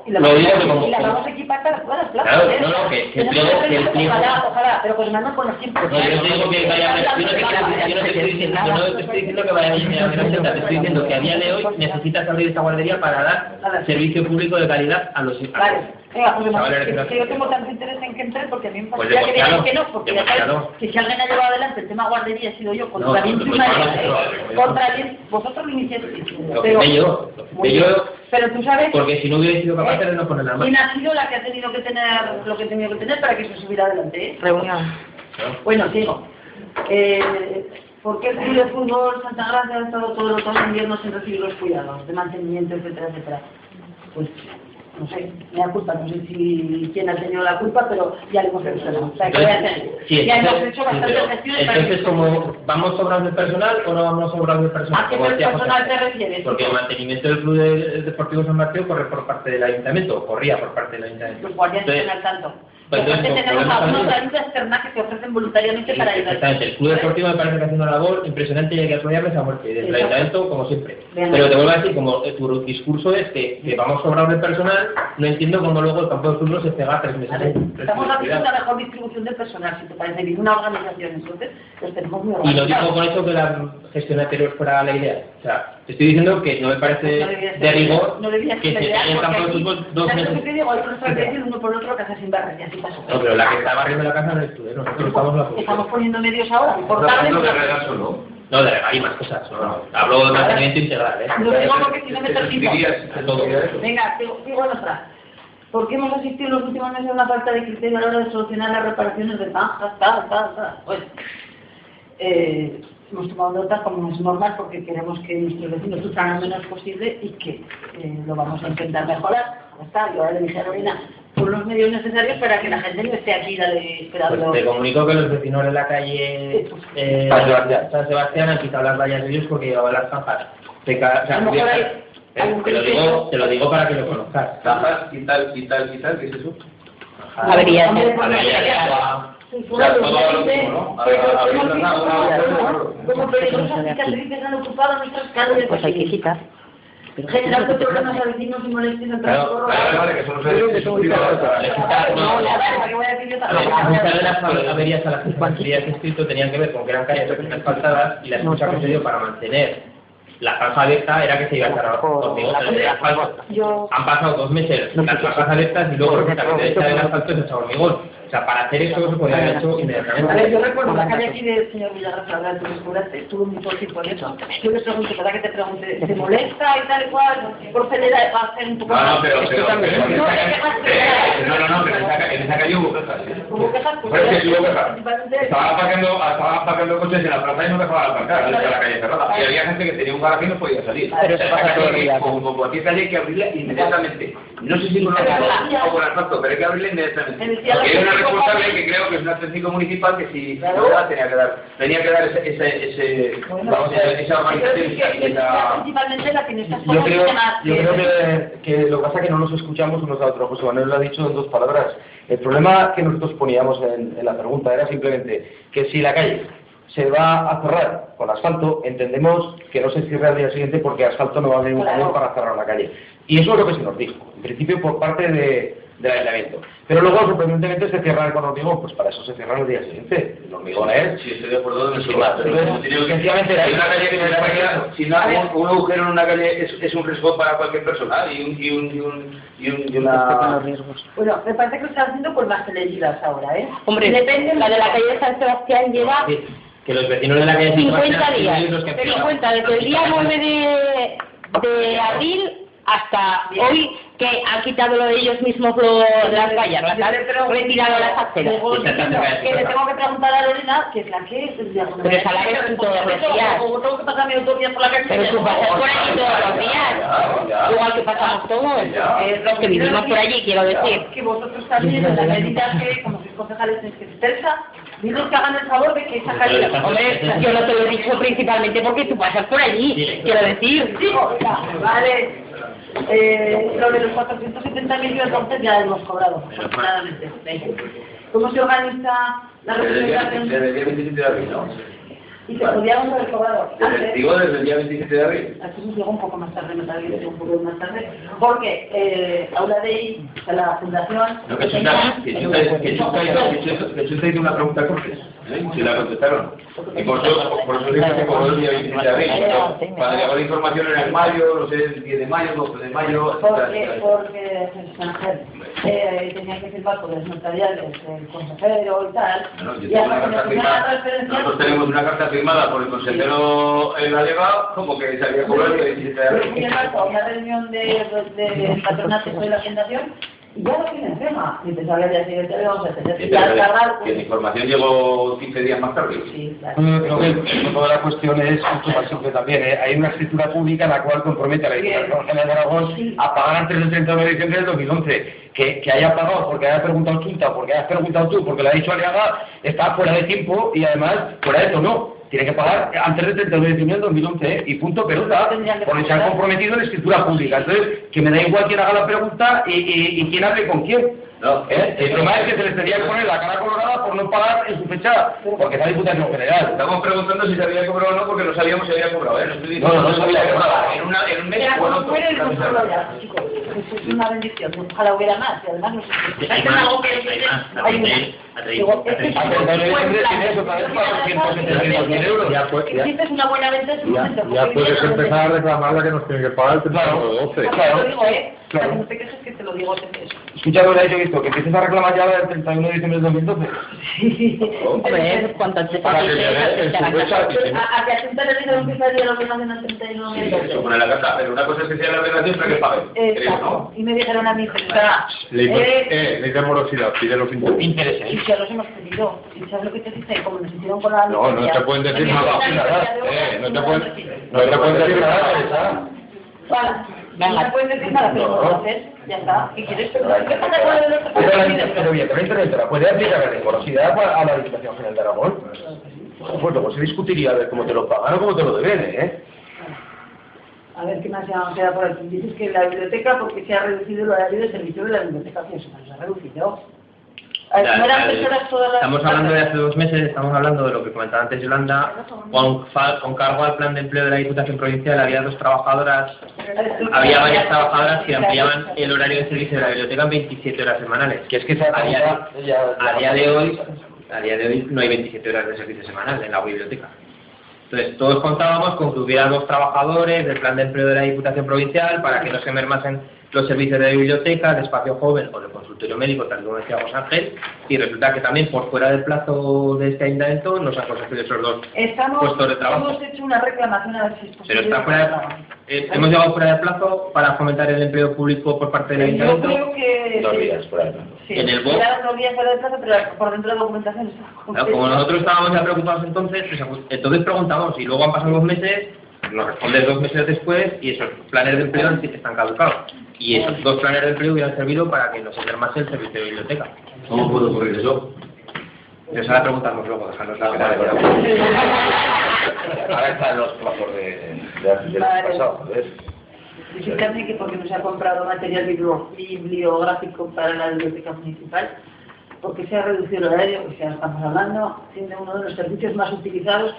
Y la, Lo vamos, digo a- que como- y la vamos a equipar para todas las plazas. Claro, no, no, que- que el Tenemos pliego- que el pliego- Ojalá, ojalá, pero se mandan con los tiempos. No, yo no te digo que vaya a yo no te, estoy diciendo, que vaya a te estoy diciendo que a día de hoy necesitas abrir esta guardería para dar servicio público de calidad a los Vale, venga, pues yo tengo tanto interés en que entre porque a mí me Pues parecía que digan que no, porque que si alguien ha llevado adelante el tema guardería he sido yo, contra No, bien pues, tu madre, pues, contra bien, vosotros lo iniciasteis. Pero- yo, yo, Pero tú sabes porque si no hubiera sido capaz de no poner la quién mano. ha sido la que ha tenido que tener lo que ha tenido que tener para que eso subiera adelante, ¿eh? Reunión. Bueno, sigo. Eh, ¿Por qué el Club de Fútbol Santa Gracia ha estado todo el otoño e invierno sin recibir los cuidados de mantenimiento, etcétera, etcétera? Pues, no sé, me da culpa, no sé si quién ha tenido la culpa, pero ya le hemos mencionado. O sea, que a hacer. Sí, ya hemos entonces, hecho sí, bastantes gestiones entonces que... como vamos sobrados de personal o no vamos sobrados de personal. ¿A qué personal te refieres? Porque el mantenimiento del Club de- Deportivo San Mateo corre por parte del ayuntamiento, corría por parte del ayuntamiento. Entonces, están al tanto. Pues Aparte tenemos algunos ayudas externas que se ofrecen voluntariamente para ayudar. Exactamente, el Club Deportivo me parece que hace una labor impresionante y hay que apoyarles a muerte, desde el ayuntamiento como siempre. Pero te vuelvo a decir, como eh, tu discurso es que, vamos sobrados de personal, no entiendo cómo luego el campo de fútbol se pega tres meses. De estamos haciendo una mejor distribución del personal, si te parece bien, una organización, entonces los tenemos muy Y no organizados. digo con eso que la gestión anterior fuera la idea. O sea, te estoy diciendo que no me parece de la rigor que la se haya el campo de fútbol dos ¿sabes lo que meses. te digo? Hay estrategias uno por otro que hacen sin barrer, y así pasó. No, pero la que está barriendo la casa no eres tú, ¿eh? nosotros estamos la Estamos poniendo medios ahora, por tarde. Hablando de regazo, ¿no? No, de- hay más cosas. No, no. Hablo de mantenimiento integral, ¿eh? Lo digo porque si no me. Venga, en otra. ¿Por qué hemos asistido en los últimos meses a una falta de criterio a la hora de solucionar las reparaciones de zanjas, tal, tal, tal? Pues, eh, hemos tomado nota como es normal porque queremos que nuestros vecinos sufran lo menos posible y que eh, lo vamos a intentar mejorar. Ya está, yo ahora le dije a Lorena, por los medios necesarios para que la gente no esté aquí dale, esperando. Pues te comunico que los vecinos de la calle eh, San Sebastián. San Sebastián han quitado las vallas de ellos porque llevaban las zanjas. Se ca- o sea, Eh, te, lo digo, te lo digo para que lo conozcas. Tajas y tal, y tal, y tal, ¿qué es eso? Pues, Averías de no, agua. O sea, todo lo mismo, ¿no? A- a- abriendo una- una- una- Como peligrosas cicatrices han ocupado nuestras calles. Pues hay que quitar. Generando problemas a vecinos y molestias al Claro, tráfico. Vale, que eso no se Le quitar- No, la muchas de las averías a las que se había escrito tenían que ver con que eran calles recién asfaltadas y la excusa que se dio para mantener la franja abierta era que se iba a en asfalto. Yo, Han pasado dos meses las franjas abiertas y luego resulta que se echa el asfalto y se echa hormigón. O sea, para hacer eso se podía haber hecho a ver, yo inmediatamente. recuerdo la calle aquí del señor hablar estuvo mucho tiempo en eso. Yo les pregunto, ¿verdad que te pregunte, ¿te molesta y tal y cual? Por ceder a hacer un poco No, no, pero, pero, pero, No, pero, no, no, no, en esa, en esa calle hubo quejas. Hubo quejas, pues, Pero hubo Estaban aparcando, estaban aparcando coches en la plaza y no dejaban aparcar, en la calle cerrada. Y había gente que tenía un garaje y no podía salir. Pero eso pasa. Como cualquier calle hay que abrirla inmediatamente. No sé si con la o con asfalto, pero hay que abrirla inmediatamente. Porque hay una responsable que creo que es una técnico municipal que si Claro. no, tenía que dar, tenía que dar ese, ese, ese, vamos, esa, esa organización y esa- Principalmente la que Yo creo, yo creo que, que lo que pasa es que no nos escuchamos unos a otros. José Manuel lo ha dicho en dos palabras. El problema que nosotros poníamos en, en la pregunta era simplemente que si la calle se va a cerrar con asfalto, entendemos que no se cierre al día siguiente porque asfalto no va a venir un Claro. camión para cerrar la calle. Y eso es lo que se nos dijo. En principio por parte de, del ayuntamiento. Pero luego, sorprendentemente, se cierra el hormigón, pues para eso se cierra el día siguiente. El hormigón es... Sí, estoy de acuerdo en eso. Sencillamente era- hay una calle que en España, si no, un, un agujero en una calle es, es un riesgo para cualquier persona y, un, y, un, y, un, y, un, y una... Bueno, me parece que lo está haciendo con más celeridad ahora, ¿eh? Hombre, Depende la de la calle de San Sebastián lleva Sí, que los vecinos de la calle 50 días. los que 50, desde el día 9 de, de abril hasta hoy que han quitado lo de ellos mismos lo, las vallas, las han retirado las aceras. Que le tengo que preguntar a Lorena, que es la que es el día Pero esa la ves todos los días. Tengo que pasarme todos los días por la calle. Pero tú pasas por allí todos los días, igual que pasamos todos, los que vivimos por allí, quiero decir. Que vosotros también, en las medidas que, como sois concejales, tenéis que dispersa, dinos que hagan el favor de que esa calle... Hombre, yo no te lo he dicho principalmente porque tú pasas por allí, quiero decir. Vale. Eh, lo de los 470 millones entonces ya hemos cobrado, afortunadamente. ¿Cómo se organiza la representación? desde el día 27 de abril, ¿no? Y se podíamos haber cobrado antes. digo desde el día 27 de abril. Aquí nos llegó un poco más tarde, me parece un poco más tarde, porque eh, Aula Dei, la fundación... No, que Chuta, hizo- una pregunta a ¿eh? Si la contestaron. Y por eso, por eso dice que cobró el día 27 de abril. llegó la información en mayo, no sé, el 10 de mayo, 12 de mayo, Porque, porque eh, tenía que firmar por los notariales el consejero y tal, Bueno, yo y tengo una carta firmada. Nosotros tenemos una carta firmada por el consejero en la Lega, como que se había cobrado el día 27 de abril. una reunión de, de, de patronato de la fundación ya lo tienen encima. Y pensaba que al día siguiente le vamos a tener que ya cargar... Que la información llegó 15 días más tarde. Sí, claro. Creo que el fondo de la cuestión es mucho más simple también. ¿eh? Hay una escritura pública la cual compromete a la Diputación General de Aragón a pagar antes del 31 de diciembre del 2011. Que, que haya pagado porque haya preguntado o porque hayas preguntado tú, porque lo ha dicho Aliaga, está fuera de tiempo y además fuera de tono. Tiene que pagar antes del 31 de diciembre del 2011 ¿eh? y punto pelota, porque se han comprometido en escritura pública. Entonces, que me da igual quién haga la pregunta y, y, y quién hable con quién. No, ¿Eh? El problema es que se les tendría que poner la cara colorada por no pagar en su fecha, porque es la Diputación General. Estamos preguntando si se había cobrado o no, porque no sabíamos si había cobrado. ¿eh? No, estoy No, no, no sabía que cobraba. En, una, en un mes o en otro. es una bendición. Ojalá hubiera más. Y además, no sé. Hay Hay más, hay más. Hay una. A treinta, Digo, a es que treinta. A 31 de diciembre tienes otra vez 472.000 euros. Ya, una buena venta puedes empezar a reclamar la que nos tiene que pagar el 31 de 12. Te Claro, lo digo, ¿eh? claro. No te quejes que te lo digo. Escucha lo que visto, empieces a reclamar ya la del 31 de diciembre del 2012. Hombre, cuanto antes Para que me dé en te su fecha que A, que a Cinta le dijeron que al 31 de Sí, pone la carta, pero una cosa es que sea la obligación, que. Y me dijeron a está, Ley de, eh, eh, de morosidad, pide los intereses. Y ya los hemos pedido. ¿Y sabes lo que te dice? Como nos hicieron con la No, no te pueden decir nada. Eh, no te pueden, no te pueden decir nada. Teresa. Vale. Venga. No te pueden decir nada, pero No. lo haces, ya está. ¿Qué quieres? ¿Qué pasa con el otro? Pero evidentemente la puede aplicar la a la Diputación General de Aragón. Pues luego se discutiría a ver cómo te lo pagan o cómo te lo deben, ¿eh? A ver qué más se nos queda por aquí. Dices que la biblioteca, porque se ha reducido el horario de servicio de la biblioteca, que se ha reducido. A ver, Ya, no eran ya, tres horas todas las Estamos hablando de hace dos meses, estamos hablando de lo que comentaba antes Yolanda, con, con cargo al plan de empleo de la Diputación Provincial había dos trabajadoras, había varias trabajadoras que ampliaban el horario de servicio de la biblioteca en 27 horas semanales. Que es que a día, ya- a día de hoy, a día de hoy no hay 27 horas de servicio semanal en la biblioteca. Entonces, todos contábamos con que hubiera dos trabajadores del plan de empleo de la Diputación Provincial para que no se mermasen los servicios de biblioteca, de espacio joven o de consultorio médico, tal como decía José Ángel, y resulta que también por fuera del plazo de este ayuntamiento nos han conseguido esos dos Estamos, puestos de trabajo. hemos hecho una reclamación a ver si es posible. Pero está fuera de- eh, hemos llegado fuera de plazo para fomentar el empleo público por parte del Yo ayuntamiento. creo que... Dos sí. días, por ejemplo. Sí, En el BOC. era otro día fuera de plazo, pero por dentro de la documentación está Claro, como nosotros estábamos ya preocupados entonces, pues, entonces preguntamos y luego han pasado dos meses, nos respondes dos meses después y esos planes de empleo están caducados. Y esos dos planes de empleo hubieran servido para que nos enfermase el servicio de biblioteca. ¿Cómo puede ocurrir eso? Pero esa la preguntamos luego, dejarnos la vale. Ahora están los plazos de, de, del Vale. pasado, ¿ves? Que porque no se ha comprado material bibliográfico para la biblioteca municipal, porque se ha reducido el horario, que ya estamos hablando, siendo uno de los servicios más utilizados.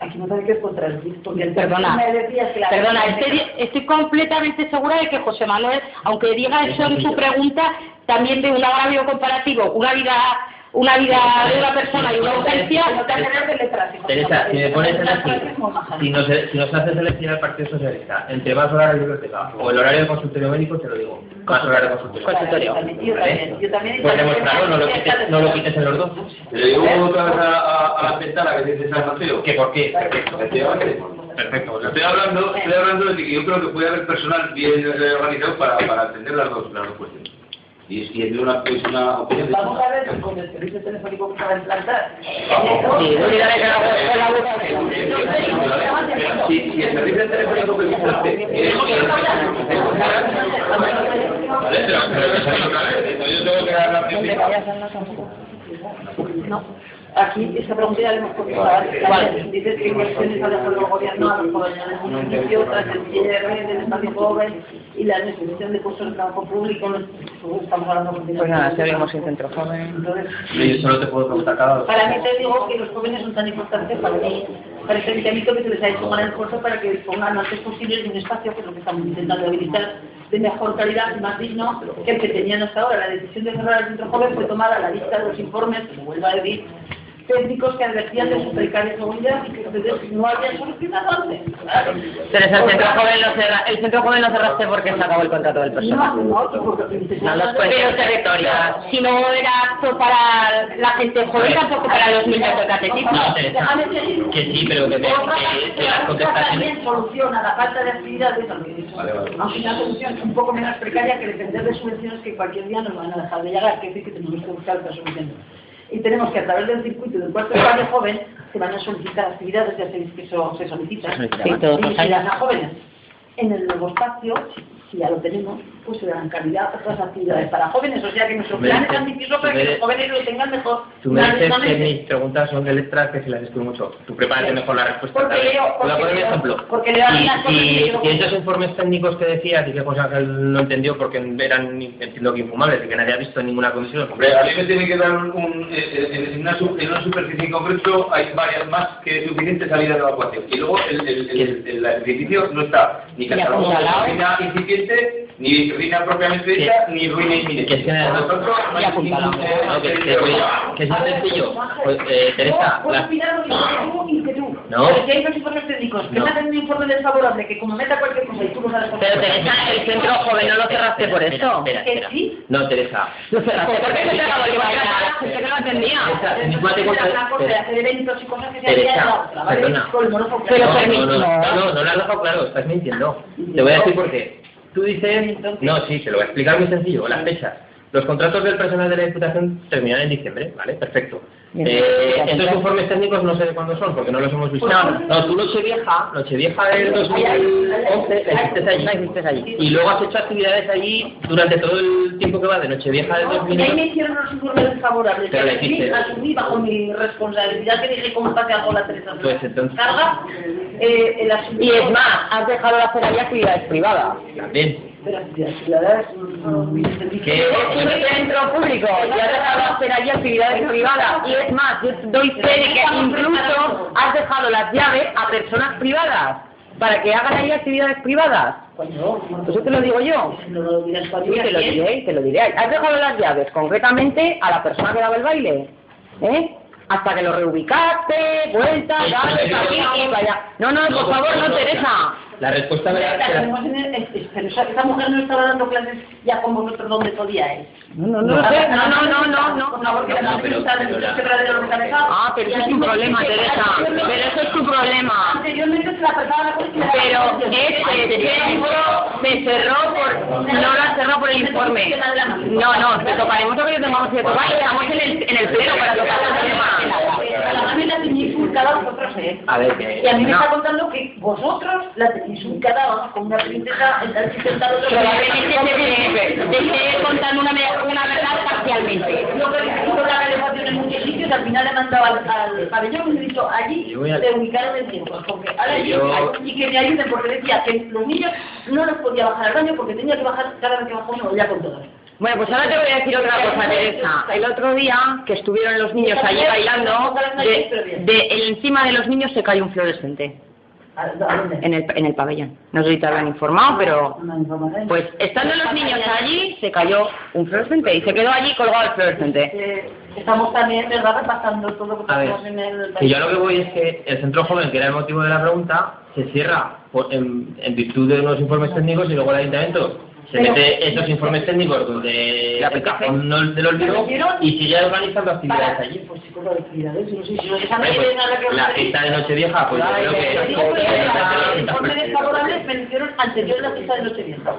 Aquí no tengo que contradecir, porque Perdona, me decías que la perdona, estoy, estoy completamente segura de que José Manuel, aunque diga eso en su pregunta, también de un agravio comparativo, una vida una vida de una persona y una urgencia, no te hace de letras. hijo. Teresa, si me pones en así, si nos, si nos haces elegir al Partido Socialista entre más horario de biblioteca o el horario de consultorio médico, te lo digo, más horario de consultorio. Consultorio. Yo también, yo también. Pues demuéstralo, no lo quites, no lo quites en los dos. Le digo otra vez a, la ventana que dice San Mateo. ¿Que por qué? Perfecto. Perfecto. Estoy hablando, estoy hablando de que yo creo que puede haber personal bien eh, organizado para, para atender las dos, las dos cuestiones. Y es, y una, es una opinión. Vamos a ver con el servicio telefónico que se va a implantar. Sí, si, si el servicio telefónico que visitaste es... Vale, pero, pero yo tengo que dar la. No. Aquí esta pregunta ya la hemos contestado. Vale. Dices que inversiones ha dejado el gobierno a los jóvenes del municipio tras el cierre del espacio joven y la distribución de puestos de trabajo público. no- Estamos hablando continuamente. Pues nada, seguimos en centro joven. Entonces, Yo solo te puedo preguntar cada. Para mí te digo que los jóvenes son tan importantes para mí. Parece que a mí que se les ha hecho un gran esfuerzo para que dispongan lo antes posible de un espacio, que es lo que estamos intentando habilitar, de mejor calidad y más digno que el que tenían hasta ahora. La decisión de cerrar el centro joven fue tomada a la vista de los informes, como vuelvo a decir, técnicos que advertían de su precaria seguridad y que ustedes no habían solucionado antes. Teresa, el centro joven lo cerra, el centro joven lo cerraste porque se acabó el contrato del personal. No, no, porque No los territoriales. Si no era apto para la gente joven, tampoco para los niños de catecismo. No. Que sí, pero que, Otra las contestaciones... también soluciona la falta de Vale, vale. aunque una solución un poco menos precaria que depender de subvenciones que cualquier día nos van a dejar de llegar, que es decir, que tenemos que buscar otras soluciones. Y tenemos que a través del circuito del cuarto espacio joven se van a solicitar actividades, ya sabéis que eso se solicita, Se solicita. Sí, todos los años. a jóvenes. En el nuevo espacio, si ya lo tenemos, pues se darán calidad a otras actividades para jóvenes, o sea que nuestro plan es ambicioso para que los jóvenes lo tengan mejor. Tú me dices que mis preguntas son de letras que si las escribo mucho. Tú prepárate mejor la respuesta. Porque ¿sabes? leo- porque poner ejemplo. porque leo y, algunas cosas y, que y esos informes técnicos que decías y que él no entendió porque eran, entiendo que infumables y que nadie ha visto en ninguna comisión. Hombre, a mí me tiene que dar un, eh, eh, en, una, en una superficie en concreto hay varias más que suficientes salidas de evacuación. Y luego el, el, el, el- el edificio no está ni catalogado como ruina incipiente, ni ruina propiamente dicha, ni ruina inminente. Que es que- Por lo tanto, no hay No, que, que, que es muy sencillo. Pues, eh, Teresa, Puedo opinar lo mismo que tú y que tú. No. Si hay dos informes técnicos que No. me hacen un informe desfavorable, que como meta cualquier cosa y tú lo sabes por Pero Teresa, el centro joven no lo cerraste por eso. Que sí. No, Teresa. Lo cerraste porque se te acabó el contrato a la gente que no entendía. Teresa, en mi cuate Era cuenta- una cosa de hacer eventos y cosas que se no, no, no, no, no, no lo has dejado claro, estás mintiendo. Te voy a decir por qué. Tú dices, no, sí, te lo voy a explicar muy sencillo, las fechas. Los contratos del personal de la Diputación terminan en diciembre, ¿vale? Perfecto. Eh, estos informes técnicos no sé de cuándo son, porque no los hemos visto. No, no, tú Nochevieja, Nochevieja del 2011, la hiciste allí. La allí. Y luego has hecho actividades allí durante todo el tiempo que va de Nochevieja del No, porque ahí me 2011. hicieron los informes desfavorables. Pero asumí, hiciste. asumí bajo mi responsabilidad que dije cómo pase algo la Teresa. Pues entonces- Carga, eh, el asunto... Y es más, has dejado de hacer ahí actividades privadas. También. No, no, no, ¿Qué? Es un centro público y has dejado de hacer allí actividades privadas. Y es más, yo doy fe de que incluso has dejado las llaves a personas privadas para que hagan ahí actividades privadas. Coño, Eso te lo digo yo. no lo dirás para Sí, te lo diré, te lo diré. Has dejado las llaves concretamente a la persona que daba el baile. ¿Eh? Hasta que lo reubicaste, vuelta, dale, aquí y vaya. No, no, por favor, no, Teresa. La respuesta me la... Pero esa esa mujer no estaba dando clases ya con vosotros donde podía ir no, no, no. Por favor, que la No, pero- organizados. Ah, pero eso es tu problema, Teresa. Pero eso es tu problema. Anteriormente se la pasaba Pero este tiempo se cerró por, no la cerró por el informe. No, no, te tocaremos lo que tengamos que tocar y estamos en el, en el pleno para tocar el tema. Vosotros, ¿eh? A ver, que... Y a mí me No. está contando que vosotros la tenéis insultada, vamos, como una princesa en tal sentado Probablemente te, te esté contando una, me- una verdad parcialmente. Yo que la calefacción en muchos sitios, al final le mandaba al, al pabellón y le he dicho, allí se ubicaron en tiempo, porque ahora Yo- y que me ayuden, porque decía que los niños no los podía bajar al baño porque tenía que bajar cada vez que bajó uno ya con todo. Bueno, pues ahora te voy a decir otra cosa, Teresa. El otro día que estuvieron los niños allí bailando, de, de encima de los niños se cayó un fluorescente. ¿A a dónde? en el, en el pabellón. No sé si te habrán informado, pero No me informaré. pues estando los niños allí, se cayó un fluorescente y se quedó allí colgado el fluorescente. Estamos también, ¿verdad?, repasando todo lo que tenemos en el... que yo lo que voy es que el centro joven, que era el motivo de la pregunta, se cierra por- en, en virtud de unos informes técnicos y luego el ayuntamiento se Pero- mete esos informes técnicos donde apetece. cajón no- del olvido y sigue organizando actividades allí. Pues chicos, de actividades, no sé si pues, la fiesta de Nochevieja, pues yo creo que... Digo, pero el informe desfavorable me hicieron anterior a la fiesta de Nochevieja.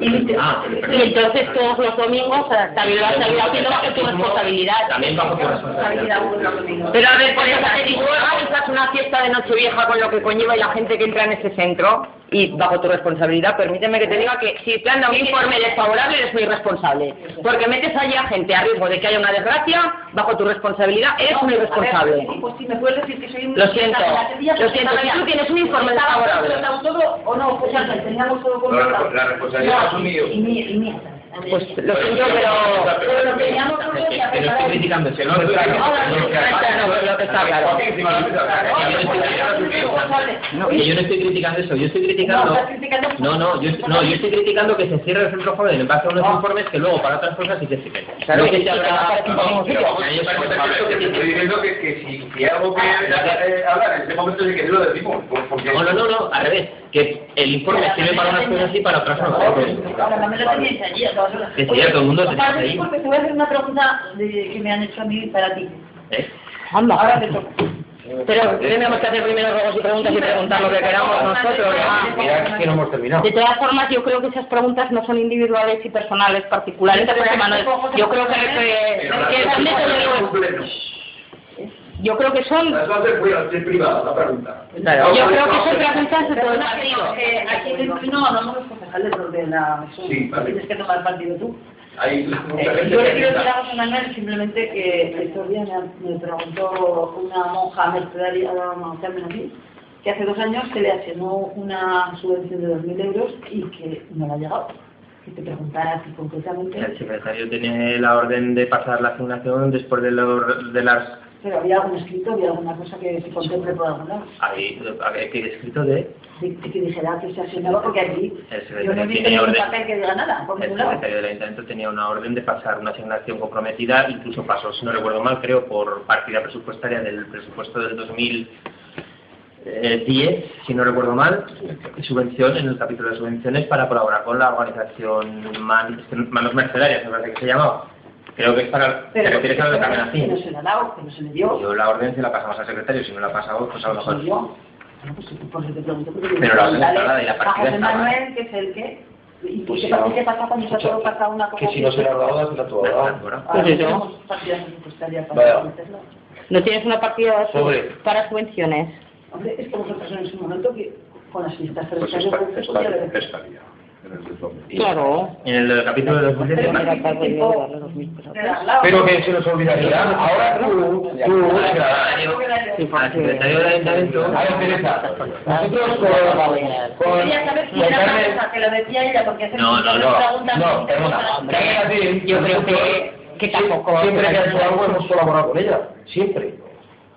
Y Ah, entonces todos los domingos también lo has sabido haciendo bajo tu responsabilidad. También bajo tu responsabilidad. Pero a ver, por ejemplo, si tú organizas una fiesta de Nochevieja con lo que conlleva y la gente que entra en ese centro, y bajo tu responsabilidad, permíteme que te diga que si te han dado un informe desfavorable eres muy irresponsable. Porque metes allí a gente a riesgo de que haya una desgracia, bajo tu responsabilidad eres muy irresponsable. Pues si me puedes decir que soy un... Lo siento, lo siento, si tú tienes un informe desfavorable. ¿Estamos todo o no? Pues ya teníamos todo la responsabilidad es mía. Pues lo siento, pero... Pero lo Que estoy criticando eso, no, no, No, no, lo que está claro. No, que yo no estoy criticando eso, yo estoy criticando... No, No, yo, no, yo estoy criticando que se cierre el centro joven en base a unos informes que luego para otras cosas sí que se queden. Claro, No que se que habrá- que Estoy diciendo si, algo hablar en este momento lo decimos. pues, No, no, no, no, al revés, que el informe sirve para unas cosas y para otras no. No. Que sí, a todo el mundo ti, ahí. porque te voy a hacer una pregunta de- que me han hecho a mí para ti. ¿Eh? Ahora te toca. Pero tenemos que hacer primero ruegos y preguntas y preguntar lo que queramos nosotros. ¿no? Mira que no hemos terminado. De todas formas, yo creo que esas preguntas no son individuales y personales particulares. yo creo que, que, que son de todo el- yo creo que son Eso va a ser pri- es privado, la pregunta. yo creo que son preguntas de todo el partido. Eh, aquí dentro no hablamos los concejales de la... Sí, vale. Tienes que tomar partido tú. Mucha Eh, yo le que quiero decir a Manuel simplemente que estos días me, me preguntó una monja mercedaria, vamos a hacerme así, que hace dos años se le asignó una subvención de 2.000 euros y que no le ha llegado. Que te preguntara así concretamente, El secretario tiene la orden de pasar la asignación después de, los- de las... pero había algún escrito, había alguna cosa que se contemple por algún lado. Ahí, hay que escrito de... De- de que dijera que se asignaba porque aquí El yo no he visto ningún papel que diga nada, por El secretario del ayuntamiento tenía una orden de pasar una asignación comprometida, incluso pasó, si no recuerdo mal, creo, por partida presupuestaria del presupuesto del 2010, si no recuerdo mal, subvención en el capítulo de subvenciones para colaborar con la organización Man- Manos Mercedarias, me parece que se llamaba. Creo que es para... ¿Te refieres a lo de Carmen que no se le ha dado, que no se le dio. Yo la orden se la pasamos al secretario, si no la ha pasado, pues a lo se mejor... pues por eso te pregunto. porque Pero la orden está dada y la a partida está dada. Manuel, que es el que... ¿Y Pues qué pasa, qué pasa cuando se todo pasa una cosa? Que si no se le ha dado, dásela a tu abogado. Bueno, Ahora Pues eso. tenemos partidas presupuestarias para Vaya. meterlo. ¿No tienes una partida Sobre. para subvenciones? Hombre, es que vosotros en su momento que con las fiestas Pues es En. Claro. En el capítulo de 2010... Era capaz de darle dos mil pesos. Pero que se nos olvidaría. Ahora tú, tú, Al secretario del ayuntamiento... a ver, Teresa, nosotros con, con, que lo decía ella, porque hace No, no, no, no, perdona, Yo creo que, que tampoco. siempre que ha hecho algo hemos colaborado con ella, siempre.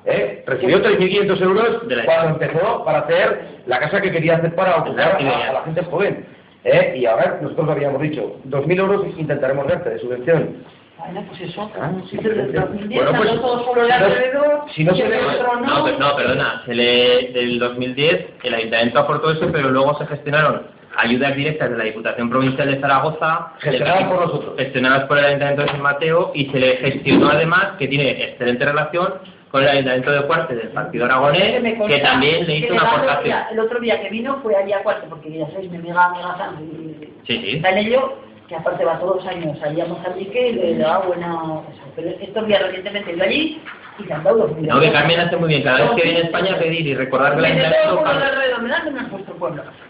¿Eh? Recibió 3.500 euros De la- cuando empezó para hacer la casa que quería hacer para ocupar a, a la gente joven. ¿Eh? Y ahora nosotros lo habíamos dicho, 2.000 euros intentaremos darte de subvención. Bueno, pues eso. Ah, Sí, desde el 2010, Bueno, pues, tanto todo solo el no- si no se el le- No, no. pero- no, perdona, se le, del 2010 el ayuntamiento aportó eso, pero luego se gestionaron ayudas directas de la Diputación Provincial de Zaragoza, Gestionadas por nosotros. gestionadas por el Ayuntamiento de San Mateo, y se le gestionó además, que tiene excelente relación, con el Ayuntamiento de Cuarte del Partido Aragonés, que consta también le hizo que una aportación. El otro día que vino fue allí a Cuarte, porque ya sabéis, mi amiga, amiga Sandra, y- Sí, sí. está en ello, que aparte va todos los años allí a Mozambique y le da buena... o sea, pero estos días recientemente ido allí y le han dado dos mil No, que. Carmen hace muy bien, cada vez que viene a España a pedir y recordar que todo Ayuntamiento... por alrededor, me.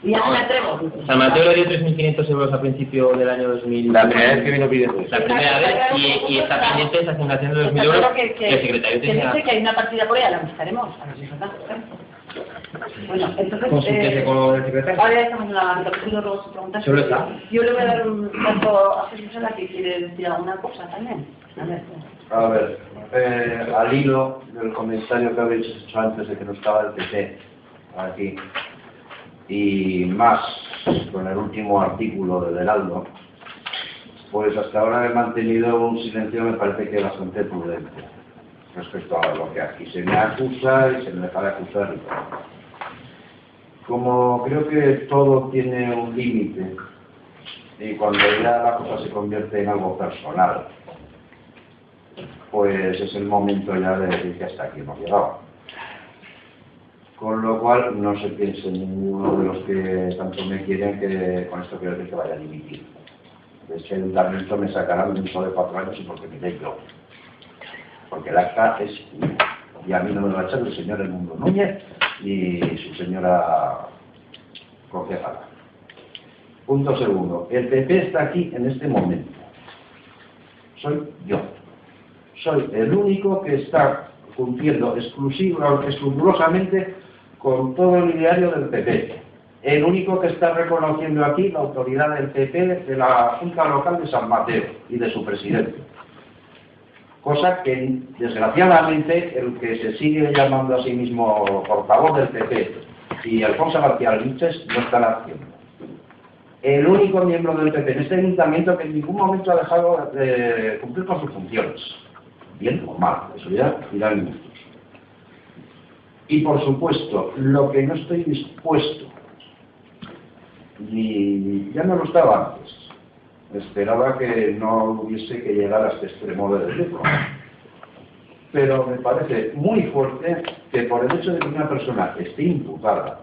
Y ya atrevo. San Mateo le dio 3.500 euros a principio del año 2000. La primera vez que vino pidiendo. La primera vez y, y está pendiente esa asignación de 2.000 euros que, que, el secretario que dice que hay una partida por ahí, la buscaremos. A ver si es verdad. Bueno, entonces... Consúltese eh, con el secretario. Ahora ya estamos en la capítulo luego. Solo está. Yo le voy a dar un dato a Jesús a la que quiere decir alguna cosa también. A ver. A ver, eh, al hilo del comentario que habéis hecho antes de que no estaba el PP, aquí, y más con el último artículo de Heraldo, pues hasta ahora he mantenido un silencio, me parece que bastante prudente respecto a lo que aquí se me acusa y se me deja de acusar y todo. Como creo que todo tiene un límite y cuando ya la cosa se convierte en algo personal, pues es el momento ya de decir que hasta aquí hemos llegado. Con lo cual no se piense ninguno de los que tanto me quieren que con esto quiero decir que vaya a dimitir. De ese ayuntamiento me sacarán un hijo de cuatro años y porque me yo. Porque el acta es. Y a mí no me lo va a echar el señor El Mundo Núñez y su señora concejala. Punto segundo. El PP está aquí en este momento. Soy yo. Soy el único que está cumpliendo exclusiva, escrupulosamente con todo el ideario del PP. El único que está reconociendo aquí la autoridad del PP de la Junta Local de San Mateo y de su presidente. Cosa que, desgraciadamente, el que se sigue llamando a sí mismo portavoz del PP y Alfonso García Liches no están haciendo. El único miembro del PP en este ayuntamiento que en ningún momento ha dejado de cumplir con sus funciones. Bien o mal, eso ya irá en minutos. Y por supuesto, lo que no estoy dispuesto, ni ya no lo estaba antes, esperaba que no hubiese que llegar a este extremo de decirlo. Pero me parece muy fuerte que por el hecho de que una persona esté imputada,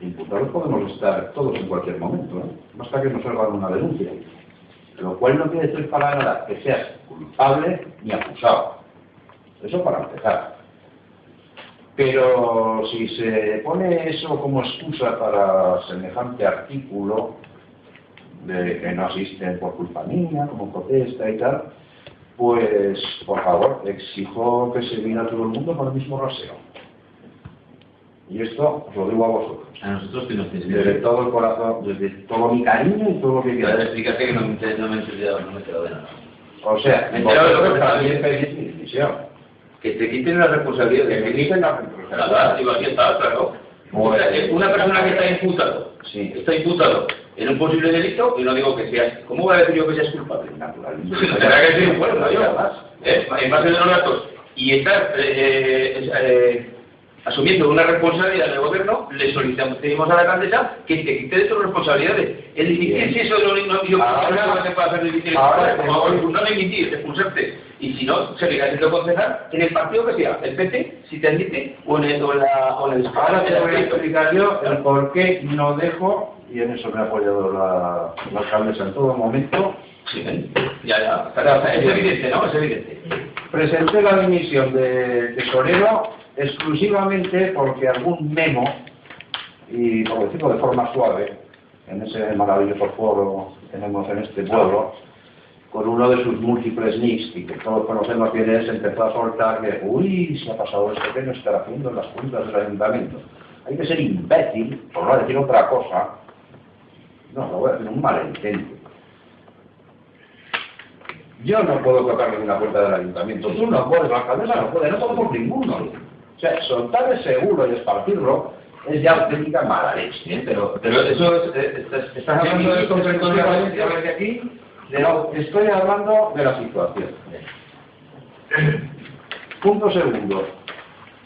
imputados podemos estar todos en cualquier momento, ¿eh? basta que nos salga una denuncia, lo cual no quiere decir para nada que seas culpable ni acusado. Eso para empezar. Pero si se pone eso como excusa para semejante artículo, de que no asisten por culpa mía, como protesta y tal, pues por favor, exijo que se mire a todo el mundo por el mismo raseo. Y esto os lo digo a vosotros. A nosotros que nos Desde todo el corazón, desde todo mi cariño y todo lo que quieras. explicarte que no me, enter- no me he no me he enterado de nada. O sea, Me he enterado de lo que también bien. pedís mi dimisión. Que te quiten la responsabilidad Que me quiten la responsabilidad. está, claro. O sea, que una persona que está imputado, Sí. está imputado en un posible delito, y no digo que sea, ¿cómo voy a decir yo que seas culpable? Naturalmente. Tendrá que ser un juez, no yo. ¿Eh? En base de los datos. Y estar eh, eh, eh, asumiendo una responsabilidad del gobierno, le solicitamos a la alcaldesa que te quite de tus responsabilidades. El dimitir, si eso no, no, yo Ahora- se puede hacer dimitir, ahora- por favor, no dimitir, expulsarte. Y si no, seguirá siendo concejal en el partido que sea, el PT, si te admite, o en el, o la, o en el Ahora te voy a explicar yo el por qué no dejo, y en eso me ha apoyado la, la alcaldesa en todo momento, Sí, ya, ya. Está- Es evidente, ¿no? Es evidente. presenté la dimisión de tesorero exclusivamente porque algún memo, y por decirlo de forma suave, en ese maravilloso foro que tenemos en este pueblo, con uno de sus múltiples nicks, y que todos conocemos quién es, empezó a soltar que, uy, se ha pasado esto, ¿qué no estará haciendo en las juntas del ayuntamiento? Hay que ser imbécil, por no decir otra cosa, no, lo voy a decir un malentendimiento. Yo no puedo tocar ninguna puerta del ayuntamiento, tú no puedes, la alcaldesa no puede, no podemos ninguno. O sea, soltar el seguro y esparcirlo es ya auténtica mala leche. ¿eh? Pero, pero eso es... eh, estás- Estás hablando de esto aquí, de lo- estoy hablando de la situación. Punto segundo.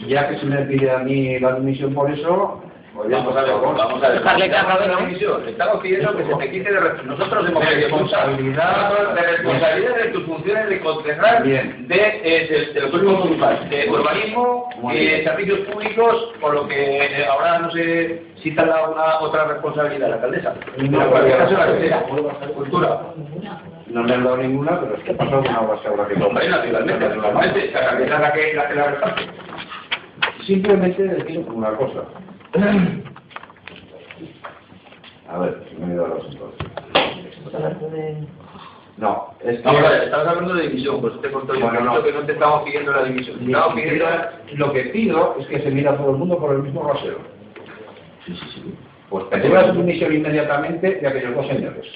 Ya que se me pide a mí la admisión por eso, oye, Vamos a ver, vamos a ver. Dejarle Estamos pidiendo que se te quite de Nosotros hemos De pedido responsabilidad. De responsabilidad de tus funciones de concejal de, eh, de, de los grupos municipales, de urbanismo y bien. servicios públicos, por lo que eh, ahora no sé si te da una otra responsabilidad la alcaldesa. No, Pero en cualquier caso la no, tercera, cultura. no me han dado ninguna, pero es que pasó una base ahora que Hombre, naturalmente, naturalmente, la alcaldesa es la que, la que la reparte. Simplemente decir una cosa. A ver, si me he ido a los entonces. No, es que... Vamos a ver, estamos hablando de división, pues te corto yo, Bueno, no. que no te estamos pidiendo la división, te estamos pidiendo... lo que pido es que se mire a todo el mundo por el mismo rasero. Sí, sí, sí. Pues pedir la dimisión inmediatamente de aquellos dos señores.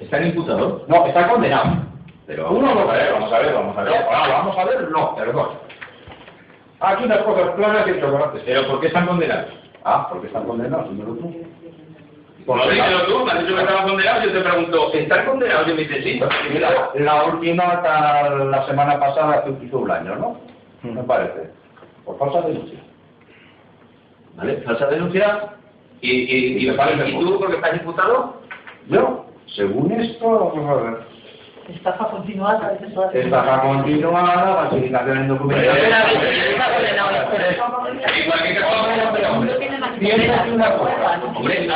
¿Están imputados? No, está condenado. Pero Uno a ver, vamos a ver, vamos a ver. Ahora, vamos a ver, no, perdón. Aquí unas cosas claras y el chocolate. ¿Pero por qué están condenados? Ah, porque están condenados, dímelo tú. Por lo dímelo tú, me has dicho que estaban condenados, yo te pregunto, ¿están condenados? Y me dices, sí. Y la, última, hasta la semana pasada, hizo un año, ¿no? Me parece. Por falsa denuncia. ¿Vale? Falsa denuncia. ¿Y, y, y, y tú, porque estás imputado? Yo, según esto, vamos a ver. Estafa continuada, a veces lo hace. Estafa continuada, falsificación en documentación. Igual que Tienes una cosa. Hombre,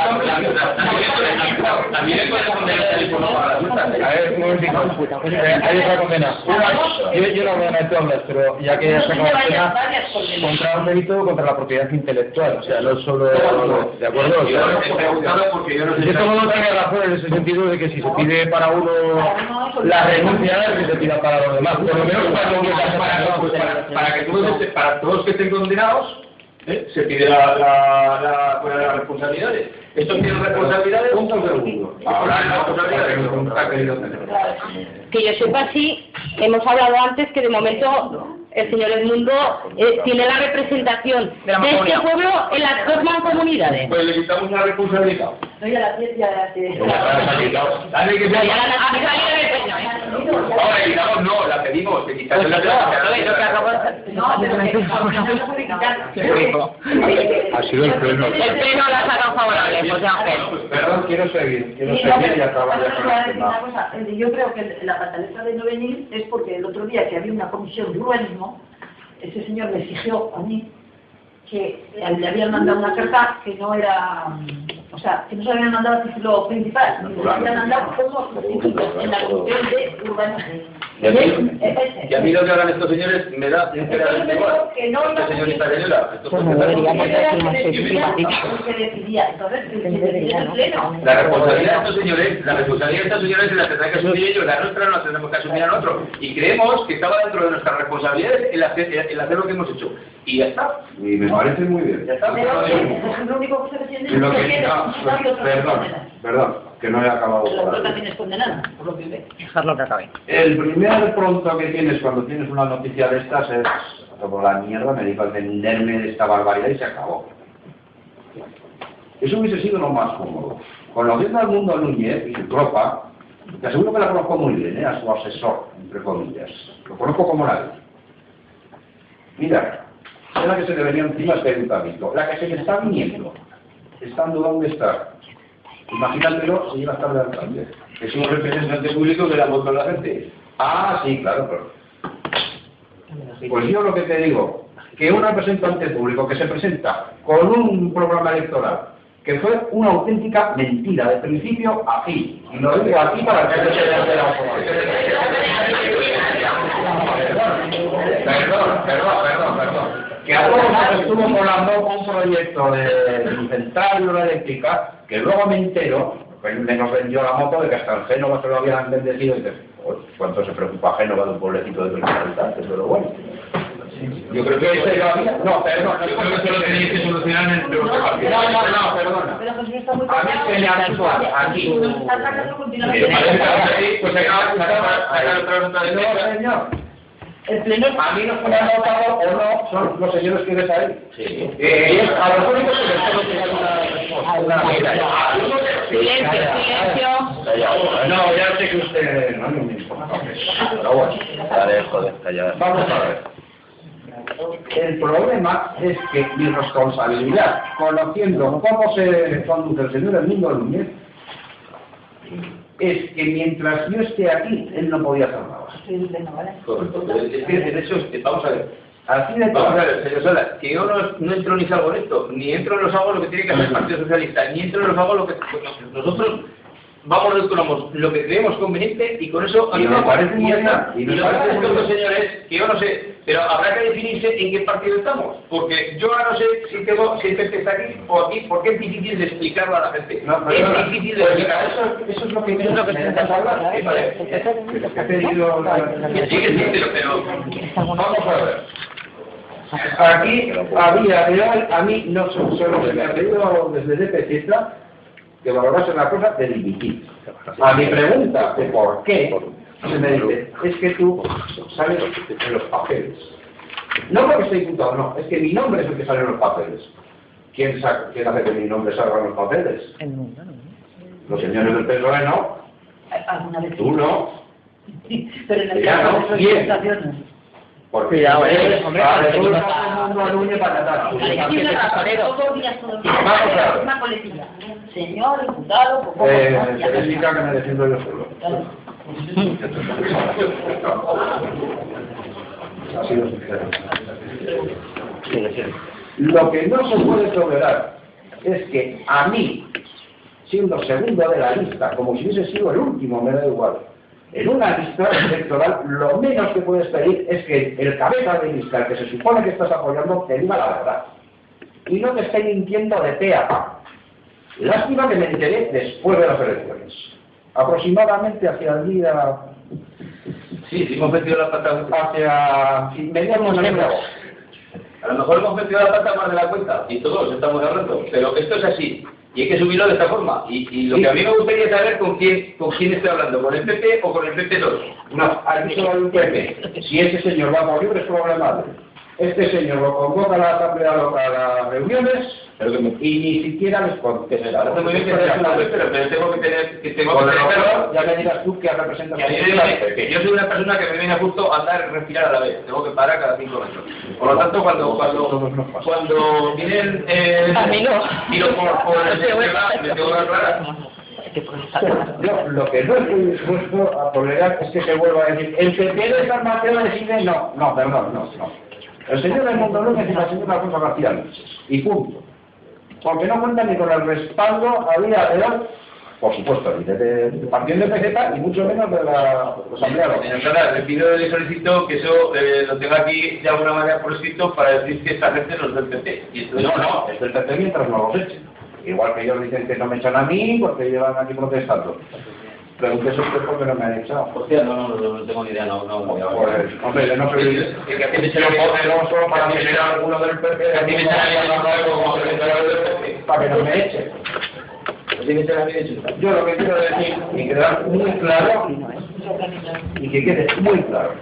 también le puedes condenar el teléfono para la multa. A ver, un momentito. Eh, hay otra condena. Una, yo, yo no voy a todas, pero ya que ya se acaba la pena, contra un delito contra la propiedad intelectual. O sea, no solo... ¿De acuerdo? Yo sea, he preguntado porque yo no sé de todo modo tiene razón en ese sentido de que si se pide para uno la renuncia, que se pida para los demás. Por lo menos para para, para, para que todos, estén- para todos que estén condenados, ¿eh? se pide la, la, la, pues, las responsabilidades. ¿Estos tienen responsabilidades? Punto segundo. Ahora las responsabilidades. Que yo sepa, sí, hemos hablado antes que de momento el señor Edmundo eh, tiene la representación de, este pueblo en las dos mancomunidades. Pues le quitamos la responsabilidad. No, ya la ya la. No, le quitamos no, la pedimos, la No. Ha sido el pleno. El pleno la ha sacado favorable, José Ángel. Perdón, quiero seguir, quiero y acabar ya con el tema. eh, Yo creo que la pataleta de no venir es porque el otro día que había una comisión de urbanismo, ese señor me exigió a mí que le habían mandado una carta que no era, o sea, que no se habían mandado a título principal, que le habían mandado como en la comisión de urbanismo. Y a mí- Ese. Y a mí lo que hagan estos señores me da sinceramente igual. Que no iba Esta a señorita Daniela, esto Pues fue no debería verdad. mandar aquí más que decidía, decidía, entonces, debería, el ¿no? pleno. La responsabilidad de estos señores, la responsabilidad de estos señores la tendrán que asumir ellos, la nuestra no la tendremos que asumir a nosotros. Y creemos que estaba dentro de nuestras responsabilidades el hacer, el hacer lo que hemos hecho. Y ya está. Y me parece muy bien. Ya está. Pero es lo único que se defiende Y lo que, es no, que hay otras perdón, perdón, que no he acabado. La otra también es condenada, por lo que ve. Dejarlo que acabe. El primer pronto que tienes cuando tienes una noticia de estas es, como la mierda, me dijo venderme de esta barbaridad y se acabó. Eso hubiese sido lo más cómodo. Conociendo al mundo Núñez y su tropa, te aseguro que la conozco muy bien, ¿eh? a su asesor, entre comillas. Lo conozco como nadie. Mira, es la que se le venía encima este ayuntamiento, la que se le está viniendo, estando donde está. Imagínatelo si llega a estar de alcalde. Es un representante público que la votó la gente. Ah, sí, claro, pero... Pues yo lo que te digo, que un representante público que se presenta con un programa electoral que fue una auténtica mentira, de principio a fin, y lo digo aquí para que se vea Perdón, perdón, perdón, perdón. Que a todos nos estuvo colando un proyecto de central hidroeléctrica que luego me entero, que me nos vendió la moto de que hasta en Génova se lo habían bendecido y dices, "Joder, ¿cuánto se preocupa Génova de un pueblecito de 30 habitantes? Pero bueno. Yo creo que ese lo había... No, perdón, Yo creo que eso lo tenéis que solucionar entre partidos. No, no, no, perdona. Pero Jesús está muy A mí se me actúa aquí. Está atacando Sí, continuamente. Pues saca saca otra nota de No, señor. El pleno A mí los que me han votado o no son los señores que ves ahí. Sí. Eh, ellos, a los únicos que les tengo que dar una. Silencio, silencio. No, ya sé que usted no me importa. Pero bueno. Vale, joder, callada. Vamos a ver. El problema es que mi responsabilidad, conociendo cómo se conduce el señor Edmundo Núñez, es que mientras yo esté aquí, él no podía hacer nada. Correcto. Es que de hecho, vamos a ver. Así de Vamos a ver, señor Sala, que yo no, no entro ni salgo en esto, ni entro en los hago lo que tiene que hacer el Partido Socialista, ni entro en los hago lo que nosotros vamos retomamos lo que creemos conveniente y con eso Y me parece y está. Y lo que estos señores, que yo no sé, pero habrá que definirse en qué partido estamos, porque yo ahora no sé si tengo si el PP está aquí o aquí, porque es difícil de explicarlo a la gente. No, es difícil de Pues explicar. eso, eso es lo que me lo que intentas hablar. Sí, vale. He pedido sí, sí, pero, pero Vamos a ver. Aquí había real, a mí no se solo me ha pedido desde DPZ que valorase la cosa de dimitir. A mi pregunta de por qué, se me dice, es que tú sales en los papeles. No porque esté imputado, no, es que mi nombre es el que sale en los papeles. ¿Quién, sa- quién hace que mi nombre salga en los papeles? Los señores del PSOE no, Alguna vez. tú no, Pero en el Ya caso no, de sus ¿quién? Cuidado, eh, ustedes, hombre, ah, a ver. Una coletilla. Señor diputado, por favor. Eh, que me defiendo yo solo. Ha sido sincero. Lo que no se puede tolerar es que a mí, siendo segundo de la lista, como si hubiese sido el último, me da igual, en una lista electoral, lo menos que puedes pedir es que el cabeza de lista, que se supone que estás apoyando, te diga la verdad. Y no te esté mintiendo de pe a pa. Lástima que me enteré después de las elecciones. Aproximadamente hacia el día Sí, sí hemos metido la pata. hacia mediados de. A lo mejor hemos metido la pata más de la cuenta y todos estamos hablando, pero esto es así. Y hay que subirlo de esta forma. Y, y lo que a mí me gustaría saber con quién, con quién estoy hablando, con el PP o con el PP2. No, aquí solo hay un PP. Si ese señor va por libre es problema. Este señor lo convoca a la asamblea local a las reuniones y ni siquiera parece muy bien que una vez, pero, tengo que tener, que tengo que tener ya me digas tú que representas que a mí me viene- que yo soy una persona que me viene justo a andar y respirar a la vez. Tengo que parar cada cinco metros. Por lo tanto, cuando cuando cuando vienen eh, A mí no. tiro por por el sistema, me tengo que aclarar. Yo lo que no estoy dispuesto a tolerar es que se vuelva a decir, el de San Mateo decide, no, no, perdón, no, no. El señor del Mundo López y la señora García. Y punto. Porque no cuentan ni con el respaldo a día de hoy, por supuesto, ni de- del partido de PZ y mucho menos de la Asamblea. Señor le pido y le solicito que eso eh, lo tenga aquí de alguna manera por escrito para decir que esta gente no es del PP. Y esto No, no, es del PP mientras no los echen. Igual que ellos dicen que no me echan a mí porque llevan aquí protestando. Pregúntese usted por qué no me han echado. Hostia, no, no, no, no tengo ni idea, no, no, no. Hombre, no soy... que a ti me no solo para que sea alguno del PP, Que a ti me como secretario del PP. para que no me hecho. Yo lo que quiero decir, y quedar muy claro, y que quede muy claro,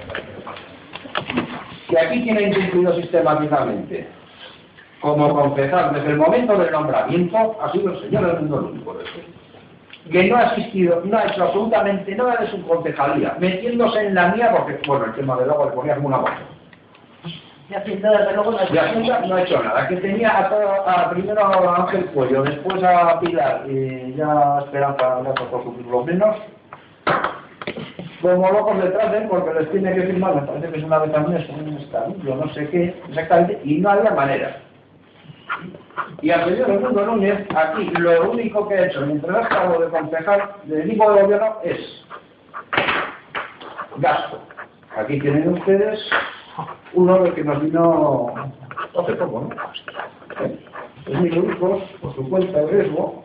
que aquí quien ha incumplido sistemáticamente, como concejal, desde el momento del nombramiento, ha sido el señor del mundo único. Que no ha asistido, no ha hecho absolutamente nada de su concejalía, metiéndose en la mía, porque, bueno, el tema del agua le ponía como una desde luego no ha hecho nada. Que tenía a, todo- a primero a Ángel Cuello, después a Pilar y ya Esperanza ya por sus lo menos. Como locos detrás de él porque les tiene que firmar, me parece que es una vez al mes, un estatuto, no sé qué, exactamente, y no había manera. Y al señor Edmundo Núñez, aquí lo único que ha hecho mientras ha estado de concejal del equipo de gobierno es gasto. Aquí tienen ustedes uno de que nos vino hace poco, ¿no? Es mil euros por su cuenta de riesgo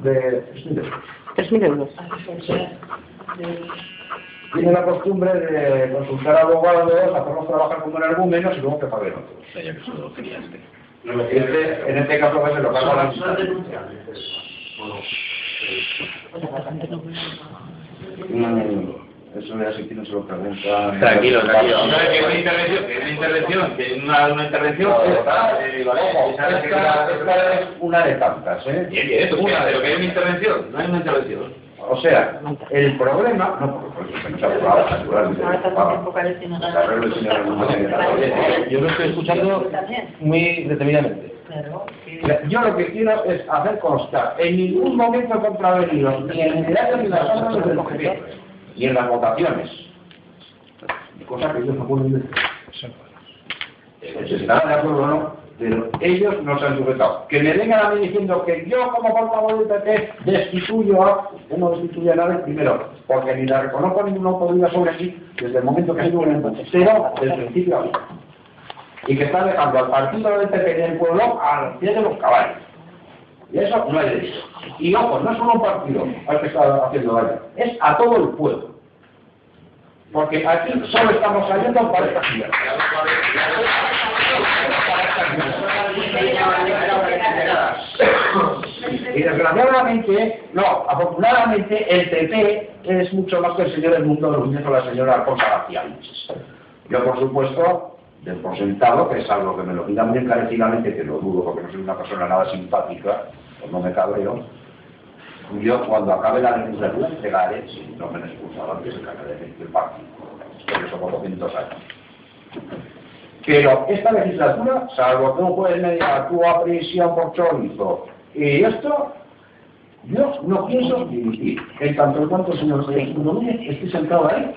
de 3.000 euros. 3.000 euros. Tiene la costumbre de consultar a abogados, hacerlos trabajar como energúmenos y luego que paguen otros. Este, en este caso va a ser lo que haga la Eso ya si quieren se lo preguntan. Tranquilo, tranquilo. No, que es una intervención, que es una intervención, que es una, una intervención. Esta, eh, vale, es esta- esta una de tantas, ¿eh? Bien, bien, esto es una, pero que es una intervención, no es una intervención. O sea, el problema, no, porque burlado, naturalmente, ah. Yo lo estoy escuchando muy Mira, Yo lo que quiero es hacer constar, en ningún momento he contravenido ni en el diario ni en las obras del ni en las votaciones. Cosa que ellos no pueden decir. Eh, Si estarán de acuerdo o no, pero ellos no se han sujetado. Que me vengan a mí diciendo que yo como portavoz del PP destituyo a... Usted no destituye a nadie primero, porque ni la reconozco ninguna autoridad sobre sí desde el momento que ha sido un embustero desde el principio a fin y que está dejando al partido del PP del pueblo al pie de los caballos. Y eso no es derecho. Y ojo, no es solo un partido al que está haciendo daño, es a todo el pueblo. Porque aquí solo estamos saliendo para esta ciudad. Y desgraciadamente, no, afortunadamente el PP es mucho más que el señor del mundo de Núñez o la señora Alfonso García. Yo, por supuesto, del por que es algo que me lo pidan muy encarecidamente, que lo dudo porque no soy una persona nada simpática, pues no me cabreo, yo cuando acabe la legislatura entregaré, si no me han expulsado antes, el canal del partido. Por eso por 200 años. Pero esta legislatura, salvo que un juez me diga, tú a prisión por chorizo, y esto, yo no pienso dimitir. En tanto en cuanto el señor Núñez esté sentado ahí,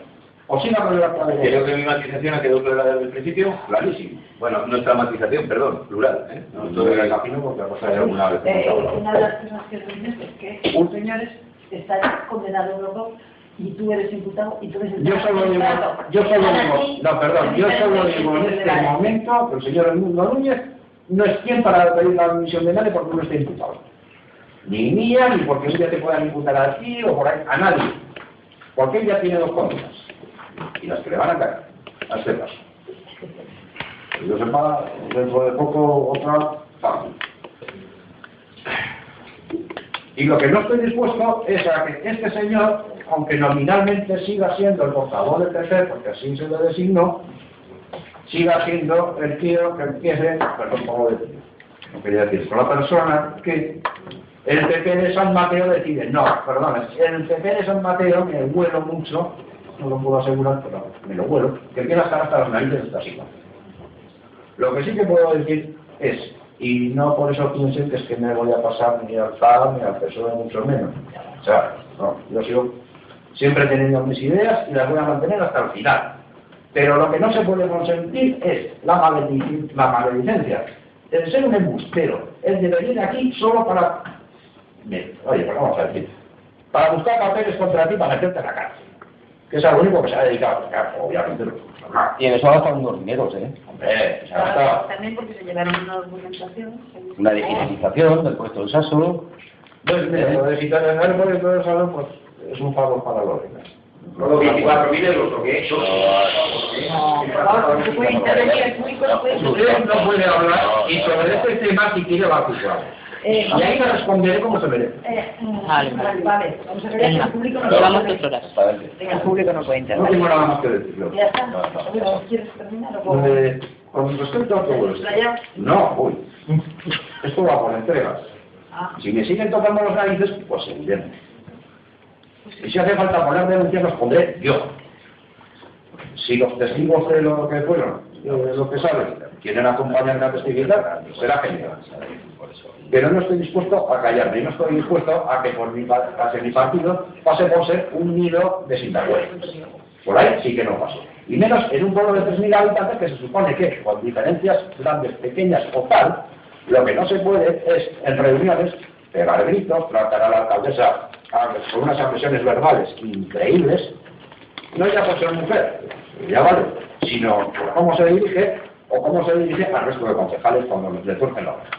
o siga con la Creo que mi matización ha quedado clara desde el principio. Clarísimo. Bueno, nuestra matización, perdón, plural. ¿eh? No, yo me imagino porque la cosa era alguna vez. Eh, una de las cosas que dices es que un señores está condenado en Europa y tú eres imputado y tú eres el Yo solo digo, yo solo digo, no, perdón, yo solo digo en este momento que el señor Edmundo Núñez no es quien para pedir la admisión de nadie porque no está imputado. Ni mía, ni porque un día te puedan imputar a ti o por ahí, a nadie. Porque él ya tiene dos condenas. Y las que le van a caer, a este paso. Que yo sepa, dentro de poco otra fácil. Y lo que no estoy dispuesto es a que este señor, aunque nominalmente siga siendo el portavoz del tercer, porque así se lo designó, siga siendo el tío que empiece, perdón, como de tío, no quería decir, con la persona que el PP de San Mateo decide, no, perdón, el PP de San Mateo me vuelo mucho, no lo puedo asegurar, pero me lo vuelo, que quiera estar hasta las narices de esta situación. Lo que sí que puedo decir es, y no por eso piensen que es que me voy a pasar ni al FAD ni al PSOE, mucho menos. O sea, no, yo sigo siempre teniendo mis ideas y las voy a mantener hasta el final. Pero lo que no se puede consentir es la, maledic la maledicencia, el ser un embustero, el de venir aquí solo para... Bien, oye, pues vamos a decir, para buscar papeles contra ti para meterte en la cárcel, que es algo único que se ha dedicado a buscar, obviamente. Y en eso ha gastado unos dineros, ¿eh? Hombre, se ha gastado También porque se llevaron una documentación. Una digitalización del puesto del Saso. Pues mira, lo de citar en el por todo eso, pues es un favor para los demás. Los 24.000 euros, lo que he hecho. Se puede intervenir el público, no puede Usted no puede hablar y sobre este tema si quiere va a juzgar. Eh, Y ahí le responderé como se merece. eh, Vale, vale, vale. Vamos a ver Venga, el público no llevamos dos horas. El público no puede No intervenir. tengo nada más que decir. Ya está. Bueno, ¿Quieres terminar o cómo? Eh, con respecto a todo esto. No, uy. Esto va por entregas. Ah. Si me siguen tocando los narices, pues se entiende. Y si hace falta poner denuncias, los pondré yo. Si los testigos de lo que fueron, de lo que saben, quieren acompañar la testividad, será genial. Pero no estoy dispuesto a callarme, no estoy dispuesto a que, por mi, pa- a que mi partido pase por ser un nido de sinvergüenzas. Por ahí sí que no paso. Y menos en un pueblo de 3.000 habitantes que se supone que, con diferencias grandes, pequeñas o tal, lo que no se puede es, en reuniones, pegar gritos, tratar a la alcaldesa a- con unas agresiones verbales increíbles, no ya por ser mujer, ya vale, sino por cómo se dirige o cómo se dirige al resto de concejales cuando le tuercen la oreja.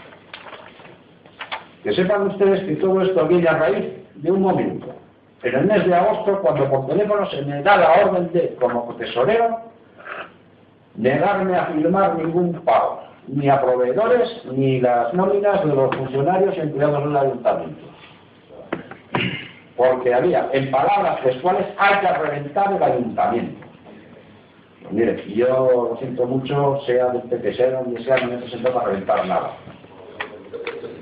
Que sepan ustedes que todo esto viene a raíz de un momento. En el mes de agosto, cuando por teléfono se me da la orden de, como tesorero, negarme a firmar ningún pago, ni a proveedores, ni las nóminas de los funcionarios empleados del ayuntamiento. Porque había, en palabras textuales, hay que reventar el ayuntamiento. Pues mire, yo lo siento mucho, sea de que sea donde sea, no necesito para reventar nada.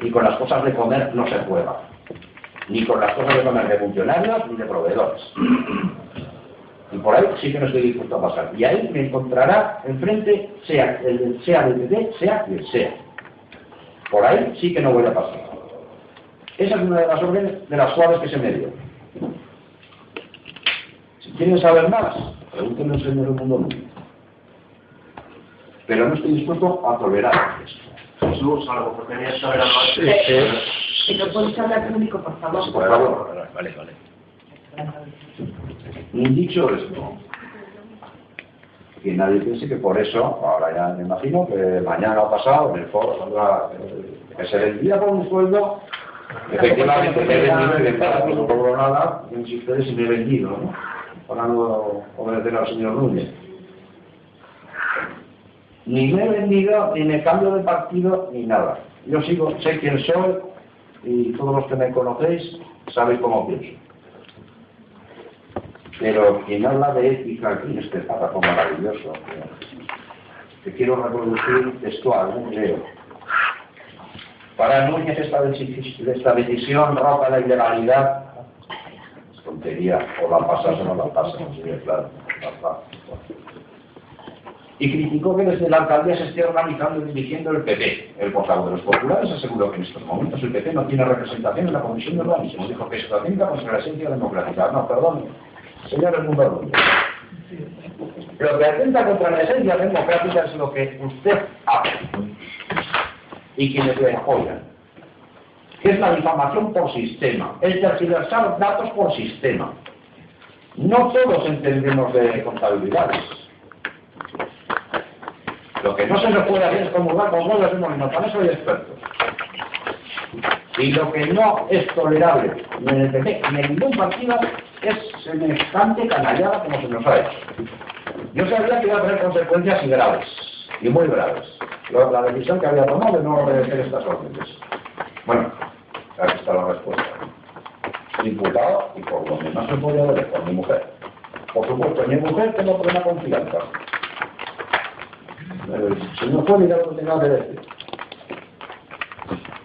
Y con las cosas de comer no se juega. Ni con las cosas de comer de funcionarios ni de proveedores. Y por ahí sí que no estoy dispuesto a pasar. Y ahí me encontrará enfrente, sea el sea del PP, sea quien sea. Por ahí sí que no voy a pasar. Esa es una de las órdenes de las suaves que se me dio. Si quieren saber más, pregúntenle al señor del mundo. Pero no estoy dispuesto a tolerar esto. Jesús, algo que querías saber más. Si no puedes hablar público, por favor. Por favor. Vale, vale. Dicho esto, que nadie piense que por eso, ahora ya me imagino que mañana o pasado en el foro saldrá eh, que se vendía por un sueldo, efectivamente me he vendido cobro nada, si ustedes me he vendido, ¿no? Para no obedecer al señor Núñez. Ni me he vendido, ni me cambio de partido, ni nada. Yo sigo, sé quién soy, y todos los que me conocéis sabéis cómo pienso. Pero quien habla de ética aquí, este párrafo maravilloso, que quiero reproducir textual, leo. Para Núñez esta, esta decisión roca la ilegalidad. Tontería, o la pasas o no la pasas, sí, claro. la pasas. Y criticó que desde la alcaldía se esté organizando y dirigiendo el PP. El portavoz de los populares aseguró que en estos momentos el PP no tiene representación en la comisión de urbanismo. Dijo que esto atenta contra la esencia democrática. No, perdón, señor El Mundo Lo que atenta contra la esencia democrática es lo que usted hace y quienes le apoyan, es la difamación por sistema, el tergiversar datos por sistema. No todos entendemos de contabilidades. Lo que no se nos puede hacer es comulgar con huevos de molino, para eso hay expertos. Y lo que no es tolerable ni en el PP en ningún partido es semejante canallada como se nos ha hecho. Yo sabía que iba a tener consecuencias y graves, y muy graves, la decisión que había tomado de no obedecer estas órdenes. Bueno, aquí está la respuesta. Imputado y por se podía ver por mi mujer. Por supuesto, mi mujer tengo plena confianza. El señor juez dirá lo tenga que decir.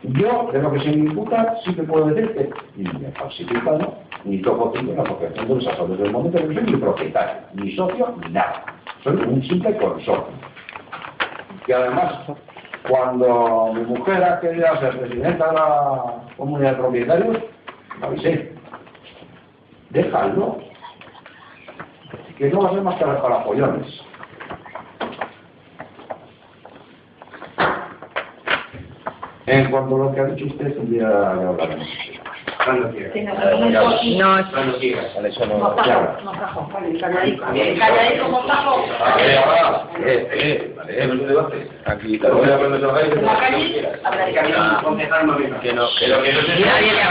Yo, de lo que se me imputa, sí que puedo decir que ni me falsifica, ¿no? ni toco no, porque tengo esas desde el momento que soy ni propietario, ni socio, ni nada. Soy un simple consorcio. Que además, cuando mi mujer ha querido ser presidenta de la comunidad de propietarios, me avisé. Déjalo. Que no va a ser más que para pollones. En cuanto a lo que ha dicho usted, un día hablaremos. Cuando quiera. No, Cuando quiera. Vale, eso no... Calladito, eh, eh, vale, Es un debate. aquí la calle, habrá que que- no. Que no, que no se Nadie le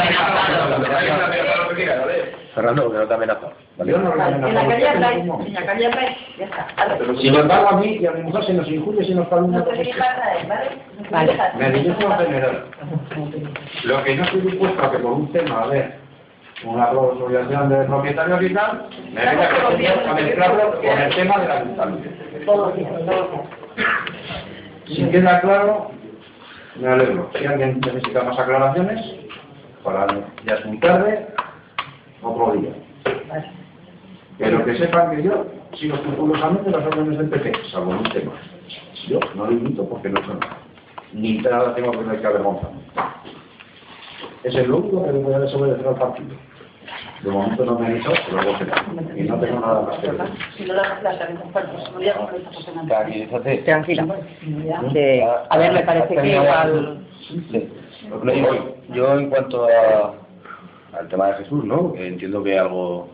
¿vale? Fernando, que no te amenaza. ¿vale? Yo no lo En la calle en la calle ya está. Vale. Sin embargo, a mí y a mi mujer se nos injuria se nos calumnia. No te dirijas a él, ¿vale? Me dirijo general. Lo que no estoy dispuesto a que por un tema, a ver, una de y tal, me venga a mezclarlo con el tema de la ayuntamiento. Si queda claro, me alegro. Si alguien necesita más aclaraciones, para ya es muy tarde, otro día. Pero que sepan que yo sigo escrupulosamente las órdenes del PP, salvo en un tema. Yo no lo imito porque no son nada. Ni nada tengo que ver que avergonzarme. Es el único que voy a desobedecer al partido. De momento no me han dicho, pero luego será. Y no tengo nada más que decir. Si no persona. Tranquilízate. tranquila. Sí. A ver, me parece que igual... Sí. Digo, yo en cuanto a, al tema de Jesús, ¿no? Entiendo que algo...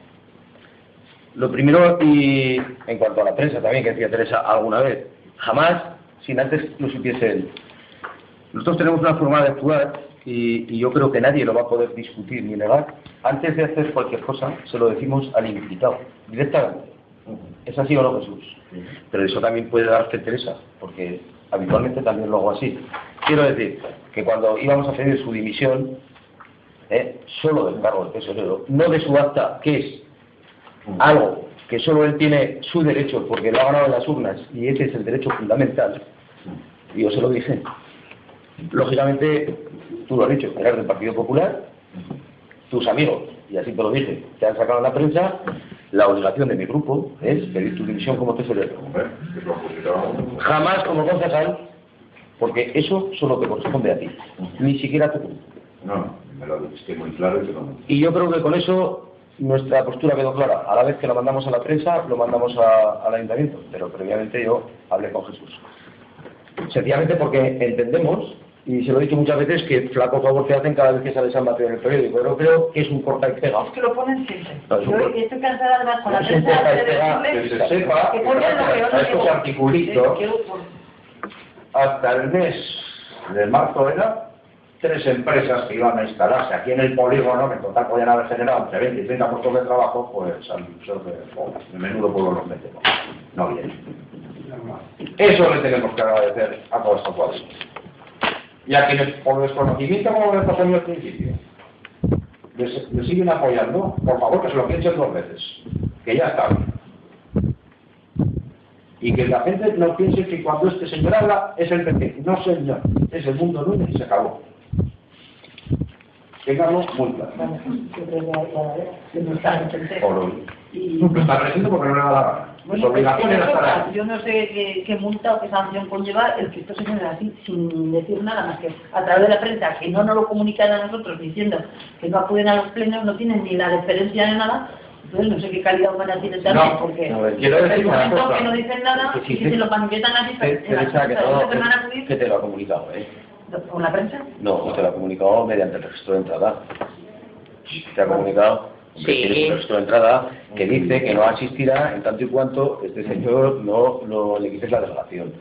Lo primero, y en cuanto a la prensa también, que decía Teresa alguna vez, jamás, sin antes lo supiese él. Nosotros tenemos una forma de actuar y, y yo creo que nadie lo va a poder discutir ni negar. Antes de hacer cualquier cosa, se lo decimos al implicado, directamente. ¿Es así o no, Jesús? Pero eso también puede dar fe Teresa, porque habitualmente también lo hago así. Quiero decir que cuando íbamos a pedir su dimisión, ¿eh? solo del cargo de tesorero, no de su acta, que es algo que solo él tiene su derecho porque lo ha ganado en las urnas y ese es el derecho fundamental, y yo se lo dije. Lógicamente, tú lo has dicho, eres del Partido Popular, tus amigos, y así te lo dije, te han sacado en la prensa, la obligación de mi grupo es pedir tu dimisión como tesorero. Jamás como concejal, porque eso solo te corresponde a ti, ni siquiera a tu grupo. No, no, me lo dijiste muy claro y te lo Y yo creo que con eso nuestra postura quedó clara. A la vez que lo mandamos a la prensa, lo mandamos a- al ayuntamiento, pero previamente yo hablé con Jesús. Sencillamente porque entendemos, y se lo he dicho muchas veces, que flaco favor te hacen cada vez que sale San Mateo en el periódico. Yo creo que es un corta y pega. Es que lo ponen siempre. No, es un Yo estoy cansada además con la es un prensa corta y de pega Que se sepa que que ponen lo peor a estos que- articulitos, hasta el mes de marzo era tres empresas que iban a instalarse aquí en el polígono, que en total podían haber generado entre 20 y 30 puestos de trabajo, pues al oh, de menudo pueblo los metemos. No bien. Eso le tenemos que agradecer a todos estos cuadros. Y a quienes, por desconocimiento, como les pasó mí al principio, les, siguen apoyando, por favor que se lo piensen dos veces, que ya está bien. Y que la gente no piense que cuando este señor habla es el PP. No, señor. Es el mundo Núñez y se acabó. Claro. O lo, lo está creciendo porque no le da la gana. Su obligación era estar ahí. Yo no sé qué, qué multa o qué sanción conlleva el que esto se genere así, sin decir nada más que a través de la prensa, que no nos lo comunican a nosotros diciendo que no acuden a los plenos, no tienen ni la deferencia ni nada. Entonces no sé qué calidad humana tienen también, No, porque a ver, quiero decir una cosa. que no dicen nada, Que sí, y que- se lo manifiestan en la Teresa, que, que a que te lo ha comunicado, ¿eh? Por la prensa. No, te lo ha comunicado mediante el registro de entrada. Te ha comunicado Sí. que tienes un registro de entrada que dice que no asistirá en tanto y cuanto este señor no, no le quites la delegación.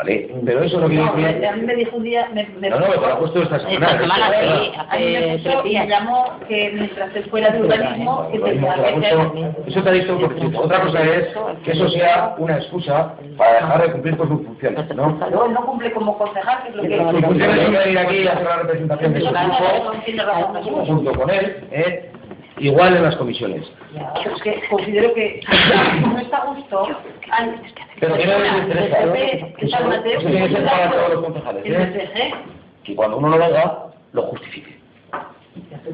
¿Vale? Pero eso no quiere No, decir... a mí me dijo un día, me, me No, no, te lo ha puesto esta semana. Esta semana, esto, sí. ¿verdad? a mí me Hace tres llamó que mientras él fuera de urbanismo, que te Eso te ha dicho por escrito. Otra cosa es que eso sea una excusa para dejar de cumplir con sus funciones, ¿no? No, no cumple como concejal, que es lo que... Sus funciones son venir aquí y hacer la representación de su grupo junto con él, ¿eh? igual en las comisiones. Ya, Es que considero que no está a gusto. Pero el ¿no? PP, que Eso tiene que ser para todos los concejales, ¿eh? Que cuando uno lo haga, lo justifique.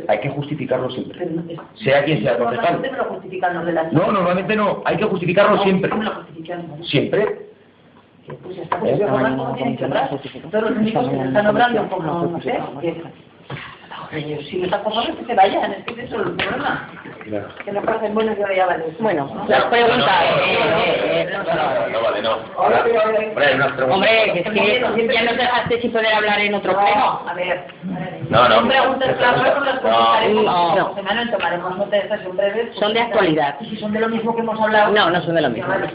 Hay que justificarlo siempre. Sea quien sea el Normalmente concejal. No, normalmente no. Hay que justificarlo siempre. Siempre. Pues está, pues que que como, no que... No están conformes, que se vayan, es que ese es el problema. Que no pasen buenos y ya vale. Bueno, las preguntas. eh, eh, eh, No, no vale, no. Ahora, hombre, que es que ya nos dejaste sin poder hablar en otro pleno. A ver. No, no. Son preguntas claras, no las No. contestaremos. No. Semana tomaremos nota de estas en breve. Son de actualidad. Y si son de lo mismo que hemos hablado. No, no son de lo mismo. Vale.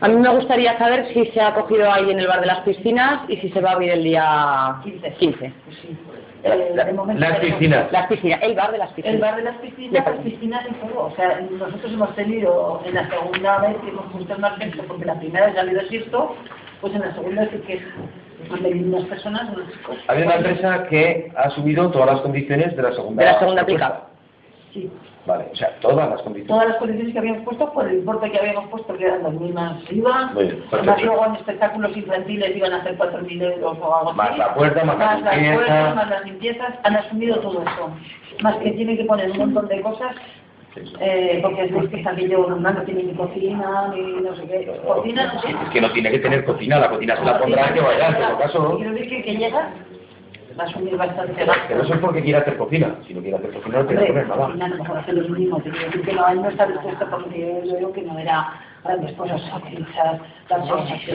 A mí me gustaría saber si se ha cogido ahí en el bar de las piscinas y si se va a abrir el día 15. 15. Pues sí. Eh, de momento Las piscinas. Las piscinas, el bar de las El piscinas. bar de las piscinas, las piscinas y todo. O sea, nosotros hemos tenido en la segunda vez que hemos puesto el margen, porque la primera vez ya ha habido esto, pues en la segunda sí que han venido unas personas, unos chicos. Hay una empresa que ha subido todas las condiciones de la segunda. De la segunda aplicada. Sí. Vale, o sea, todas las condiciones. Todas las condiciones que habíamos puesto por el importe que habíamos puesto, que eran las mismas IVA, Muy bien, más luego en espectáculos infantiles iban a hacer 4.000 euros o algo así. Más la puerta, más la las limpieza. puertas, más las limpiezas, han asumido todo eso. Más que tienen que poner un montón de cosas eh, porque es que que yo no, no tiene ni cocina, ni no sé qué. Cocina, sí. Es que no tiene que tener cocina, la cocina se la pondrá que vaya, en todo caso. Quiero decir que llega, va a asumir bastante Pero eso es porque quiere hacer cocina. Si no quiere hacer cocina, no poner nada. a lo mejor hace quiero decir que no, él no está dispuesto porque yo veo que no era grandes cosas,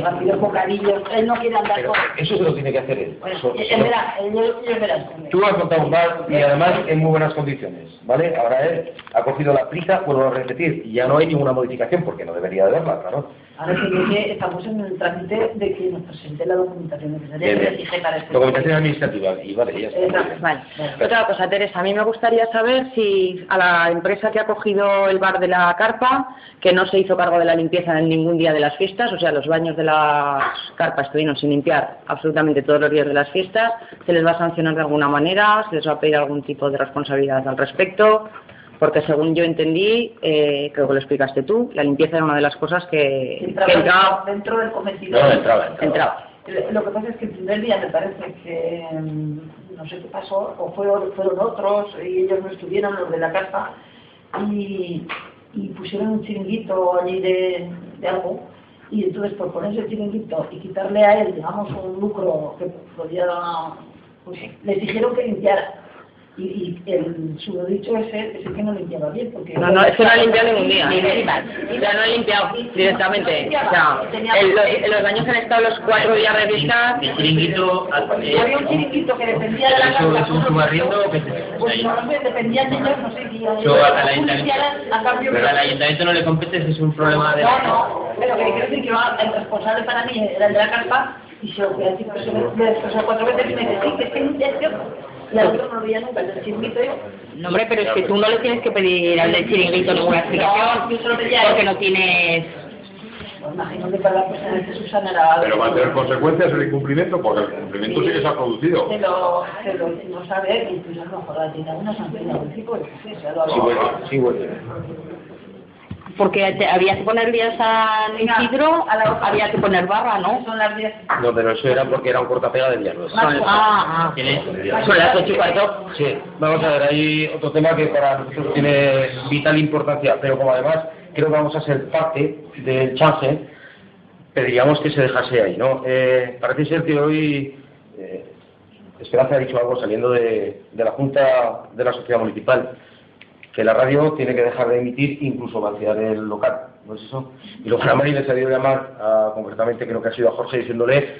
rápidos bocadillos, él no quiere andar Pero con... eso se lo tiene que hacer él. Bueno, Eso- él eso- verá, él, él verá. Tú has montado un bar y además en muy buenas condiciones, ¿vale? Ahora él ha cogido la prisa, vuelvo a repetir, y ya no hay ninguna modificación porque no debería de haberla, claro. Ahora que estamos en el trámite de que nos presente la documentación necesaria Bien, que bien. exige para este Documentación administrativa, y vale, ya está. bien. Vale. Otra cosa, Teresa, a mí me gustaría saber si a la empresa que ha cogido el bar de la carpa, que no se hizo cargo de la limpieza en ningún día de las fiestas, o sea, los baños de las carpas estuvieron sin limpiar absolutamente todos los días de las fiestas, se les va a sancionar de alguna manera, se les va a pedir algún tipo de responsabilidad al respecto, porque según yo entendí, eh, creo que lo explicaste tú, la limpieza era una de las cosas que, que Entraba dentro del cometido. No, entraba, entraba. entraba. Lo que pasa es que el primer día me parece que mm, no sé qué pasó, o fueron, fueron otros y ellos no estuvieron, los de la casa, y, y pusieron un chiringuito allí de, de algo, y entonces por ponerse el chiringuito y quitarle a él, digamos, un lucro que podía, pues les dijeron que limpiara. Y, y el subdicho ese es el que no limpiaba bien, porque... No, no, es que no ha limpiado ningún día. O sea, no ha limpiado directamente. O sea, el- los, los baños han estado los cuatro días de vista. El chiringuito, Había un chiringuito que dependía de la eso casa. es un subarriendo que se Pues dependían de ellos, no sé si Eso al ayuntamiento. a cambio Pero al ayuntamiento no le compete, ese es un problema de... No, no, pero que quiero decir que va- el responsable para mí era el de la carpa y se lo fui a decir tres o cuatro veces y me dice, sí, que es que no lo veía nunca, el del chiringuito yo. No, hombre, pero es que tú no le tienes que pedir al del chiringuito ninguna explicación, porque no tienes... Imagino que para la persona que Susana era... Pero va a tener consecuencias el incumplimiento, porque el cumplimiento sí que se ha producido. Se lo, se lo hicimos saber pues a lo mejor tiene alguna sanción algún tipo, yo qué sé, se lo Sí, vuelve, sí, vuelve. Porque te- había que poner vías a San Isidro, había que poner barra, ¿no? Son las 10. No, pero eso era porque era un cortapega de Villanueva. Ah, ah. Son las ocho y cuarto. Sí, vamos a ver, hay otro tema que para nosotros tiene vital importancia, pero como además creo que vamos a ser parte del chance, pediríamos que se dejase ahí, ¿no? Eh, parece ser que hoy eh, Esperanza ha dicho algo saliendo de, de la Junta de la Sociedad Municipal, que la radio tiene que dejar de emitir, incluso vaciar el local, ¿no es eso? Y luego a Mari les ha ido a llamar, a- concretamente creo que ha sido a Jorge, diciéndole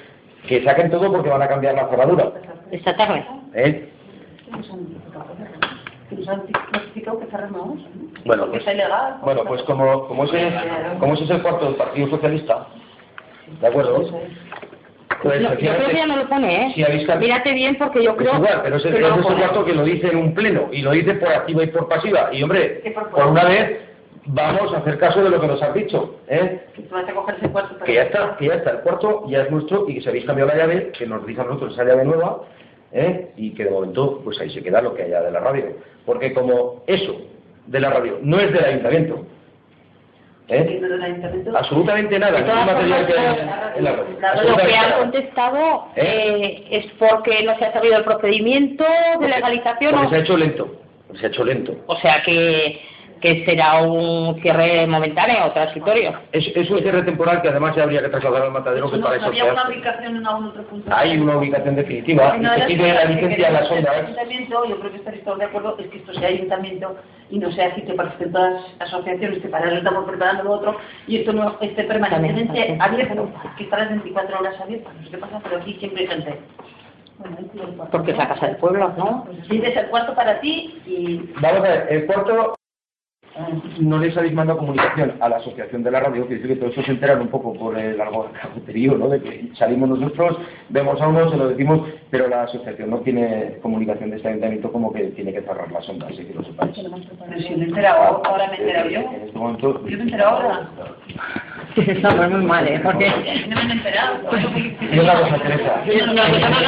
que saquen todo porque van a cambiar la cerradura. Esta tarde. ¿eh? Bueno, pues, bueno, pues como, como, ese, como ese es el cuarto del Partido Socialista, ¿de acuerdo? Pues No, yo creo que ya efectivamente, no lo pone, ¿eh? si habéis cambiado- Mírate bien porque yo es creo igual, pero es el, no es cuarto que lo dice en un pleno, y lo dice por activa y por pasiva. Y hombre, por una vez vamos a hacer caso de lo que nos has dicho, ¿eh? Que tú vas a coger ese cuarto. que ya está, que ya está, el cuarto ya es nuestro y que si habéis cambiado la llave, que nos dice a nosotros esa llave nueva, ¿eh? y que de momento pues ahí se queda lo que haya de la radio. Porque como eso de la radio no es del ayuntamiento, ¿eh? Absolutamente nada, De ningún todas material que formas, hay en la radio. la- Lo que han contestado ¿Eh? eh, es porque no se ha sabido el procedimiento de legalización Porque o, se ha hecho lento, se ha hecho lento. o sea que, que será un cierre momentáneo, transitorio. Es, es un cierre temporal que además ya habría que trasladar al matadero, que No, para no eso había una ubicación en algún otro punto. Hay una ubicación definitiva y Una de se las pide la licencia a las queremos del ondas. ayuntamiento, yo creo que estaréis todos de acuerdo, es que esto sea ayuntamiento y no sea sitio para que todas las asociaciones que para eso estamos preparando lo otro y esto no esté permanentemente abierto, es que estará 24 horas abiertas, no sé qué pasa, pero aquí siempre hay gente. El. Porque es la casa del pueblo, ¿no? Pues tienes el cuarto para ti y Vamos a ver, el cuarto no les habéis mandado comunicación a la asociación de la radio, que dice que todo eso se enteran un poco por el algo cajoterío, ¿no? De que salimos nosotros, vemos a uno, se lo decimos, pero la asociación no tiene comunicación de este ayuntamiento como que tiene que cerrar las ondas, así que lo sepáis. pero si me he enterado, ahora me he enterado yo. En este momento... Yo me he enterado ahora. Estamos muy mal, ¿eh? Porque... No me he enterado. que- Y otra cosa, Teresa, en el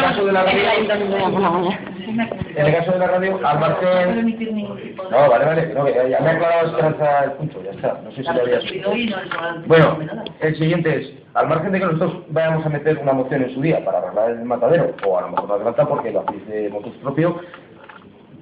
caso de la radio, ayuntamiento de la mañana. en el caso de la radio, al No puedo margen... emitir ningún tipo de... No, vale, vale, no, ya me ha aclarado Esperanza el punto, ya está, no sé si lo habías... Y no, no, Bueno, el siguiente es, al margen de que nosotros vayamos a meter una moción en su día para arreglar el matadero, o a lo mejor no hace falta porque lo hacéis de motus propio,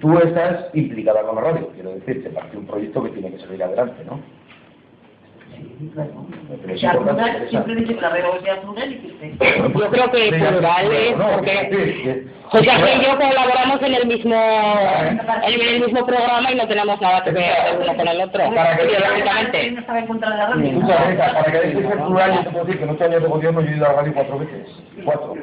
tú estás implicada con la radio, quiero decir, te parece un proyecto que tiene que salir adelante, ¿no? Pero es Ya, importante, plural, siempre dice que la sea plural y que. Yo creo que plural es porque. José Ángel y yo colaboramos en el mismo en el mismo programa y no tenemos nada que ver el uno con el otro, Para que- ideológicamente. No estaba en contra de la radio. Escucha, Teresa, para que el plural, yo te puedo decir que en ocho años de gobierno yo he ido a la radio cuatro veces. Cuatro.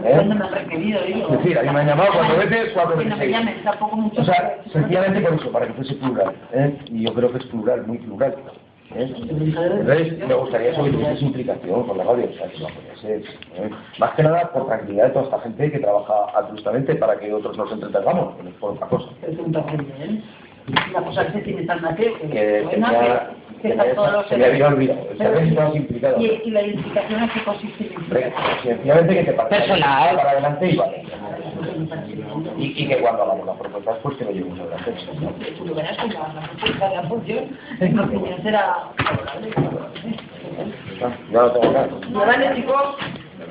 ¿Cuándo ¿Eh? me han requerido, digo? Es decir, a mí me han llamado cuatro veces, cuatro Que no veces. me llamen, tampoco mucho. O sea, sencillamente por eso, para que fuese plural. ¿eh? Y yo creo que es plural, muy plural. Entonces, me gustaría que tuviese implicación con la radio, o sea, que podría ser. ¿eh? Más que nada por tranquilidad de toda esta gente que trabaja altruistamente para que otros nos entretengamos, no por otra cosa. ¿eh? Una cosa que se tiene tan Mateo, que Que buena, tenía, que, que está todos los se me había olvidado, se había estado implicado. y, y la identificación en qué consiste la identificación. Sencillamente que te Personal. para adelante y vale. Y, y que cuando hagamos las propuestas, pues que lo llevemos adelante. Tú lo verás la de la función, en opinión será favorable. Ya lo tengo claro. ¿No vale, chicos?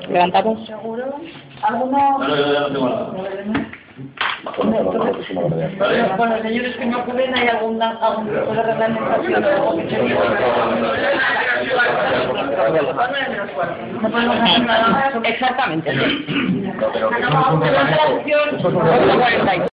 Levantamos. ¿Seguro? ¿Alguno? No, yo ya lo tengo nada. Bueno, no, no, no, verdad. Bueno, señores que no acuden, ¿hay algún, algún tipo de reglamentación o algo que se. Exactamente.